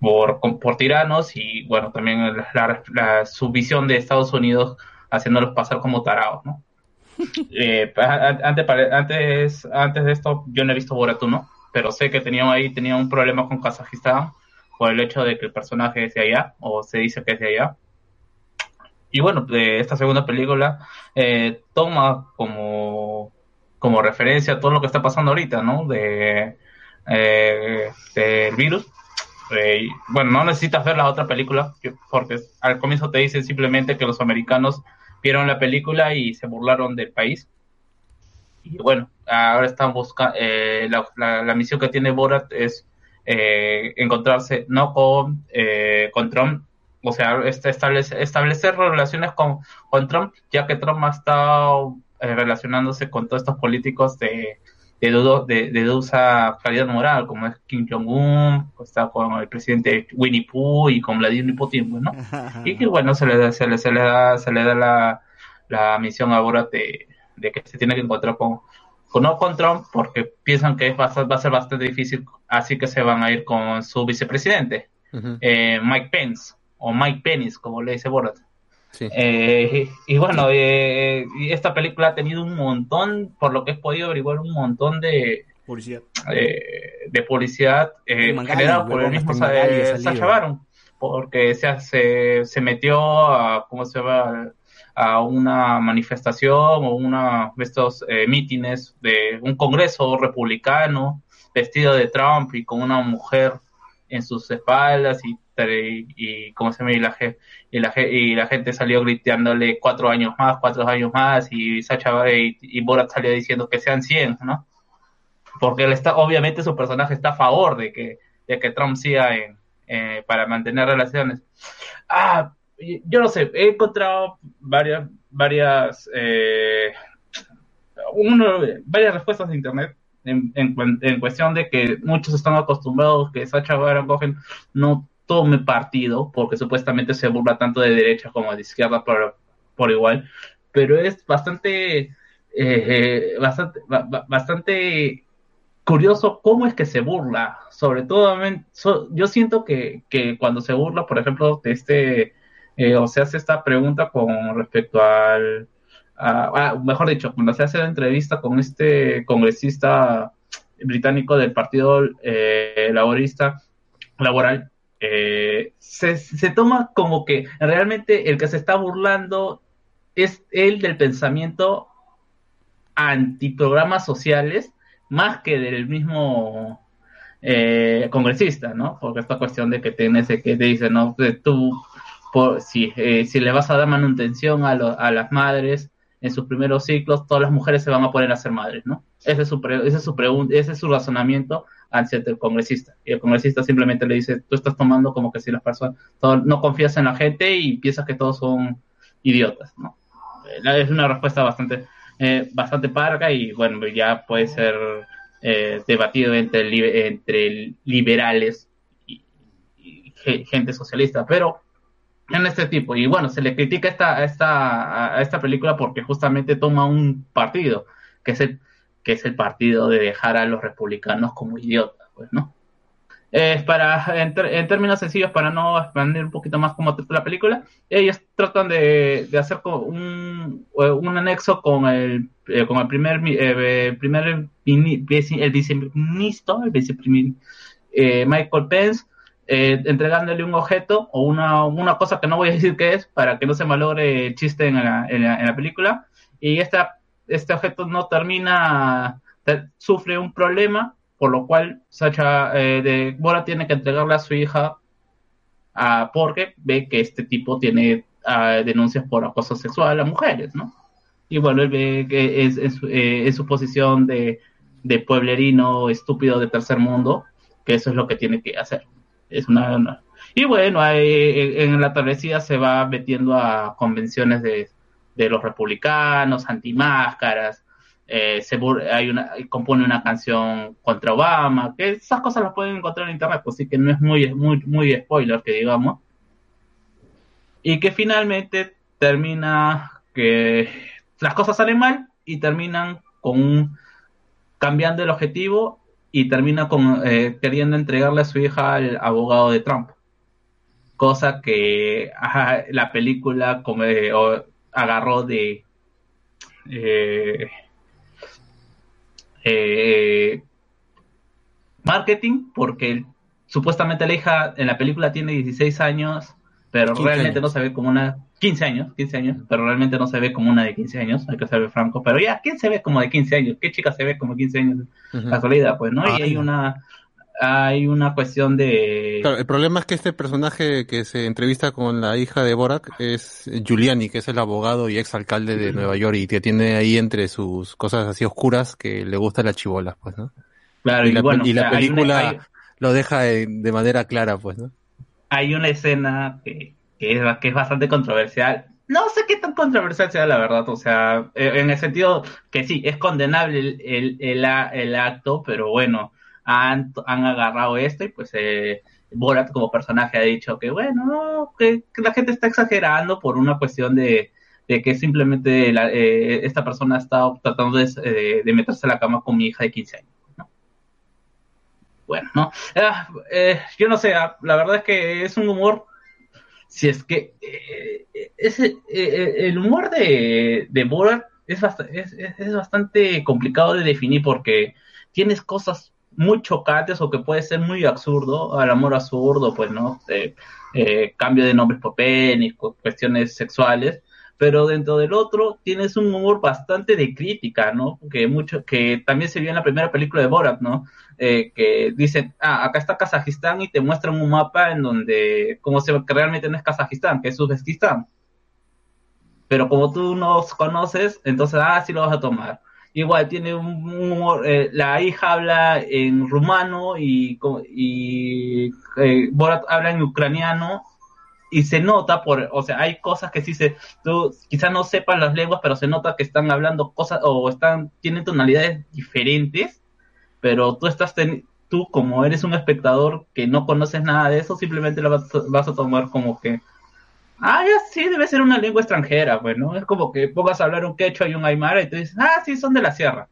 por, por tiranos y bueno, también la, la- la- su visión de Estados Unidos haciéndolos pasar como tarados, ¿no? Eh, antes, antes, antes de esto yo no he visto Borat 1, pero sé que tenía ahí tenía un problema con Kazajistán por el hecho de que el personaje es de allá, o se dice que es de allá. Y bueno, de esta segunda película eh, toma como, como referencia todo lo que está pasando ahorita, ¿no? De, eh, del virus. Eh, bueno, no necesitas ver la otra película, que- porque al comienzo te dicen simplemente que los americanos vieron la película y se burlaron del país. Y bueno, ahora están buscando, la, la, la misión que tiene Borat es eh, encontrarse no con, eh, con Trump, o sea, este, establece- establecer relaciones con, con Trump, ya que Trump ha estado eh, relacionándose con todos estos políticos de, de, dudo- de, de dudosa calidad moral, como es Kim Jong-un, está con el presidente Winnie Pooh y con Vladimir Putin, pues, ¿no? y que bueno, se le da, se le, se le da, se le da la, la misión ahora de, de que se tiene que encontrar con, con no con Trump porque piensan que es bast- va a ser bastante difícil, así que se van a ir con su vicepresidente, eh, Mike Pence, o Mike Penis, como le dice Borat. Eh, y, y bueno, eh, y esta película ha tenido un montón, por lo que he podido averiguar, un montón de Publicidad. eh, de publicidad eh, generado por el mismo. Sacha Baron, porque se, se, se metió a, ¿cómo se llama? A una manifestación o una de estos eh, mítines de un congreso republicano vestido de Trump y con una mujer en sus espaldas y, y, y ¿cómo se? Y la, y, y la gente salió gritándole cuatro años más, cuatro años más y Sacha y, y Borat salió diciendo que sean 100, ¿no? porque él está, obviamente su personaje está a favor de que, de que Trump siga eh, para mantener relaciones. Ah, yo no sé, he encontrado varias, varias, eh, uno- varias respuestas de internet en, en, cuestión de que muchos están acostumbrados que Sacha Baron Cohen no tome partido, porque supuestamente se burla tanto de derecha como de izquierda por, por igual, pero es bastante, eh, bastante, ba- ba- bastante curioso cómo es que se burla, sobre todo, yo siento que, que cuando se burla, por ejemplo, de este, eh, o se hace esta pregunta con respecto al, a- ah, mejor dicho, cuando se hace la entrevista con este congresista británico del Partido eh, Laborista Laboral, eh, se, se toma como que realmente el que se está burlando es él del pensamiento antiprogramas sociales más que del mismo eh, congresista, ¿no? Porque esta cuestión de que tienes que te dice, no, tú, por, si, eh, si le vas a dar manutención a, lo- a las madres en sus primeros ciclos, todas las mujeres se van a poner a ser madres, ¿no? Ese es su, pre- ese es su, pregun- ese es su razonamiento hacia el congresista. Y el congresista simplemente le dice, tú estás tomando como que si las personas, no confías en la gente y piensas que todos son idiotas, ¿no? Eh, Es una respuesta bastante, eh, bastante parca y bueno, ya puede ser eh, debatido entre, entre liberales y, y ge- gente socialista, pero en este tipo. Y bueno, se le critica esta, esta, a esta película porque justamente toma un partido, que es el, que es el partido de dejar a los republicanos como idiotas, pues, ¿no? Es para, en, en términos sencillos, para no expandir un poquito más cómo trata la película, ellos tratan de, de hacer un, eh, un anexo con el, eh, con el primer, eh, primer el viceministro, el viceprimer, eh, Michael Pence, eh, entregándole un objeto o una, una cosa que no voy a decir qué es para que no se malogre el chiste en la, en la, película. Y esta, este objeto no termina, te- sufre un problema, por lo cual Sacha eh, de Bora tiene que entregarle a su hija a, porque ve que este tipo tiene ah, denuncias por acoso sexual a mujeres, ¿no? Y bueno, él ve que es, es, eh, su posición de, de pueblerino estúpido de tercer mundo, que eso es lo que tiene que hacer. Es una, Y bueno, hay- en la travesía se va metiendo a convenciones de, de los republicanos, antimáscaras, eh, se hay una, compone una canción contra Obama, que esas cosas las pueden encontrar en internet, pues sí que no es muy, muy, muy spoiler que digamos. Y que finalmente termina que las cosas salen mal y terminan con un cambiando el objetivo y termina con eh, queriendo entregarle a su hija al abogado de Trump. Cosa que ajá, la película como, eh, o- agarró de eh, eh, marketing porque supuestamente la hija en la película tiene 16 años, pero 15 realmente años. no se ve como una 15 años, 15 años, pero realmente no se ve como una de 15 años, hay que ser franco, pero ya, ¿quién se ve como de 15 años? ¿Qué chica se ve como 15 años? Ujú. Casualidad, pues, ¿no? Ah, y hay una hay una cuestión de Claro, el problema es que este personaje que se entrevista con la hija de Borak es Giuliani, que es el abogado y exalcalde de Nueva York y que tiene ahí entre sus cosas así oscuras que le gusta la chibola, pues, ¿no? Claro, y y la, bueno, y la película hay- lo deja eh, de manera clara, pues, ¿no? hay una escena que, que, es, bastante controversial. No sé qué tan controversial sea la verdad, o sea, eh, en el sentido que sí, es condenable el, el, acto, pero bueno, han, han agarrado esto y pues eh, Borat como personaje ha dicho que bueno, no, que, la gente está exagerando por una cuestión de, de que simplemente la- eh, esta persona está tratando de, eh, de meterse a la cama con mi hija de 15 años. ¿no? Bueno, ¿no? Ah, eh, yo no sé, ah, la verdad es que es un humor, si es que eh, ese, eh, el humor de, de Borat es, bast- es, es- bastante complicado de definir porque tienes cosas muy chocantes o que puede ser muy absurdo, al amor absurdo, pues, ¿no? Eh, eh, cambio de nombres por penis, cu- cuestiones sexuales, pero dentro del otro tienes un humor bastante de crítica, ¿no? Que mucho, que también se vio en la primera película de Borat, ¿no? Eh, que dicen, ah, acá está Kazajistán y te muestran un mapa en donde, como se que realmente no es Kazajistán, que es Uzbekistán. Pero como tú nos conoces, entonces, ah, sí lo vas a tomar. igual tiene un, humor, eh, la hija habla en rumano y, y eh, Borat habla en ucraniano y se nota por, o sea, hay cosas que sí se, tú quizás no sepas las lenguas, pero se nota que están hablando cosas o están, tienen tonalidades diferentes, pero tú estás, ten- tú como eres un espectador que no conoces nada de eso, simplemente lo vas, vas a tomar como que, ah, ya sí, debe ser una lengua extranjera, pues, ¿no? Es como que pongas a hablar un quechua y un aymara y tú dices, ah, sí, son de la sierra.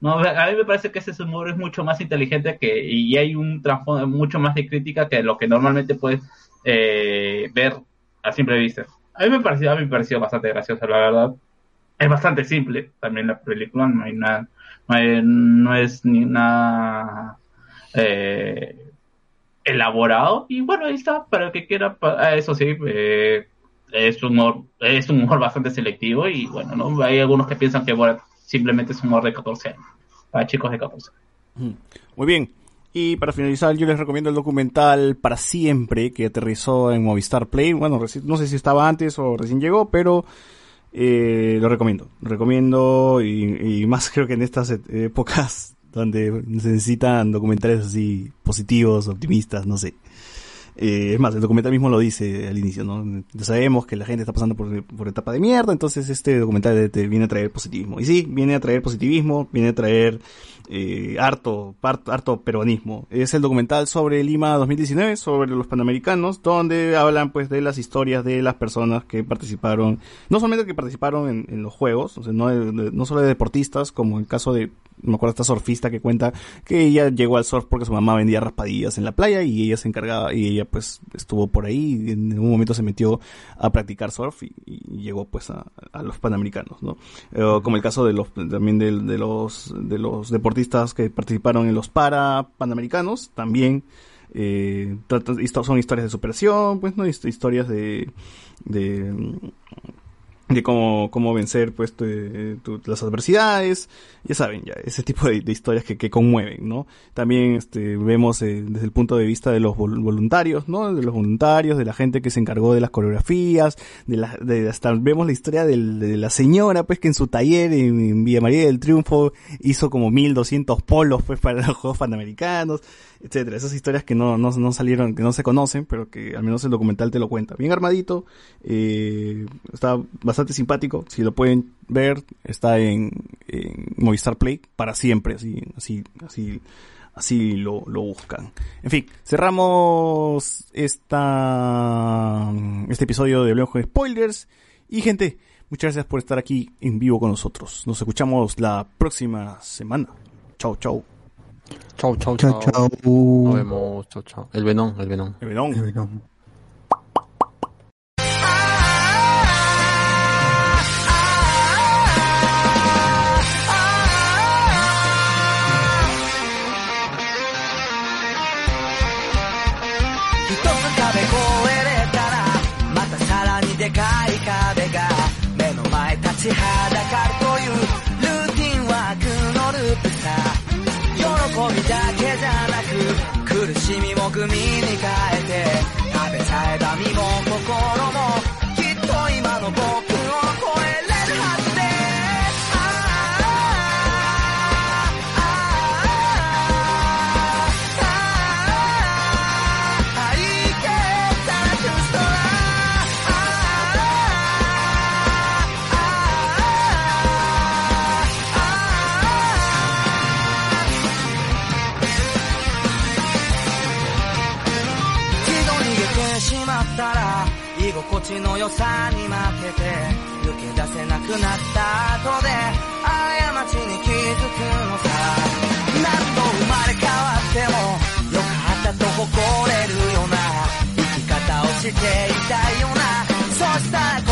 No, a mí me parece que ese humor es mucho más inteligente que, y hay un trasfondo mucho más de crítica que lo que normalmente puedes eh, ver a simple vista. A mí me pareció, a mí me pareció bastante gracioso, la verdad. Es bastante simple también la película, no hay nada, no, es ni nada eh, elaborado. Y bueno, ahí está, para el que quiera, ah, eso sí, eh, es un humor, es un humor bastante selectivo y bueno, ¿no? hay algunos que piensan que Borat simplemente es humor de 14 años, para chicos de 14 años. Muy bien. Y para finalizar, yo les recomiendo el documental Para Siempre, que aterrizó en Movistar Play. Bueno, no sé si estaba antes o recién llegó, pero eh, lo recomiendo. Recomiendo y, más creo que en estas e- épocas donde necesitan documentales así positivos, optimistas, no sé. Eh, es más, el documental mismo lo dice al inicio, ¿no? Sabemos que la gente está pasando por, por etapa de mierda, entonces este documental te, viene a traer positivismo. Y sí, viene a traer positivismo, viene a traer eh, harto, harto, harto peruanismo. Es el documental sobre Lima 2019, sobre los panamericanos, donde hablan pues de las historias de las personas que participaron, no solamente que participaron en, en los juegos, o sea, no, no solo de deportistas, como el caso de, me acuerdo esta surfista que cuenta que ella llegó al surf porque su mamá vendía raspadillas en la playa y ella se encargaba y ella pues estuvo por ahí y en un momento se metió a practicar surf y, llegó pues a, los panamericanos, ¿no? Eh, como el caso de los también de, los de los deportistas que participaron en los para panamericanos también eh, son historias de superación, pues no Hist- historias de de de cómo, cómo vencer pues tu- tu- las adversidades, ya saben, ya ese tipo de, historias que, que conmueven, ¿no? También este, vemos eh, desde el punto de vista de los vol- voluntarios, ¿no? De los voluntarios, de la gente que se encargó de las coreografías, de la, de hasta vemos la historia del- de la señora pues que en su taller en, en Villa María del Triunfo hizo como 1200 polos pues para los Juegos Panamericanos, etcétera. Esas historias que no, no, no salieron, que no se conocen, pero que al menos el documental te lo cuenta. Bien armadito, eh, está bastante simpático. Si lo pueden ver, está en, Movistar Play para siempre, así, así, así, así lo, lo buscan. En fin, cerramos esta, este episodio de Hablemos con Spoilers. Y gente, muchas gracias por estar aquí en vivo con nosotros. Nos escuchamos la próxima semana. Chau, chau. Chau, chau, Chao, chau. chao. Nos vemos. Chau, chau. El venón, el venón. El venón. El venón. 一僕身に変えて食べさえば身も心も良さに負けて抜け出せなくなった後で過ちに気づくのさ。何度生まれ変わっても良かったと誇れるような生き方をしていたいよなそしたら